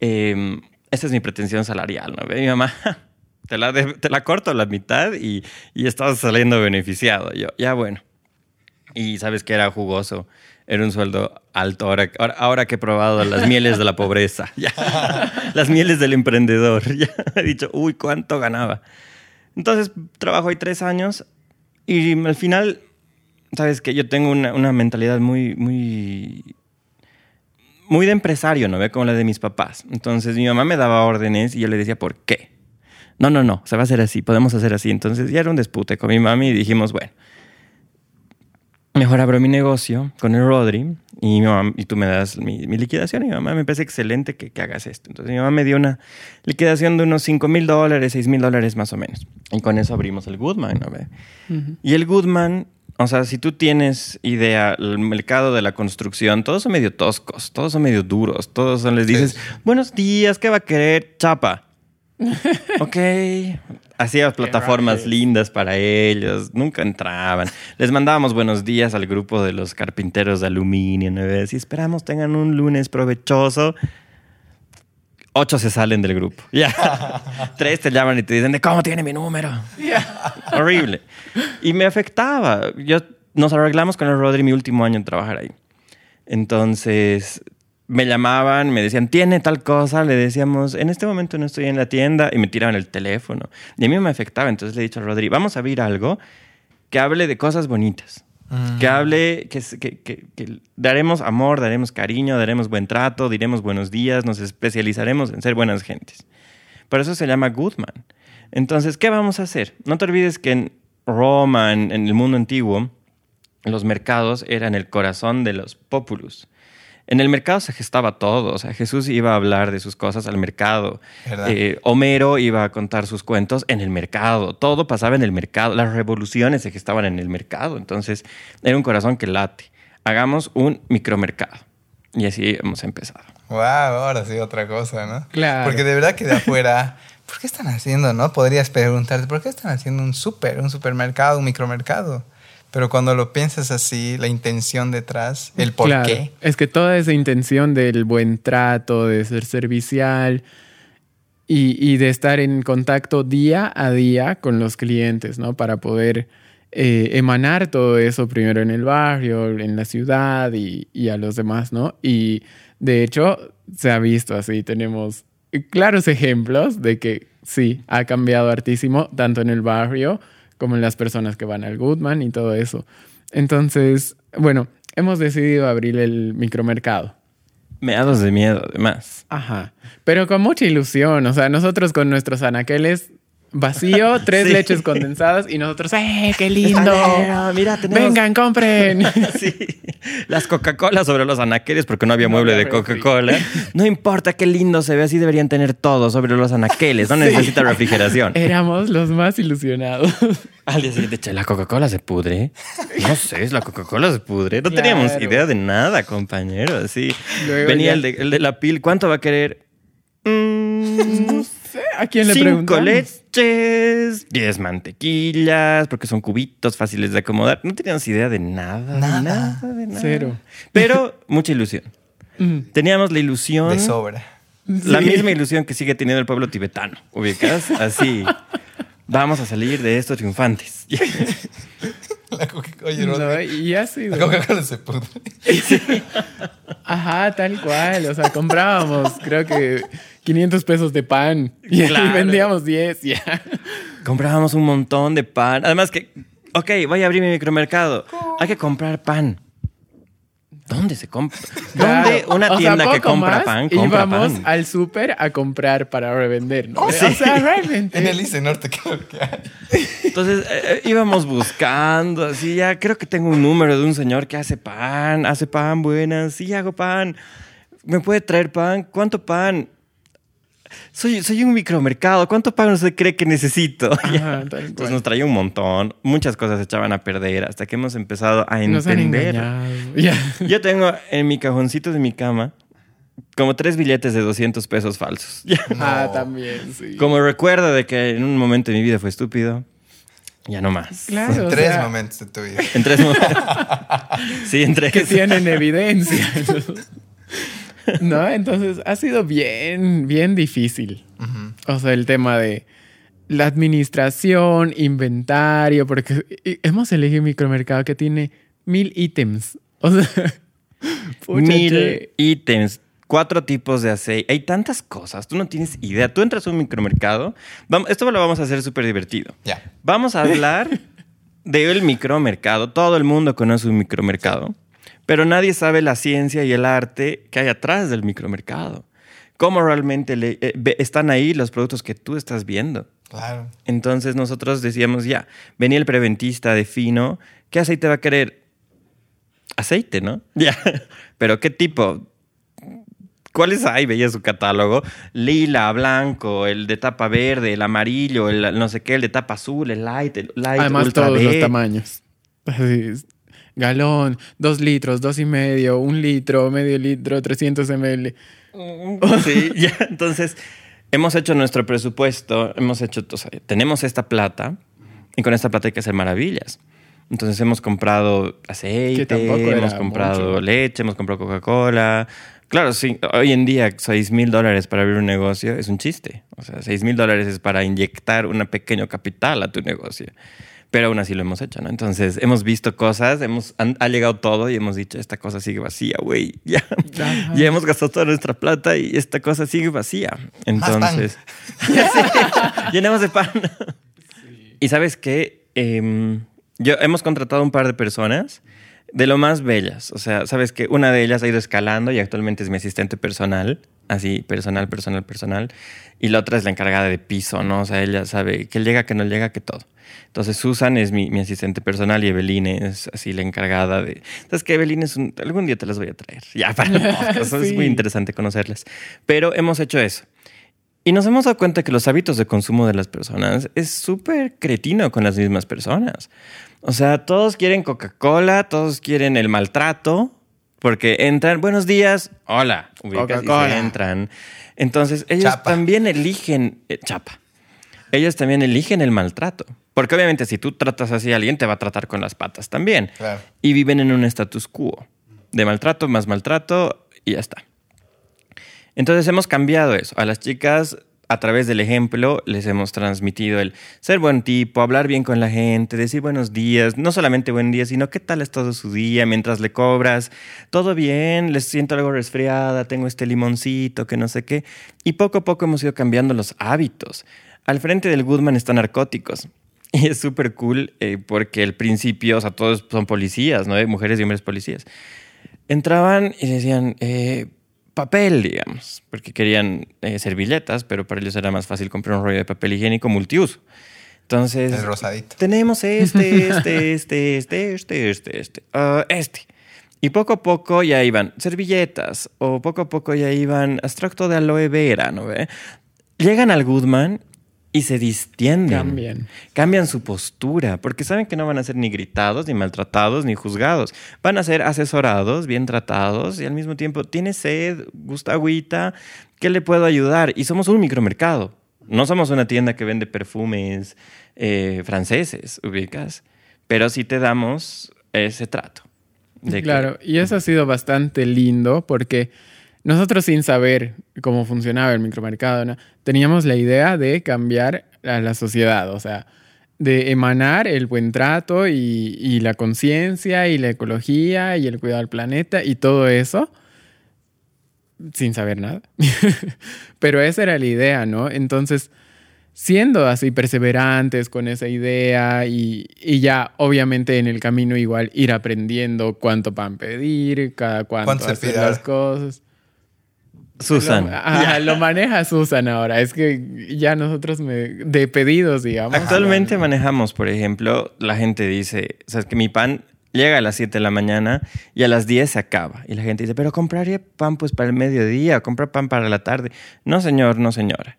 S2: Eh, esta es mi pretensión salarial, ¿no? Mi mamá, te la, de- te la corto a la mitad y, y estás saliendo beneficiado. Yo, ya bueno. Y sabes que era jugoso. Era un sueldo alto. Ahora, ahora, que he probado las mieles de la pobreza. Las mieles del emprendedor. Ya he dicho, uy, ¿cuánto ganaba? Entonces, trabajo ahí tres años y al final, sabes que yo tengo una, una mentalidad muy, muy, muy de empresario, ¿no ve? Como la de mis papás. Entonces, mi mamá me daba órdenes y yo le decía, ¿por qué? No, no, no, se va a hacer así, podemos hacer así. Entonces, ya era un dispute con mi mami y dijimos, bueno, mejor abro mi negocio con el Rodri y, mi mamá- y tú me das mi, mi liquidación. Y mi mamá me parece excelente que, que hagas esto. Entonces mi mamá me dio una liquidación de unos 5 mil dólares, 6 mil dólares más o menos. Y con eso abrimos el Goodman, ¿no? ve? Y el Goodman, o sea, si tú tienes idea, el mercado de la construcción, todos son medio toscos, todos son medio duros, todos son, les dices, buenos días, ¿qué va a querer? Chapa. ok. Hacíamos plataformas lindas para ellos, nunca entraban. Les mandábamos buenos días al grupo de los carpinteros de aluminio, ¿no ves? Y esperamos tengan un lunes provechoso. Ocho se salen del grupo. Ya. Tres te llaman y te dicen, ¿de cómo tiene mi número? Horrible. Y me afectaba. Yo, nos arreglamos con el Rodri mi último año en trabajar ahí. Entonces, me llamaban, me decían, tiene tal cosa, le decíamos, en este momento no estoy en la tienda, y me tiraban el teléfono. Y a mí me afectaba, entonces le he dicho a Rodri, vamos a abrir algo que hable de cosas bonitas. Que hable, que, daremos amor, daremos cariño, daremos buen trato, diremos buenos días, nos especializaremos en ser buenas gentes. Por eso se llama Goodman. Entonces, ¿qué vamos a hacer? No te olvides que en- Roma, en, en el mundo antiguo, los mercados eran el corazón de los populus. En el mercado se gestaba todo, o sea, Jesús iba a hablar de sus cosas al mercado. Eh, Homero iba a contar sus cuentos en el mercado, todo pasaba en el mercado, las revoluciones se gestaban en el mercado, entonces era un corazón que late. Hagamos un micromercado. Y así hemos empezado.
S4: Wow, ahora sí otra cosa, ¿no?
S1: Claro.
S4: Porque de verdad que de afuera, ¿por qué están haciendo, no? Podrías preguntarte, ¿por qué están haciendo un súper, un supermercado, un micromercado? Pero cuando lo piensas así, la intención detrás, el por
S1: Claro,
S4: qué.
S1: Es que toda esa intención del buen trato, de ser servicial y, y de estar en contacto día a día con los clientes, ¿no? Para poder eh, emanar todo eso primero en el barrio, en la ciudad y, y a los demás, ¿no? Y de hecho se ha visto así, tenemos claros ejemplos de que sí, ha cambiado hartísimo, tanto en el barrio como en las personas que van al Goodman y todo eso. Entonces, bueno, hemos decidido abrir el micromercado.
S2: Meados de miedo, además.
S1: Ajá. Pero con mucha ilusión. O sea, nosotros con nuestros anaqueles vacío, tres
S2: Sí.
S1: leches condensadas y nosotros, ¡eh, qué lindo!
S2: Alero, mira, tenemos-
S1: Vengan, compren.
S2: Sí, las Coca-Cola sobre los anaqueles porque no había
S1: No
S2: mueble
S1: había
S2: de. Coca-Cola. No importa qué lindo se ve, así deberían tener todo sobre los anaqueles. No necesita refrigeración.
S1: Éramos los más ilusionados.
S2: Al día siguiente, che, la Coca-Cola se pudre. No sé, la Coca-Cola se pudre. No
S1: Claro.
S2: teníamos idea de nada, compañero. Así.
S1: Luego
S2: Venía
S1: ya-
S2: el de, el de la pil. ¿Cuánto va a querer? Mm,
S1: No sé, ¿a quién le
S2: cinco
S1: preguntamos?
S2: leches, diez mantequillas, porque son cubitos fáciles de acomodar. No teníamos idea de nada, de
S4: Nada.
S2: nada, de nada.
S1: Cero.
S2: Pero mucha ilusión.
S1: Mm.
S2: Teníamos la ilusión,
S4: De sobra.
S2: la
S1: Sí.
S2: misma ilusión que sigue teniendo el pueblo tibetano. ¿Ubicas? Así. Vamos a salir de estos triunfantes.
S4: La Coca-Cola, oye,
S1: No, y
S4: la Coca-Cola se pudre.
S1: Ajá, tal cual. O sea, comprábamos, creo que 500 pesos de pan y,
S2: Claro.
S1: vendíamos 10 ya.
S2: Comprábamos un montón de pan. Además que, ok, voy a abrir mi micromercado. Hay que comprar pan. ¿Dónde se compra? ¿Dónde
S1: Claro.
S2: una
S1: O sea,
S2: tienda que compra pan compra
S1: íbamos
S2: pan?
S1: al súper a comprar para revender, ¿no?
S4: Oh, sí.
S1: O sea, realmente.
S4: En el ICE Norte creo que hay.
S2: Entonces eh, eh, íbamos buscando, así ya creo que tengo un número de un señor que hace pan, hace pan buenas, sí hago pan. ¿Me puede traer pan? ¿Cuánto pan? Soy, soy un micromercado, ¿cuánto pan usted cree que necesito?
S1: Ajá, cual.
S2: nos traía un montón, muchas cosas se echaban a perder hasta que hemos empezado a entender.
S1: Ya.
S2: Yo tengo en mi cajoncito de mi cama como tres billetes de 200 pesos falsos.
S1: Ah, también, sí.
S2: Como recuerdo de que en un momento de mi vida fue estúpido, ya no más.
S1: Claro, o
S4: Tres
S1: sea,
S4: momentos de tu vida.
S2: En tres momentos. sí, en tres.
S1: que tienen evidencia. ¿No? Entonces ha sido bien, bien difícil. O sea, el tema de la administración, inventario, porque hemos elegido un micromercado que tiene mil ítems. O sea, pucha,
S2: Mil
S1: che.
S2: ítems, cuatro tipos de aceite. Hay tantas cosas, tú no tienes idea. Tú entras a un micromercado. Vamos, esto lo vamos a hacer súper divertido.
S4: Ya.
S2: Vamos a hablar del micromercado. Todo el mundo conoce un micromercado, pero nadie sabe la ciencia y el arte que hay atrás del micromercado. Cómo realmente le- eh, están ahí los productos que tú estás viendo.
S4: Claro.
S2: Entonces nosotros decíamos, ya, venía el preventista de fino, ¿qué aceite va a querer? Aceite, ¿no? Ya, pero ¿qué tipo? ¿Cuáles hay? Veía su catálogo. Lila, blanco, el de tapa verde, el amarillo, el no sé qué, el de tapa azul, el light, el light,
S1: Además,
S2: ultra
S1: todos los tamaños. Galón, dos litros, dos y medio, un litro, medio litro, 300 ml.
S2: Sí, ya. Entonces, hemos hecho nuestro presupuesto, hemos hecho, o sea, tenemos esta plata y con esta plata hay que hacer maravillas. Entonces hemos comprado aceite, hemos comprado
S1: mucho.
S2: leche, hemos comprado Coca-Cola. Claro, sí, hoy en día 6 mil dólares para abrir un negocio es un chiste. O sea, 6 mil dólares es para inyectar un pequeño capital a tu negocio. Pero aún así lo hemos hecho, ¿no? Entonces hemos visto cosas, hemos, han- ha llegado todo y hemos dicho, esta cosa sigue vacía, güey. Ya,
S1: Ajá.
S2: ya hemos gastado toda nuestra plata y esta cosa sigue vacía.
S4: Más pan.
S2: Entonces, Ya sé, llenemos de pan. Y sabes qué, Em, yo hemos contratado un par de personas de lo más bellas. O sea, sabes que una de ellas ha ido escalando y actualmente es mi asistente personal, así, personal, personal, personal. Y la otra es la encargada de piso, ¿no? O sea, ella sabe que llega, que no llega, que todo. Entonces, Susan es mi, mi asistente personal y Evelyn es así la encargada de. ¿Sabes que Evelyn es un. Algún día te las voy a traer. Ya, para el podcast. Es muy interesante conocerlas. Pero hemos hecho eso. Y nos hemos dado cuenta que los hábitos de consumo de las personas es súper cretino con las mismas personas. O sea, todos quieren Coca-Cola, todos quieren el maltrato, porque entran, buenos días, hola, ubicas y se entran. Entonces, ellos
S4: Chapa.
S2: también eligen, eh, chapa, ellos también eligen el maltrato. Porque obviamente si tú tratas así a alguien, te va a tratar con las patas también.
S4: Claro.
S2: Y viven en un status quo de maltrato más maltrato y ya está. Entonces hemos cambiado eso. A las chicas, a través del ejemplo, les hemos transmitido el ser buen tipo, hablar bien con la gente, decir buenos días, no solamente buen día, sino qué tal es todo su día mientras le cobras. Todo bien, les siento algo resfriada, tengo este limoncito, que no sé qué. Y poco a poco hemos ido cambiando los hábitos. Al frente del Goodman están narcóticos. Y es súper cool eh, porque al principio, o sea, todos son policías, ¿no? Mujeres y hombres policías. Entraban y decían, eh, papel, digamos, porque querían eh, servilletas, pero para ellos era más fácil comprar un rollo de papel higiénico multiuso. Entonces,
S4: El rosadito.
S2: tenemos este, este, este, este, este, este, este, ah, este. Y poco a poco ya iban servilletas, o poco a poco ya iban extracto de aloe vera, ¿no ve? Llegan al Goodman y se distienden.
S1: Cambian.
S2: Cambian su postura, porque saben que no van a ser ni gritados, ni maltratados, ni juzgados. Van a ser asesorados, bien tratados, y al mismo tiempo, tiene sed, gusta agüita, ¿qué le puedo ayudar? Y somos un micromercado. No somos una tienda que vende perfumes eh, franceses, ubicas. Pero sí te damos ese trato. de que-
S1: Claro, y eso ha sido bastante lindo porque nosotros sin saber cómo funcionaba el micromercado, ¿no? teníamos la idea de cambiar a la sociedad, o sea, de emanar el buen trato y, y la conciencia y la ecología y el cuidado del planeta y todo eso sin saber nada. Pero esa era la idea, ¿no? Entonces, siendo así perseverantes con esa idea y, y ya obviamente en el camino igual ir aprendiendo cuánto pan pedir, cada cuánto
S4: ¿Cuánto se
S1: hacer las cosas.
S2: Susan.
S1: Lo, ah, lo maneja Susan ahora. Es que ya nosotros me, de pedidos, digamos.
S2: Actualmente manejamos, por ejemplo, la gente dice, o sea, es que mi pan llega a las 7 de la mañana y a las 10 se acaba. Y la gente dice, pero compraría pan pues para el mediodía, comprar pan para la tarde. No, señor, no, señora.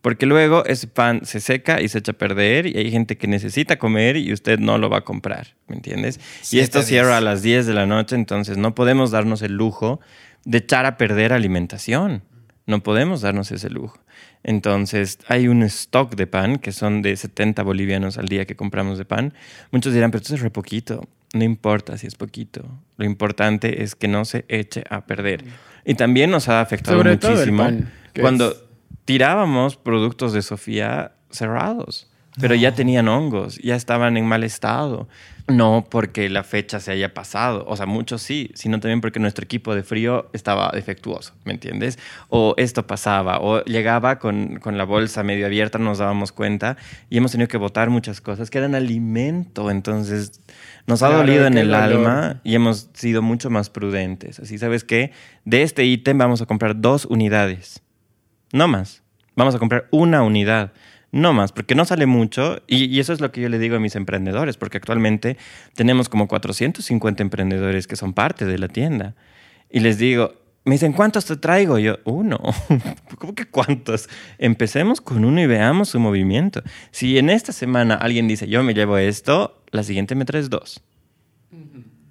S2: Porque luego ese pan se seca y se echa a perder y hay gente que necesita comer y usted no lo va a comprar, ¿me entiendes? y esto cierra a las 10 de la noche, entonces no podemos darnos el lujo de echar a perder alimentación. No podemos darnos ese lujo. Entonces, hay un stock de pan que son de 70 bolivianos al día que compramos de pan. Muchos dirán, pero esto es re poquito. No importa si es poquito. Lo importante es que no se eche a perder. Y también nos ha afectado
S1: Sobre todo el
S2: muchísimo
S1: pan,
S2: cuando
S1: es-
S2: tirábamos productos de Sofía cerrados. Pero ya tenían hongos, ya estaban en mal estado. No porque la fecha se haya pasado, o sea, muchos sí, sino también porque nuestro equipo de frío estaba defectuoso, ¿me entiendes? O esto pasaba, o llegaba con, con la bolsa medio abierta, nos dábamos cuenta, y hemos tenido que botar muchas cosas que eran alimento, entonces nos ha
S1: Claro,
S2: dolido en el
S1: dolor.
S2: alma y hemos sido mucho más prudentes. Así, ¿sabes qué? De este ítem vamos a comprar dos unidades. No más. Vamos a comprar una unidad. No más, porque no sale mucho. Y, eso es lo que yo le digo a mis emprendedores, porque actualmente tenemos como 450 emprendedores que son parte de la tienda. Y les digo, me dicen, ¿cuántos te traigo? Yo, uno. ¿Cómo que cuántos? Empecemos con uno y veamos su movimiento. Si en esta semana alguien dice, yo me llevo esto, la siguiente me traes dos.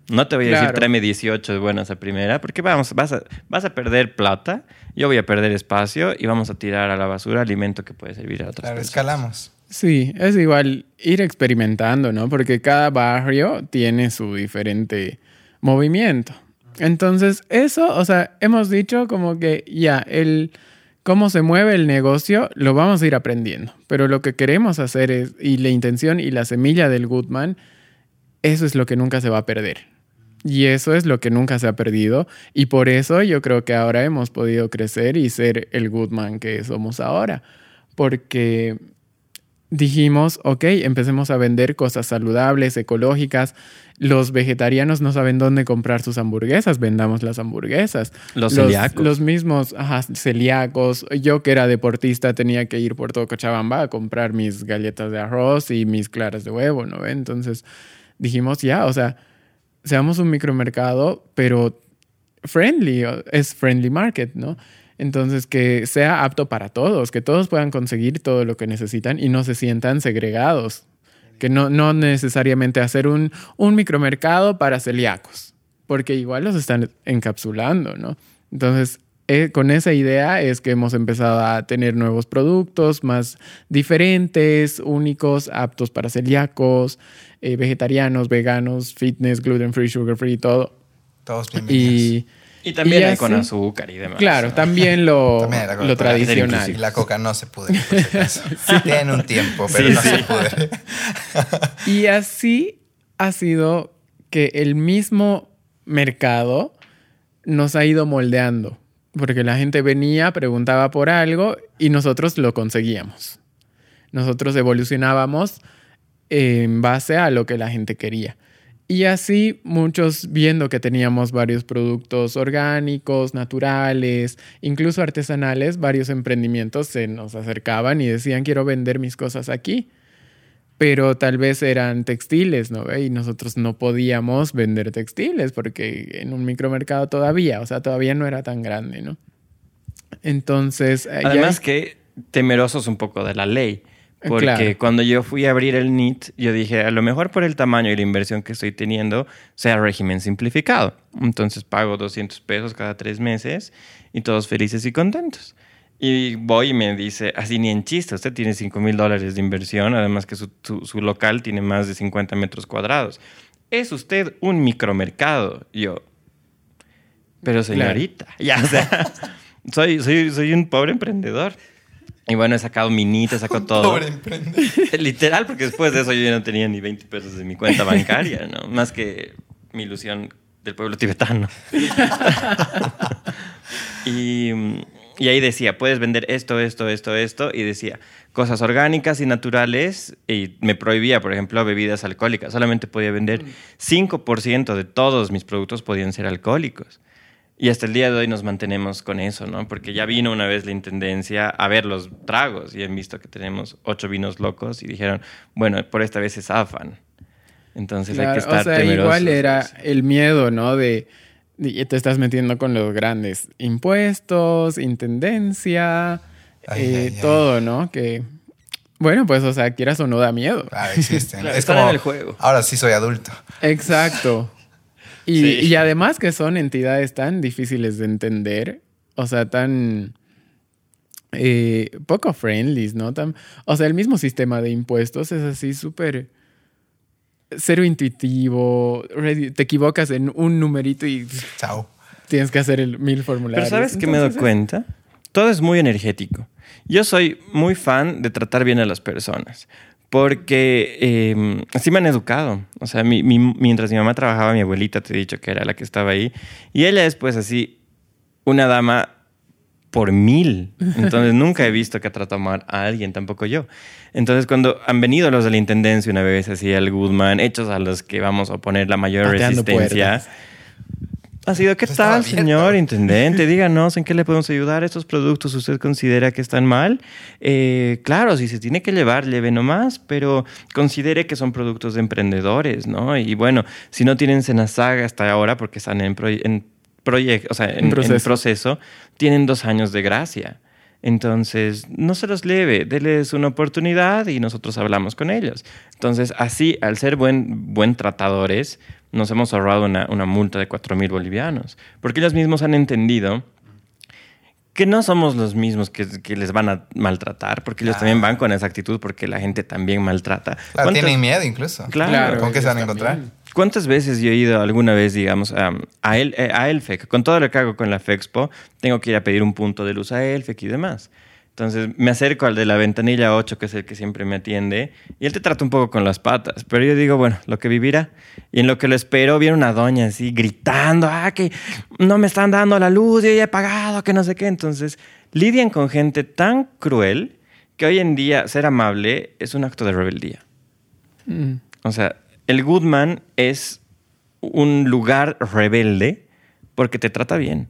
S2: No te voy a decir tráeme 18 de buenas a primera, porque vamos, vas, a, vas a perder plata, yo voy a perder espacio y vamos a tirar a la basura alimento que puede servir a otras
S4: Claro,
S2: personas.
S4: escalamos.
S1: Sí, es igual ir experimentando, ¿no? Porque cada barrio tiene su diferente movimiento. Entonces, eso, o sea, hemos dicho como que ya, el cómo se mueve el negocio lo vamos a ir aprendiendo. Pero lo que queremos hacer es, y la intención y la semilla del Goodman, eso es lo que nunca se va a perder. Y eso es lo que nunca se ha perdido. Y por eso yo creo que ahora hemos podido crecer y ser el Goodman que somos ahora. Porque dijimos, ok, empecemos a vender cosas saludables, ecológicas. Los vegetarianos no saben dónde comprar sus hamburguesas, vendamos las hamburguesas.
S2: Los celíacos.
S1: Los mismos ajá, celíacos. Yo que era deportista tenía que ir por todo Cochabamba a comprar mis galletas de arroz y mis claras de huevo, ¿no? Entonces dijimos, ya, o sea, seamos un micromercado, pero friendly, es friendly market, ¿no? Entonces, que sea apto para todos, que todos puedan conseguir todo lo que necesitan y no se sientan segregados. Que no, no necesariamente hacer un, un micromercado para celíacos, porque igual los están encapsulando, ¿no? Entonces, eh, con esa idea es que hemos empezado a tener nuevos productos más diferentes, únicos, aptos para celíacos, eh, vegetarianos, veganos, fitness, gluten free, sugar free, todo.
S4: Todos bienvenidos.
S1: Y
S2: Y también
S1: Y
S2: hay con azúcar y demás.
S1: claro, también lo,
S4: También era con-
S1: lo
S2: Y
S1: tradicional.
S4: la coca no se pudre, por si acaso. Tienen un tiempo, pero
S2: Sí,
S4: no
S2: sí.
S4: se pudre.
S1: Y así ha sido que el mismo mercado nos ha ido moldeando, porque la gente venía, preguntaba por algo y nosotros lo conseguíamos. Nosotros evolucionábamos en base a lo que la gente quería. Y así muchos viendo que teníamos varios productos orgánicos, naturales, incluso artesanales, varios emprendimientos se nos acercaban y decían quiero vender mis cosas aquí pero tal vez eran textiles, ¿no? Y nosotros no podíamos vender textiles porque en un micromercado todavía, o sea, todavía no era tan grande, ¿no? Entonces, eh, ya-
S2: Además que temerosos un poco de la ley. Porque
S1: Claro.
S2: cuando yo fui a abrir el NIT, yo dije, a lo mejor por el tamaño y la inversión que estoy teniendo, sea régimen simplificado. Entonces pago 200 pesos cada tres meses y todos felices y contentos. Y voy y me dice, así ni en chiste, usted tiene 5 mil dólares de inversión, además que su, su- su local tiene más de 50 metros cuadrados. ¿Es usted un micromercado? Yo, pero señorita, ya, o sea, soy, soy, soy un pobre emprendedor. Y bueno, he sacado minita, he sacado todo.
S4: Pobre emprendedor.
S2: Literal, porque después de eso yo ya no tenía ni 20 pesos en mi cuenta bancaria, ¿no? Más que mi ilusión del pueblo tibetano. y, mm, y ahí decía, puedes vender esto, esto, esto, esto. Y decía, cosas orgánicas y naturales. Y me prohibía, por ejemplo, bebidas alcohólicas. Solamente podía vender 5% de todos mis productos podían ser alcohólicos. Y hasta el día de hoy nos mantenemos con eso, ¿no? Porque ya vino una vez la intendencia a ver los tragos y han visto que tenemos ocho vinos locos y dijeron, bueno, por esta vez se zafan. Entonces hay que estar
S1: o sea,
S2: temerosos
S1: igual era el miedo, ¿no? De, de- te estás metiendo con los grandes impuestos, intendencia,
S4: Ay,
S1: eh,
S4: ay, ay.
S1: todo, ¿no? Que, bueno, pues, o sea, quieras o no da miedo.
S4: Claro, existen.
S2: Claro,
S4: es
S2: están
S4: como,
S2: en el juego.
S4: ahora sí soy adulto.
S1: Exacto. Y,
S2: Sí.
S1: y además que son entidades tan difíciles de entender, o sea, tan eh, poco friendly, ¿no? Tan, o sea, el mismo sistema de impuestos es así súper cero intuitivo, te equivocas en un numerito y
S4: Chao.
S1: tienes que hacer el mil formularios.
S2: Pero ¿sabes qué me doy cuenta? Todo es muy energético. Yo soy muy fan de tratar bien a las personas. Porque eh, así me han educado. O sea, mi- mi- mientras mi mamá trabajaba, mi abuelita, te he dicho que era la que estaba ahí. Y ella es pues así, una dama por mil. Entonces nunca he visto que ha tratado mal a alguien, tampoco yo. Entonces cuando han venido los de la Intendencia una vez así al Goodman, hechos a los que vamos a poner la mayor
S1: Pateando
S2: resistencia,
S1: puertas.
S2: Ha sido, ¿qué tal, señor intendente? Díganos en qué le podemos ayudar. ¿Estos productos usted considera que están mal? Eh, claro, si se tiene que llevar, lleve nomás, pero considere que son productos de emprendedores, ¿no? Y bueno, si no tienen Senasaga hasta ahora, porque están en, proye- en proyecto, o sea, en,
S1: En proceso.
S2: en proceso, tienen dos años de gracia. Entonces, no se los leve, déles una oportunidad y nosotros hablamos con ellos. Entonces, así, al ser buen, buen tratadores, nos hemos ahorrado una, una multa de 4 mil bolivianos. Porque ellos mismos han entendido que no somos los mismos que, que les van a maltratar, porque ellos
S4: Ah.
S2: también van con esa actitud, porque la gente también maltrata.
S4: Claro,
S2: ¿Cuántas-
S4: tienen miedo incluso.
S2: Claro.
S4: ¿Con qué se van a encontrar?
S1: también.
S2: ¿Cuántas veces yo he ido alguna vez, digamos, a, a, el, eh, a Elfec? Con todo lo que hago con la FEXPO, tengo que ir a pedir un punto de luz a Elfec y demás. Entonces me acerco al de la ventanilla 8, que es el que siempre me atiende, y él te trata un poco con las patas. Pero yo digo, bueno, lo que vivirá. Y en lo que lo espero, viene una doña así gritando, ah, que no me están dando la luz, yo ya he pagado, que no sé qué. Entonces lidian con gente tan cruel que hoy en día ser amable es un acto de rebeldía.
S1: Mm.
S2: O sea, el Goodman es un lugar rebelde porque te trata bien.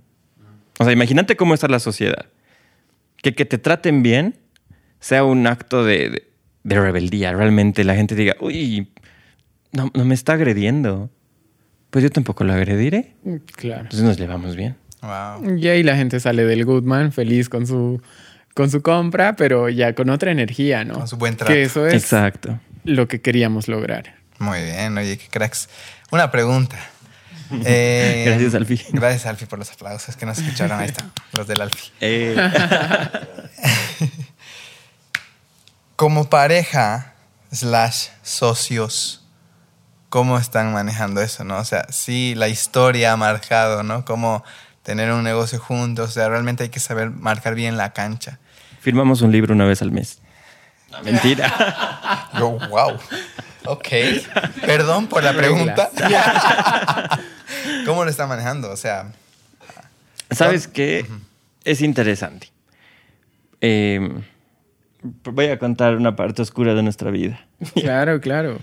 S2: O sea, imagínate cómo está la sociedad. Que que te traten bien sea un acto de, de- de rebeldía. Realmente la gente diga, uy, no, no me está agrediendo. Pues yo tampoco lo agrediré.
S1: Claro.
S2: Entonces nos llevamos bien.
S4: Wow.
S1: Y ahí la gente sale del Goodman feliz con su, con su compra, pero ya con otra energía, ¿no?
S4: Con su buen trato.
S1: Que eso es
S2: Exacto.
S1: lo que queríamos lograr.
S4: Muy bien, oye, qué cracks. Una pregunta. Eh,
S2: Gracias, Alfie.
S4: Gracias, Alfie, por los aplausos que nos escucharon. Ahí están, los del Alfie.
S2: Eh,
S4: Como pareja, slash socios, ¿cómo están manejando eso, no? O sea, sí, la historia ha marcado, ¿no? Cómo tener un negocio juntos. O sea, realmente hay que saber marcar bien la cancha.
S2: firmamos un libro una vez al mes. No, mentira.
S4: Yo, wow. Ok. Perdón por la pregunta. ¿Cómo lo está manejando? O sea,
S2: ¿Sabes qué? Es interesante. Eh, voy a contar una parte oscura de nuestra vida.
S1: Claro, claro.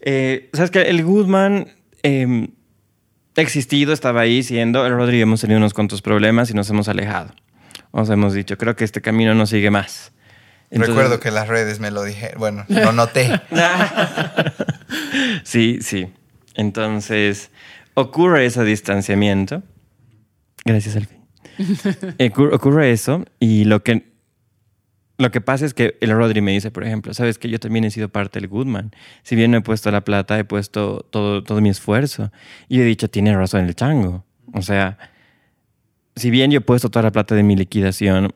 S2: Eh, ¿Sabes qué? El Goodman eh, ha existido, estaba ahí siendo. El Rodri hemos tenido unos cuantos problemas y nos hemos alejado. O sea, hemos dicho, creo que este camino no sigue más. Entonces-
S4: recuerdo que las redes me lo dijeron. Bueno, lo noté.
S2: sí, sí. Entonces, ocurre ese distanciamiento. Gracias, Alfie. Ocur- ocurre eso y lo que, lo que pasa es que el Rodri me dice, por ejemplo, sabes que yo también he sido parte del Goodman. Si bien no he puesto la plata, he puesto todo, todo mi esfuerzo. Y he dicho, tiene razón el chango. O sea, si bien yo he puesto toda la plata de mi liquidación,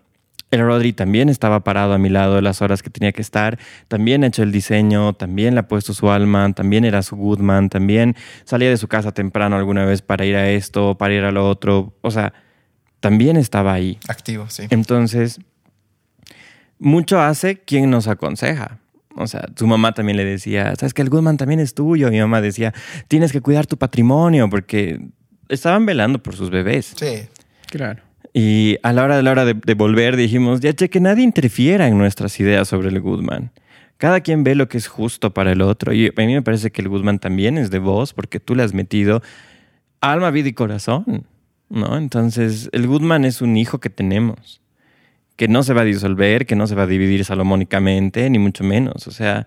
S2: el Rodri también estaba parado a mi lado las horas que tenía que estar, también ha hecho el diseño, también le ha puesto su alma, también era su Goodman, también salía de su casa temprano alguna vez para ir a esto, para ir a lo otro, o sea, también estaba ahí.
S4: Activo, sí.
S2: Entonces, mucho hace quien nos aconseja. O sea, su mamá también le decía, sabes que el Goodman también es tuyo. Mi mamá decía, tienes que cuidar tu patrimonio porque estaban velando por sus bebés.
S4: Sí.
S1: Claro.
S2: Y a la hora de la hora de, volver dijimos, ya che, que nadie interfiera en nuestras ideas sobre el Goodman. Cada quien ve lo que es justo para el otro. Y a mí me parece que el Goodman también es de vos porque tú le has metido alma, vida y corazón. ¿no? Entonces, el Goodman es un hijo que tenemos, que no se va a disolver, que no se va a dividir salomónicamente, ni mucho menos. O sea,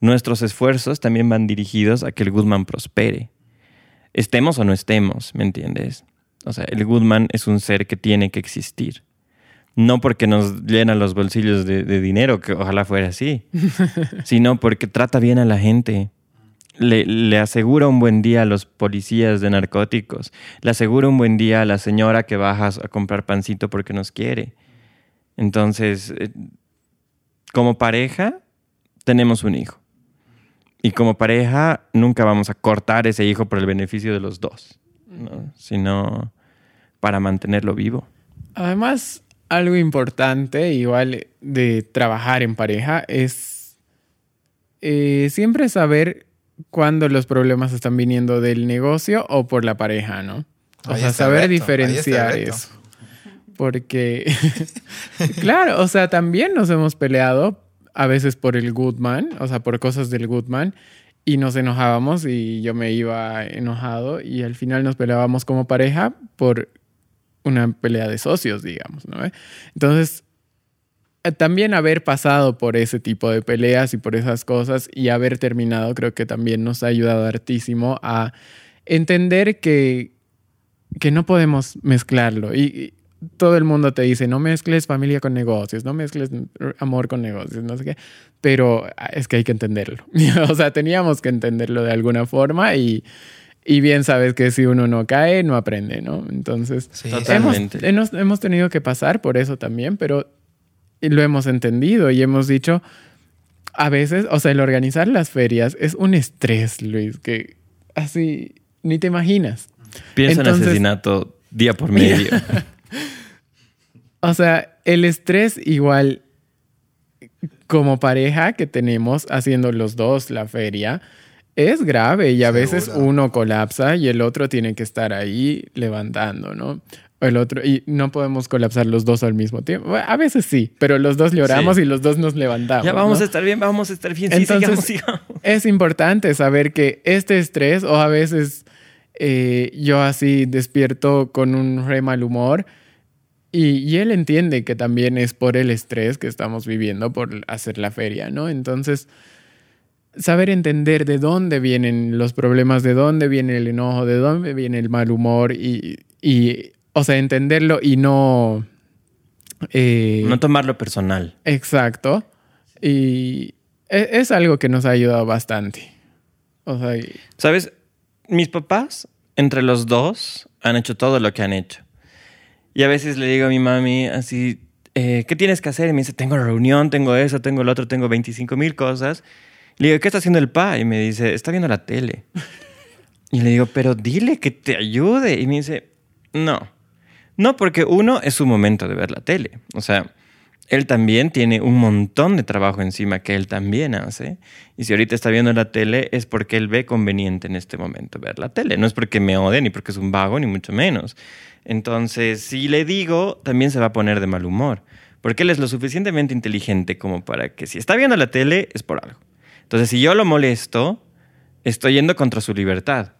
S2: nuestros esfuerzos también van dirigidos a que el Goodman prospere. Estemos o no estemos, ¿me entiendes? O sea, el Goodman es un ser que tiene que existir. No porque nos llena los bolsillos de, de dinero, que ojalá fuera así, sino porque trata bien a la gente. Le, le asegura un buen día a los policías de narcóticos. Le asegura un buen día a la señora que baja a comprar pancito porque nos quiere. Entonces, eh, como pareja, tenemos un hijo. Y como pareja, nunca vamos a cortar ese hijo por el beneficio de los dos, ¿no? sino para mantenerlo vivo.
S1: Además, algo importante, igual de trabajar en pareja, es eh, siempre saber cuándo los problemas están viniendo del negocio o por la pareja, ¿no? O
S4: Ahí
S1: sea, saber
S4: reto,
S1: diferenciar eso. Porque, claro, o sea, también nos hemos peleado a veces por el Goodman, o sea, por cosas del Goodman, y nos enojábamos y yo me iba enojado y al final nos peleábamos como pareja por una pelea de socios, digamos, ¿no? Entonces, eh, también haber pasado por ese tipo de peleas y por esas cosas y haber terminado creo que también nos ha ayudado hartísimo a entender que, que no podemos mezclarlo. Y, todo el mundo te dice, no mezcles familia con negocios, no mezcles amor con negocios, no sé qué. Pero ah, es que hay que entenderlo. o sea, teníamos que entenderlo de alguna forma y, y bien sabes que si uno no cae, no aprende, ¿no? Entonces,
S4: Sí,
S1: hemos, hemos, hemos tenido que pasar por eso también, pero lo hemos entendido y hemos dicho, a veces, o sea, el organizar las ferias es un estrés, Luis, que así ni te imaginas.
S2: Piensa
S1: Entonces-
S2: en asesinato día por medio.
S1: O sea, el estrés igual como pareja que tenemos haciendo los dos la feria es grave y a veces uno colapsa y el otro tiene que estar ahí levantando, ¿no? o el otro, y no podemos colapsar los dos al mismo tiempo. Bueno, a veces sí, pero los dos lloramos
S2: Sí.
S1: y los dos nos levantamos.
S2: Ya vamos
S1: ¿no?
S2: a estar bien, vamos a estar bien. Sí,
S1: Entonces,
S2: sigamos, sigamos.
S1: Es importante saber que este estrés, o a veces eh, yo así despierto con un re mal humor, y, y él entiende que también es por el estrés que estamos viviendo por hacer la feria, ¿no? Entonces, saber entender de dónde vienen los problemas, de dónde viene el enojo, de dónde viene el mal humor, y, y o sea, entenderlo y no... eh,
S2: No tomarlo personal.
S1: Exacto. Y e- es algo que nos ha ayudado bastante. O sea, y-
S2: ¿Sabes? Mis papás, entre los dos, han hecho todo lo que han hecho. Y a veces le digo a mi mami así, eh, ¿qué tienes que hacer? Y me dice, tengo reunión, tengo eso, tengo lo otro, tengo 25 mil cosas. Le digo, ¿qué está haciendo el pa? Y me dice, está viendo la tele. Y le digo, pero dile que te ayude. Y me dice, no. No, porque uno es su momento de ver la tele. O sea, él también tiene un montón de trabajo encima que él también hace. Y si ahorita está viendo la tele es porque él ve conveniente en este momento ver la tele. No es porque me odie, ni porque es un vago, ni mucho menos. Entonces, si le digo, también se va a poner de mal humor. Porque él es lo suficientemente inteligente como para que si está viendo la tele es por algo. Entonces, si yo lo molesto, estoy yendo contra su libertad.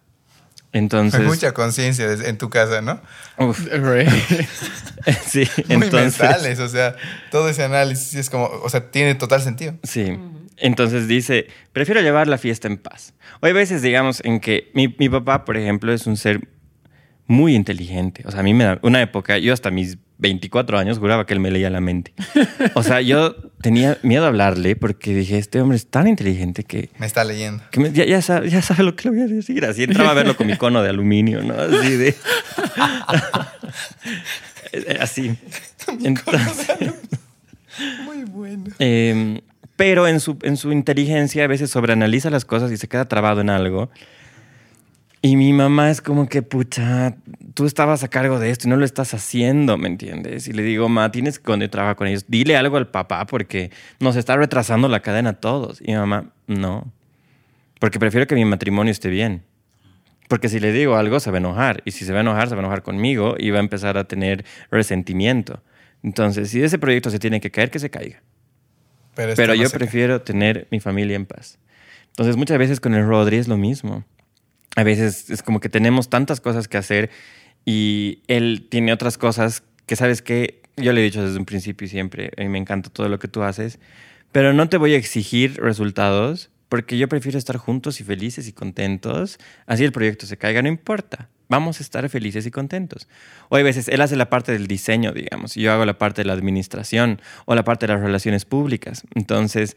S2: Entonces,
S4: Hay mucha conciencia en tu casa, ¿no?
S2: uf, sí,
S4: Muy
S2: entonces,
S4: mentales, o sea, todo ese análisis es como, o sea, tiene total sentido.
S2: Sí. Entonces dice, prefiero llevar la fiesta en paz. O hay veces, digamos, en que mi, mi papá, por ejemplo, es un ser muy inteligente. O sea, a mí me da una época, yo hasta mis 24 años juraba que él me leía la mente. O sea, yo tenía miedo a hablarle porque dije, este hombre es tan inteligente que,
S4: Me está leyendo.
S2: que me- ya, ya sabe, ya sabe lo que le voy a decir. Así entraba a verlo con mi cono de aluminio, ¿no? Así de... Así. Entonces...
S4: Muy bueno.
S2: Eh, pero en su, en su inteligencia a veces sobreanaliza las cosas y se queda trabado en algo. Y mi mamá es como que, pucha, tú estabas a cargo de esto y no lo estás haciendo, ¿me entiendes? Y le digo, ma, tienes que cuando trabajar con ellos, dile algo al papá porque nos está retrasando la cadena a todos. Y mi mamá, no. Porque prefiero que mi matrimonio esté bien. Porque si le digo algo, se va a enojar. Y si se va a enojar, se va a enojar conmigo y va a empezar a tener resentimiento. Entonces, si ese proyecto se tiene que caer, que se caiga.
S4: Pero, no
S2: yo prefiero tener mi familia en paz. Entonces, muchas veces con el Rodri es lo mismo. A veces es como que tenemos tantas cosas que hacer y él tiene otras cosas que, ¿sabes que Yo le he dicho desde un principio y siempre, a mí me encanta todo lo que tú haces, pero no te voy a exigir resultados porque yo prefiero estar juntos y felices y contentos. Así el proyecto se caiga, no importa. Vamos a estar felices y contentos. O hay veces él hace la parte del diseño, digamos, y yo hago la parte de la administración o la parte de las relaciones públicas. Entonces,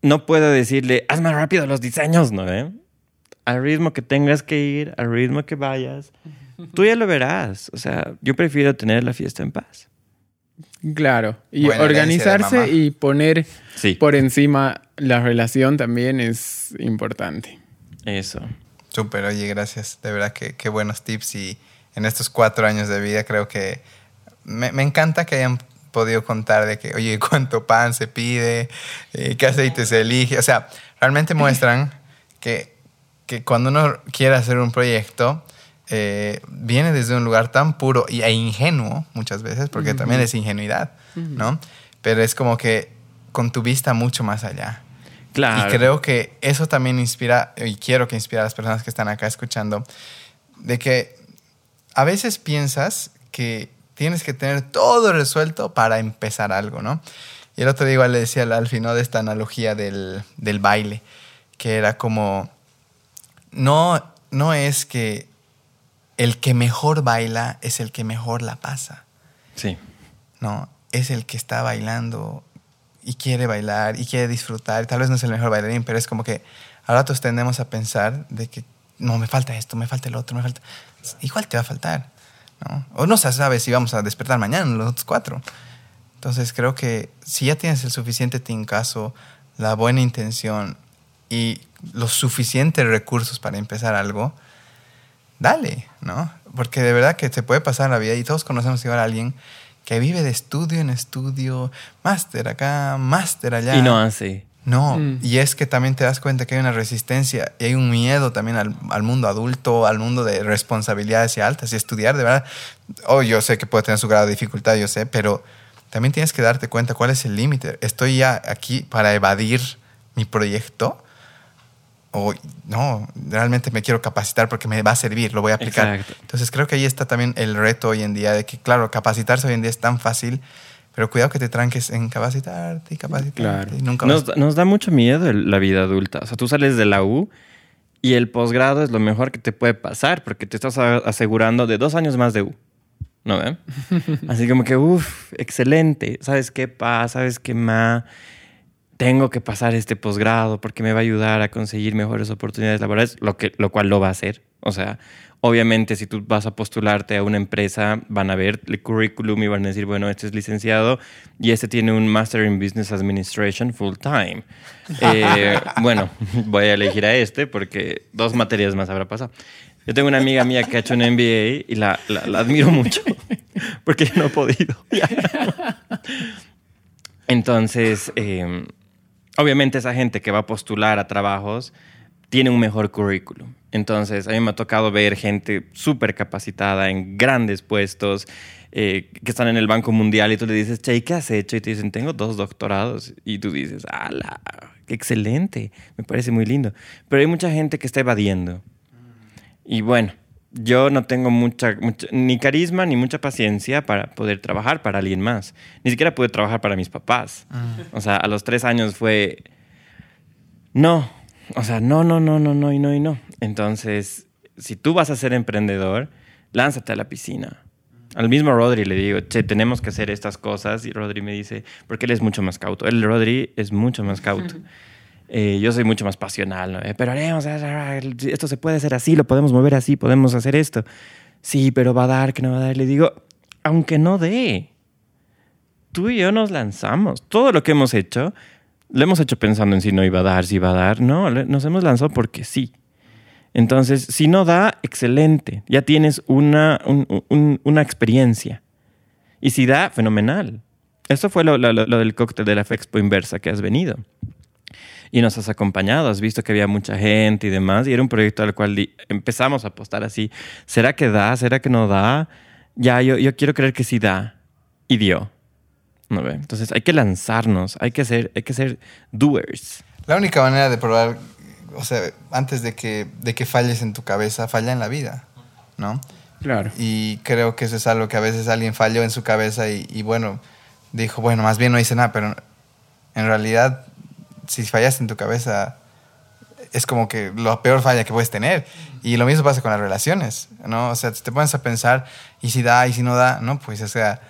S2: no puedo decirle, haz más rápido los diseños, ¿no? eh? Al ritmo que tengas que ir, al ritmo que vayas, tú ya lo verás. O sea, yo prefiero tener la fiesta en paz.
S1: Claro. Y
S4: Buena
S1: organizarse y poner
S2: Sí.
S1: por encima la relación también es importante.
S2: Eso.
S4: Súper, oye, gracias. De verdad que qué buenos tips y en estos cuatro años de vida creo que me, me encanta que hayan podido contar de que, oye, cuánto pan se pide, eh, qué aceite se elige. O sea, realmente muestran que, que cuando uno quiere hacer un proyecto, eh, viene desde un lugar tan puro e ingenuo muchas veces, porque también es ingenuidad, ¿no? Pero es como que con tu vista mucho más allá.
S2: Claro.
S4: Y creo que eso también inspira, y quiero que inspire a las personas que están acá escuchando, de que a veces piensas que tienes que tener todo resuelto para empezar algo, ¿no? Y el otro día igual le decía al Alfie, ¿no? De esta analogía del, del baile, que era como, no, no es que el que mejor baila es el que mejor la pasa.
S2: Sí.
S4: ¿no? Es el que está bailando y quiere bailar y quiere disfrutar. Tal vez no es el mejor bailarín, pero es como que a ratos tendemos a pensar de que no, me falta esto, me falta el otro, me falta... Igual te va a faltar, ¿no? O no se sabe si vamos a despertar mañana los otros cuatro. Entonces creo que si ya tienes el suficiente tincazo, la buena intención y los suficientes recursos para empezar algo, dale, ¿no? Porque de verdad que te puede pasar la vida y todos conocemos igual a alguien que vive de estudio en estudio, máster acá, máster allá.
S2: Y no hace.
S4: No,
S1: Mm.
S4: y es que también te das cuenta que hay una resistencia y hay un miedo también al, al mundo adulto, al mundo de responsabilidades y altas y estudiar, de verdad. Oh, yo sé que puede tener su grado de dificultad, yo sé, pero también tienes que darte cuenta cuál es el límite. ¿Estoy ya aquí para evadir mi proyecto? O no, realmente me quiero capacitar porque me va a servir, lo voy a aplicar.
S2: Exacto.
S4: Entonces creo que ahí está también el reto hoy en día de que, claro, capacitarse hoy en día es tan fácil, pero cuidado que te tranques en capacitarte y capacitarte.
S1: Claro.
S4: Y nunca vas-
S2: Nos, nos da mucho miedo el- la vida adulta. O sea, tú sales de la U y el posgrado es lo mejor que te puede pasar porque te estás asegurando de dos años más de U. ¿No ven? Así como que, uff, excelente. ¿Sabes qué pasa? ¿Sabes qué más? Tengo que pasar este posgrado porque me va a ayudar a conseguir mejores oportunidades laborales, lo, que, lo cual lo va a hacer. O sea, obviamente si tú vas a postularte a una empresa, van a ver el currículum y van a decir, bueno, este es licenciado y este tiene un Master in Business Administration full time. Eh, bueno, voy a elegir a este porque dos materias más habrá pasado. Yo tengo una amiga mía que ha hecho un MBA y la, la- la admiro mucho porque yo no he podido. Entonces, eh, obviamente esa gente que va a postular a trabajos tiene un mejor currículum. Entonces, a mí me ha tocado ver gente súper capacitada en grandes puestos eh, que están en el Banco Mundial y tú le dices, che, ¿qué has hecho? Y te dicen, tengo dos doctorados. Y tú dices, ¡ala! ¡Qué excelente! Me parece muy lindo. Pero hay mucha gente que está evadiendo. Y bueno, yo no tengo mucha, mucha- ni carisma ni mucha paciencia para poder trabajar para alguien más. Ni siquiera pude trabajar para mis papás. O sea, a los tres años fue, no, o sea, no, no, no, no, no y no y no. Entonces, si tú vas a ser emprendedor, lánzate a la piscina. Al mismo Rodri le digo, che, tenemos que hacer estas cosas. Y Rodri me dice, porque él es mucho más cauto. Él, Rodri, es mucho más cauto. Eh, yo soy mucho más pasional. Eh, pero haremos, esto se puede hacer así, lo podemos mover así, podemos hacer esto. Sí, pero va a dar, que no va a dar. Le digo, aunque no dé, tú y yo nos lanzamos. Todo lo que hemos hecho, lo hemos hecho pensando en si no iba a dar, si iba a dar. No, nos hemos lanzado porque sí. Entonces, si no da, excelente. Ya tienes una, un- un- una experiencia. Y si da, fenomenal. Eso fue lo, lo- del cóctel de la Expo Inversa que has venido. Y nos has acompañado, has visto que había mucha gente y demás. Y era un proyecto al cual empezamos a apostar así. ¿Será que da? ¿Será que no da? Ya, yo, yo quiero creer que sí da. Y dio. ¿No ve? Entonces hay que lanzarnos, hay que ser, hay que ser doers.
S4: La única manera de probar, o sea, antes de que, de que falles en tu cabeza, falla en la vida, ¿no?
S1: Claro.
S4: Y creo que eso es algo que a veces alguien falló en su cabeza y, y bueno, dijo, bueno, más bien no hice nada, pero en realidad, si fallaste en tu cabeza, es como que lo peor falla que puedes tener. Y lo mismo pasa con las relaciones, ¿no? O sea, te pones a pensar, ¿y si da, y si no da? No, pues, o sea,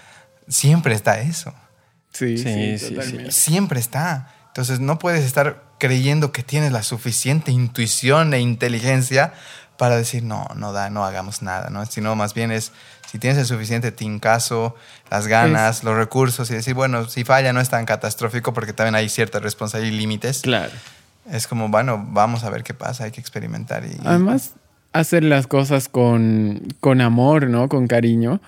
S4: siempre está eso.
S1: Sí, sí,
S2: Sí, sí.
S4: Siempre está. Entonces no puedes estar creyendo que tienes la suficiente intuición e inteligencia para decir, no, no da, no hagamos nada, ¿no? Sino más bien es, si tienes el suficiente tincazo, las ganas, los recursos y decir, bueno, si falla no es tan catastrófico porque también hay cierta responsabilidad y límites.
S2: Claro.
S4: Es como, bueno, vamos a ver qué pasa, hay que experimentar. Y,
S1: Además, hacer las cosas con, con amor, ¿no? Con cariño.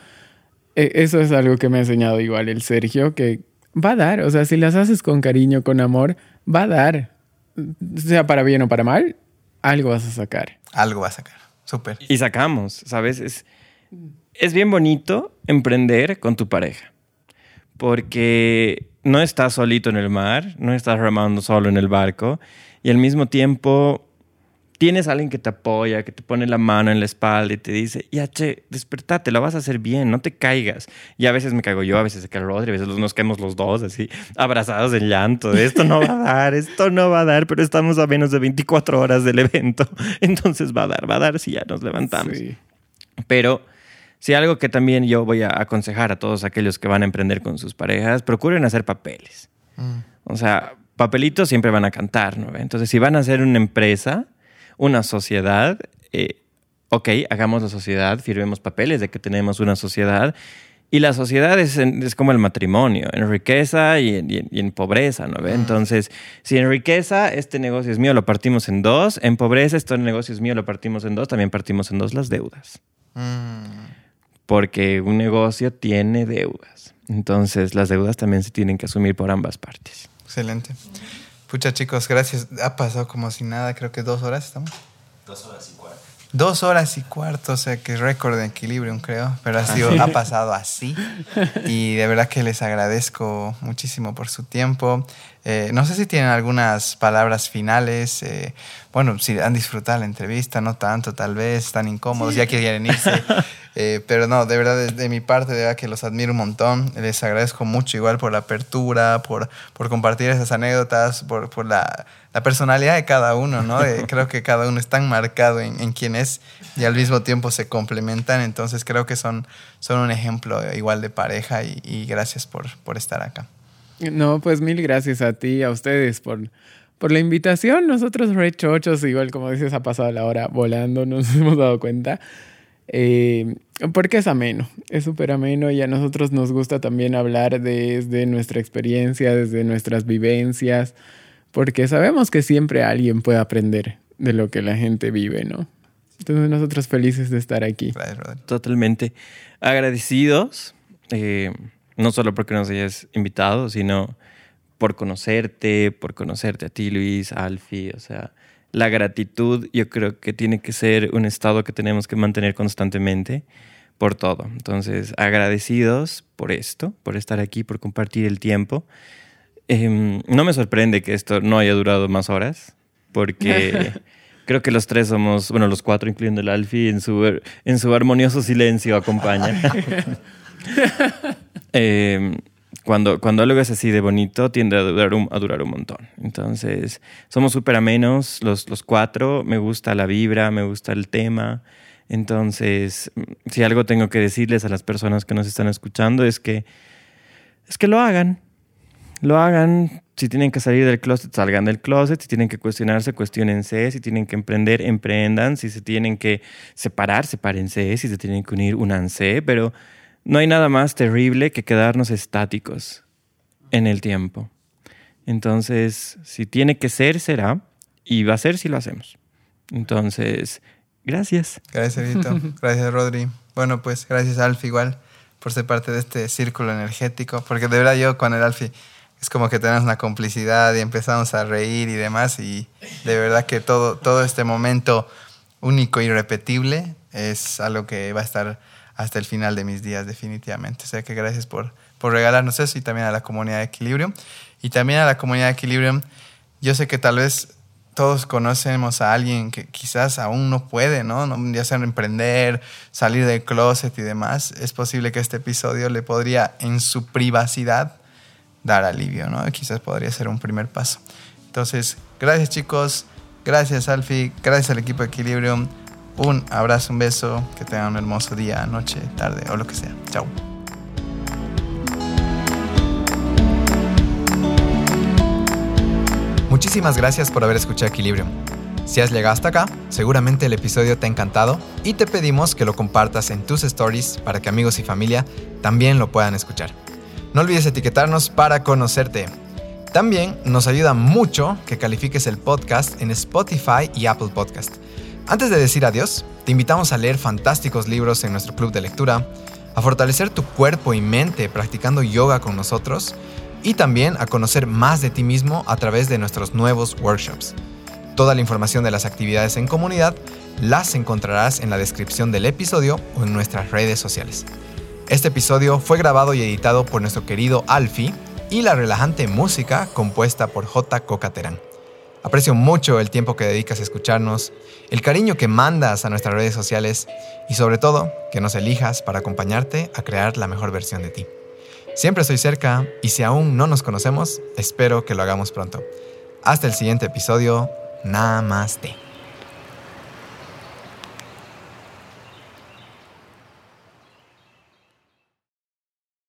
S1: E- Eso es algo que me ha enseñado igual el Sergio, que va a dar. O sea, si las haces con cariño, con amor, va a dar. Sea para bien o para mal, algo vas a sacar.
S4: algo va a sacar. Súper.
S2: Y sacamos, ¿sabes? Es, es bien bonito emprender con tu pareja. Porque no estás solito en el mar, no estás remando solo en el barco. Y al mismo tiempo tienes a alguien que te apoya, que te pone la mano en la espalda y te dice, ya, che, despertate, lo vas a hacer bien, no te caigas. Y a veces me caigo yo, a veces se cae Rodri, a veces nos caemos los dos así, abrazados en llanto. de, Esto no va a dar, esto no va a dar, pero estamos a menos de 24 horas del evento. Entonces va a dar, va a dar si ya nos levantamos.
S1: Sí.
S2: Pero si algo que también yo voy a aconsejar a todos aquellos que van a emprender con sus parejas, procuren hacer papeles. O sea, papelitos siempre van a cantar, ¿no? Entonces, si van a hacer una empresa, una sociedad, eh, ok, hagamos la sociedad, firmemos papeles de que tenemos una sociedad. Y la sociedad es, es como el matrimonio, en riqueza y en, y en- y en pobreza, ¿no? ve? Entonces, si en riqueza este negocio es mío, lo partimos en dos. En pobreza este negocio es mío, lo partimos en dos. También partimos en dos las deudas
S4: Mm.
S2: Porque un negocio tiene deudas. Entonces, las deudas también se tienen que asumir por ambas partes.
S4: Excelente. Pucha, chicos, gracias. Ha pasado como si nada, creo que dos horas estamos.
S3: Dos horas y cuarto.
S4: Dos horas y cuarto, o sea que récord de equilibrio, creo. Pero ha, sido, ha pasado así. Y de verdad que les agradezco muchísimo por su tiempo. Eh, no sé si tienen algunas palabras finales. eh, bueno, si han disfrutado la entrevista, no tanto, tal vez, están incómodos, ya quieren irse. Eh, pero no, de verdad, de, de mi parte, de verdad que los admiro un montón. Les agradezco mucho igual por la apertura, por, por compartir esas anécdotas, por, por la, la personalidad de cada uno, ¿no? Creo que cada uno es tan marcado en, en quién es y al mismo tiempo se complementan. Entonces creo que son, son un ejemplo igual de pareja y, y gracias por, por estar acá.
S1: No, pues mil gracias a ti, a ustedes por, por la invitación. Nosotros re chochos, igual como dices, ha pasado la hora volando, nos hemos dado cuenta. Eh, porque es ameno, es súper ameno y a nosotros nos gusta también hablar desde nuestra experiencia, desde nuestras vivencias, porque sabemos que siempre alguien puede aprender de lo que la gente vive, ¿no? Entonces nosotros felices de estar aquí.
S2: Totalmente agradecidos, eh, no solo porque nos hayas invitado, sino por conocerte, por conocerte a ti, Luis, a Alfie, o sea, la gratitud yo creo que tiene que ser un estado que tenemos que mantener constantemente por todo. Entonces, agradecidos por esto, por estar aquí, por compartir el tiempo. Em, no me sorprende que esto no haya durado más horas, porque creo que los tres somos, bueno, los cuatro, incluyendo el Alfie, en su, en su armonioso silencio acompaña. Em, cuando, cuando algo es así de bonito, tiende a durar un, a durar un montón. Entonces, somos súper amenos los, los cuatro. Me gusta la vibra, me gusta el tema. Entonces, si algo tengo que decirles a las personas que nos están escuchando es que, es que lo hagan. Lo hagan. Si tienen que salir del closet, salgan del closet. Si tienen que cuestionarse, cuestionense. Si tienen que emprender, emprendan. Si se tienen que separar, sepárense. Si se tienen que unir, únanse. Pero no hay nada más terrible que quedarnos estáticos en el tiempo. Entonces, si tiene que ser, será. Y va a ser si lo hacemos. Entonces, gracias.
S4: Gracias, Evito. Gracias, Rodri. Bueno, pues gracias, Alfie, igual, por ser parte de este círculo energético. Porque de verdad yo con el Alfie es como que tenemos una complicidad y empezamos a reír y demás. Y de verdad que todo, todo este momento único y repetible es algo que va a estar hasta el final de mis días, definitivamente. O sea que gracias por, por regalarnos eso y también a la comunidad de Equilibrium. Y también a la comunidad de Equilibrium, yo sé que tal vez todos conocemos a alguien que quizás aún no puede, ¿no? Ya sea emprender, salir del closet y demás. Es posible que este episodio le podría, en su privacidad, dar alivio, ¿no? Quizás podría ser un primer paso. Entonces, gracias chicos, gracias Alfie, gracias al equipo Equilibrium. Un abrazo, un beso, que tengan un hermoso día, noche, tarde o lo que sea. Chao.
S3: Muchísimas gracias por haber escuchado Equilibrium. Si has llegado hasta acá, seguramente el episodio te ha encantado y te pedimos que lo compartas en tus stories para que amigos y familia también lo puedan escuchar. No olvides etiquetarnos para conocerte. También nos ayuda mucho que califiques el podcast en Spotify y Apple Podcast. Antes de decir adiós, te invitamos a leer fantásticos libros en nuestro club de lectura, a fortalecer tu cuerpo y mente practicando yoga con nosotros y también a conocer más de ti mismo a través de nuestros nuevos workshops. Toda la información de las actividades en comunidad las encontrarás en la descripción del episodio o en nuestras redes sociales. Este episodio fue grabado y editado por nuestro querido Alfie y la relajante música compuesta por J. Cocaterán. Aprecio mucho el tiempo que dedicas a escucharnos, el cariño que mandas a nuestras redes sociales y sobre todo que nos elijas para acompañarte a crear la mejor versión de ti. Siempre estoy cerca y si aún no nos conocemos, espero que lo hagamos pronto. Hasta el siguiente episodio. Namaste.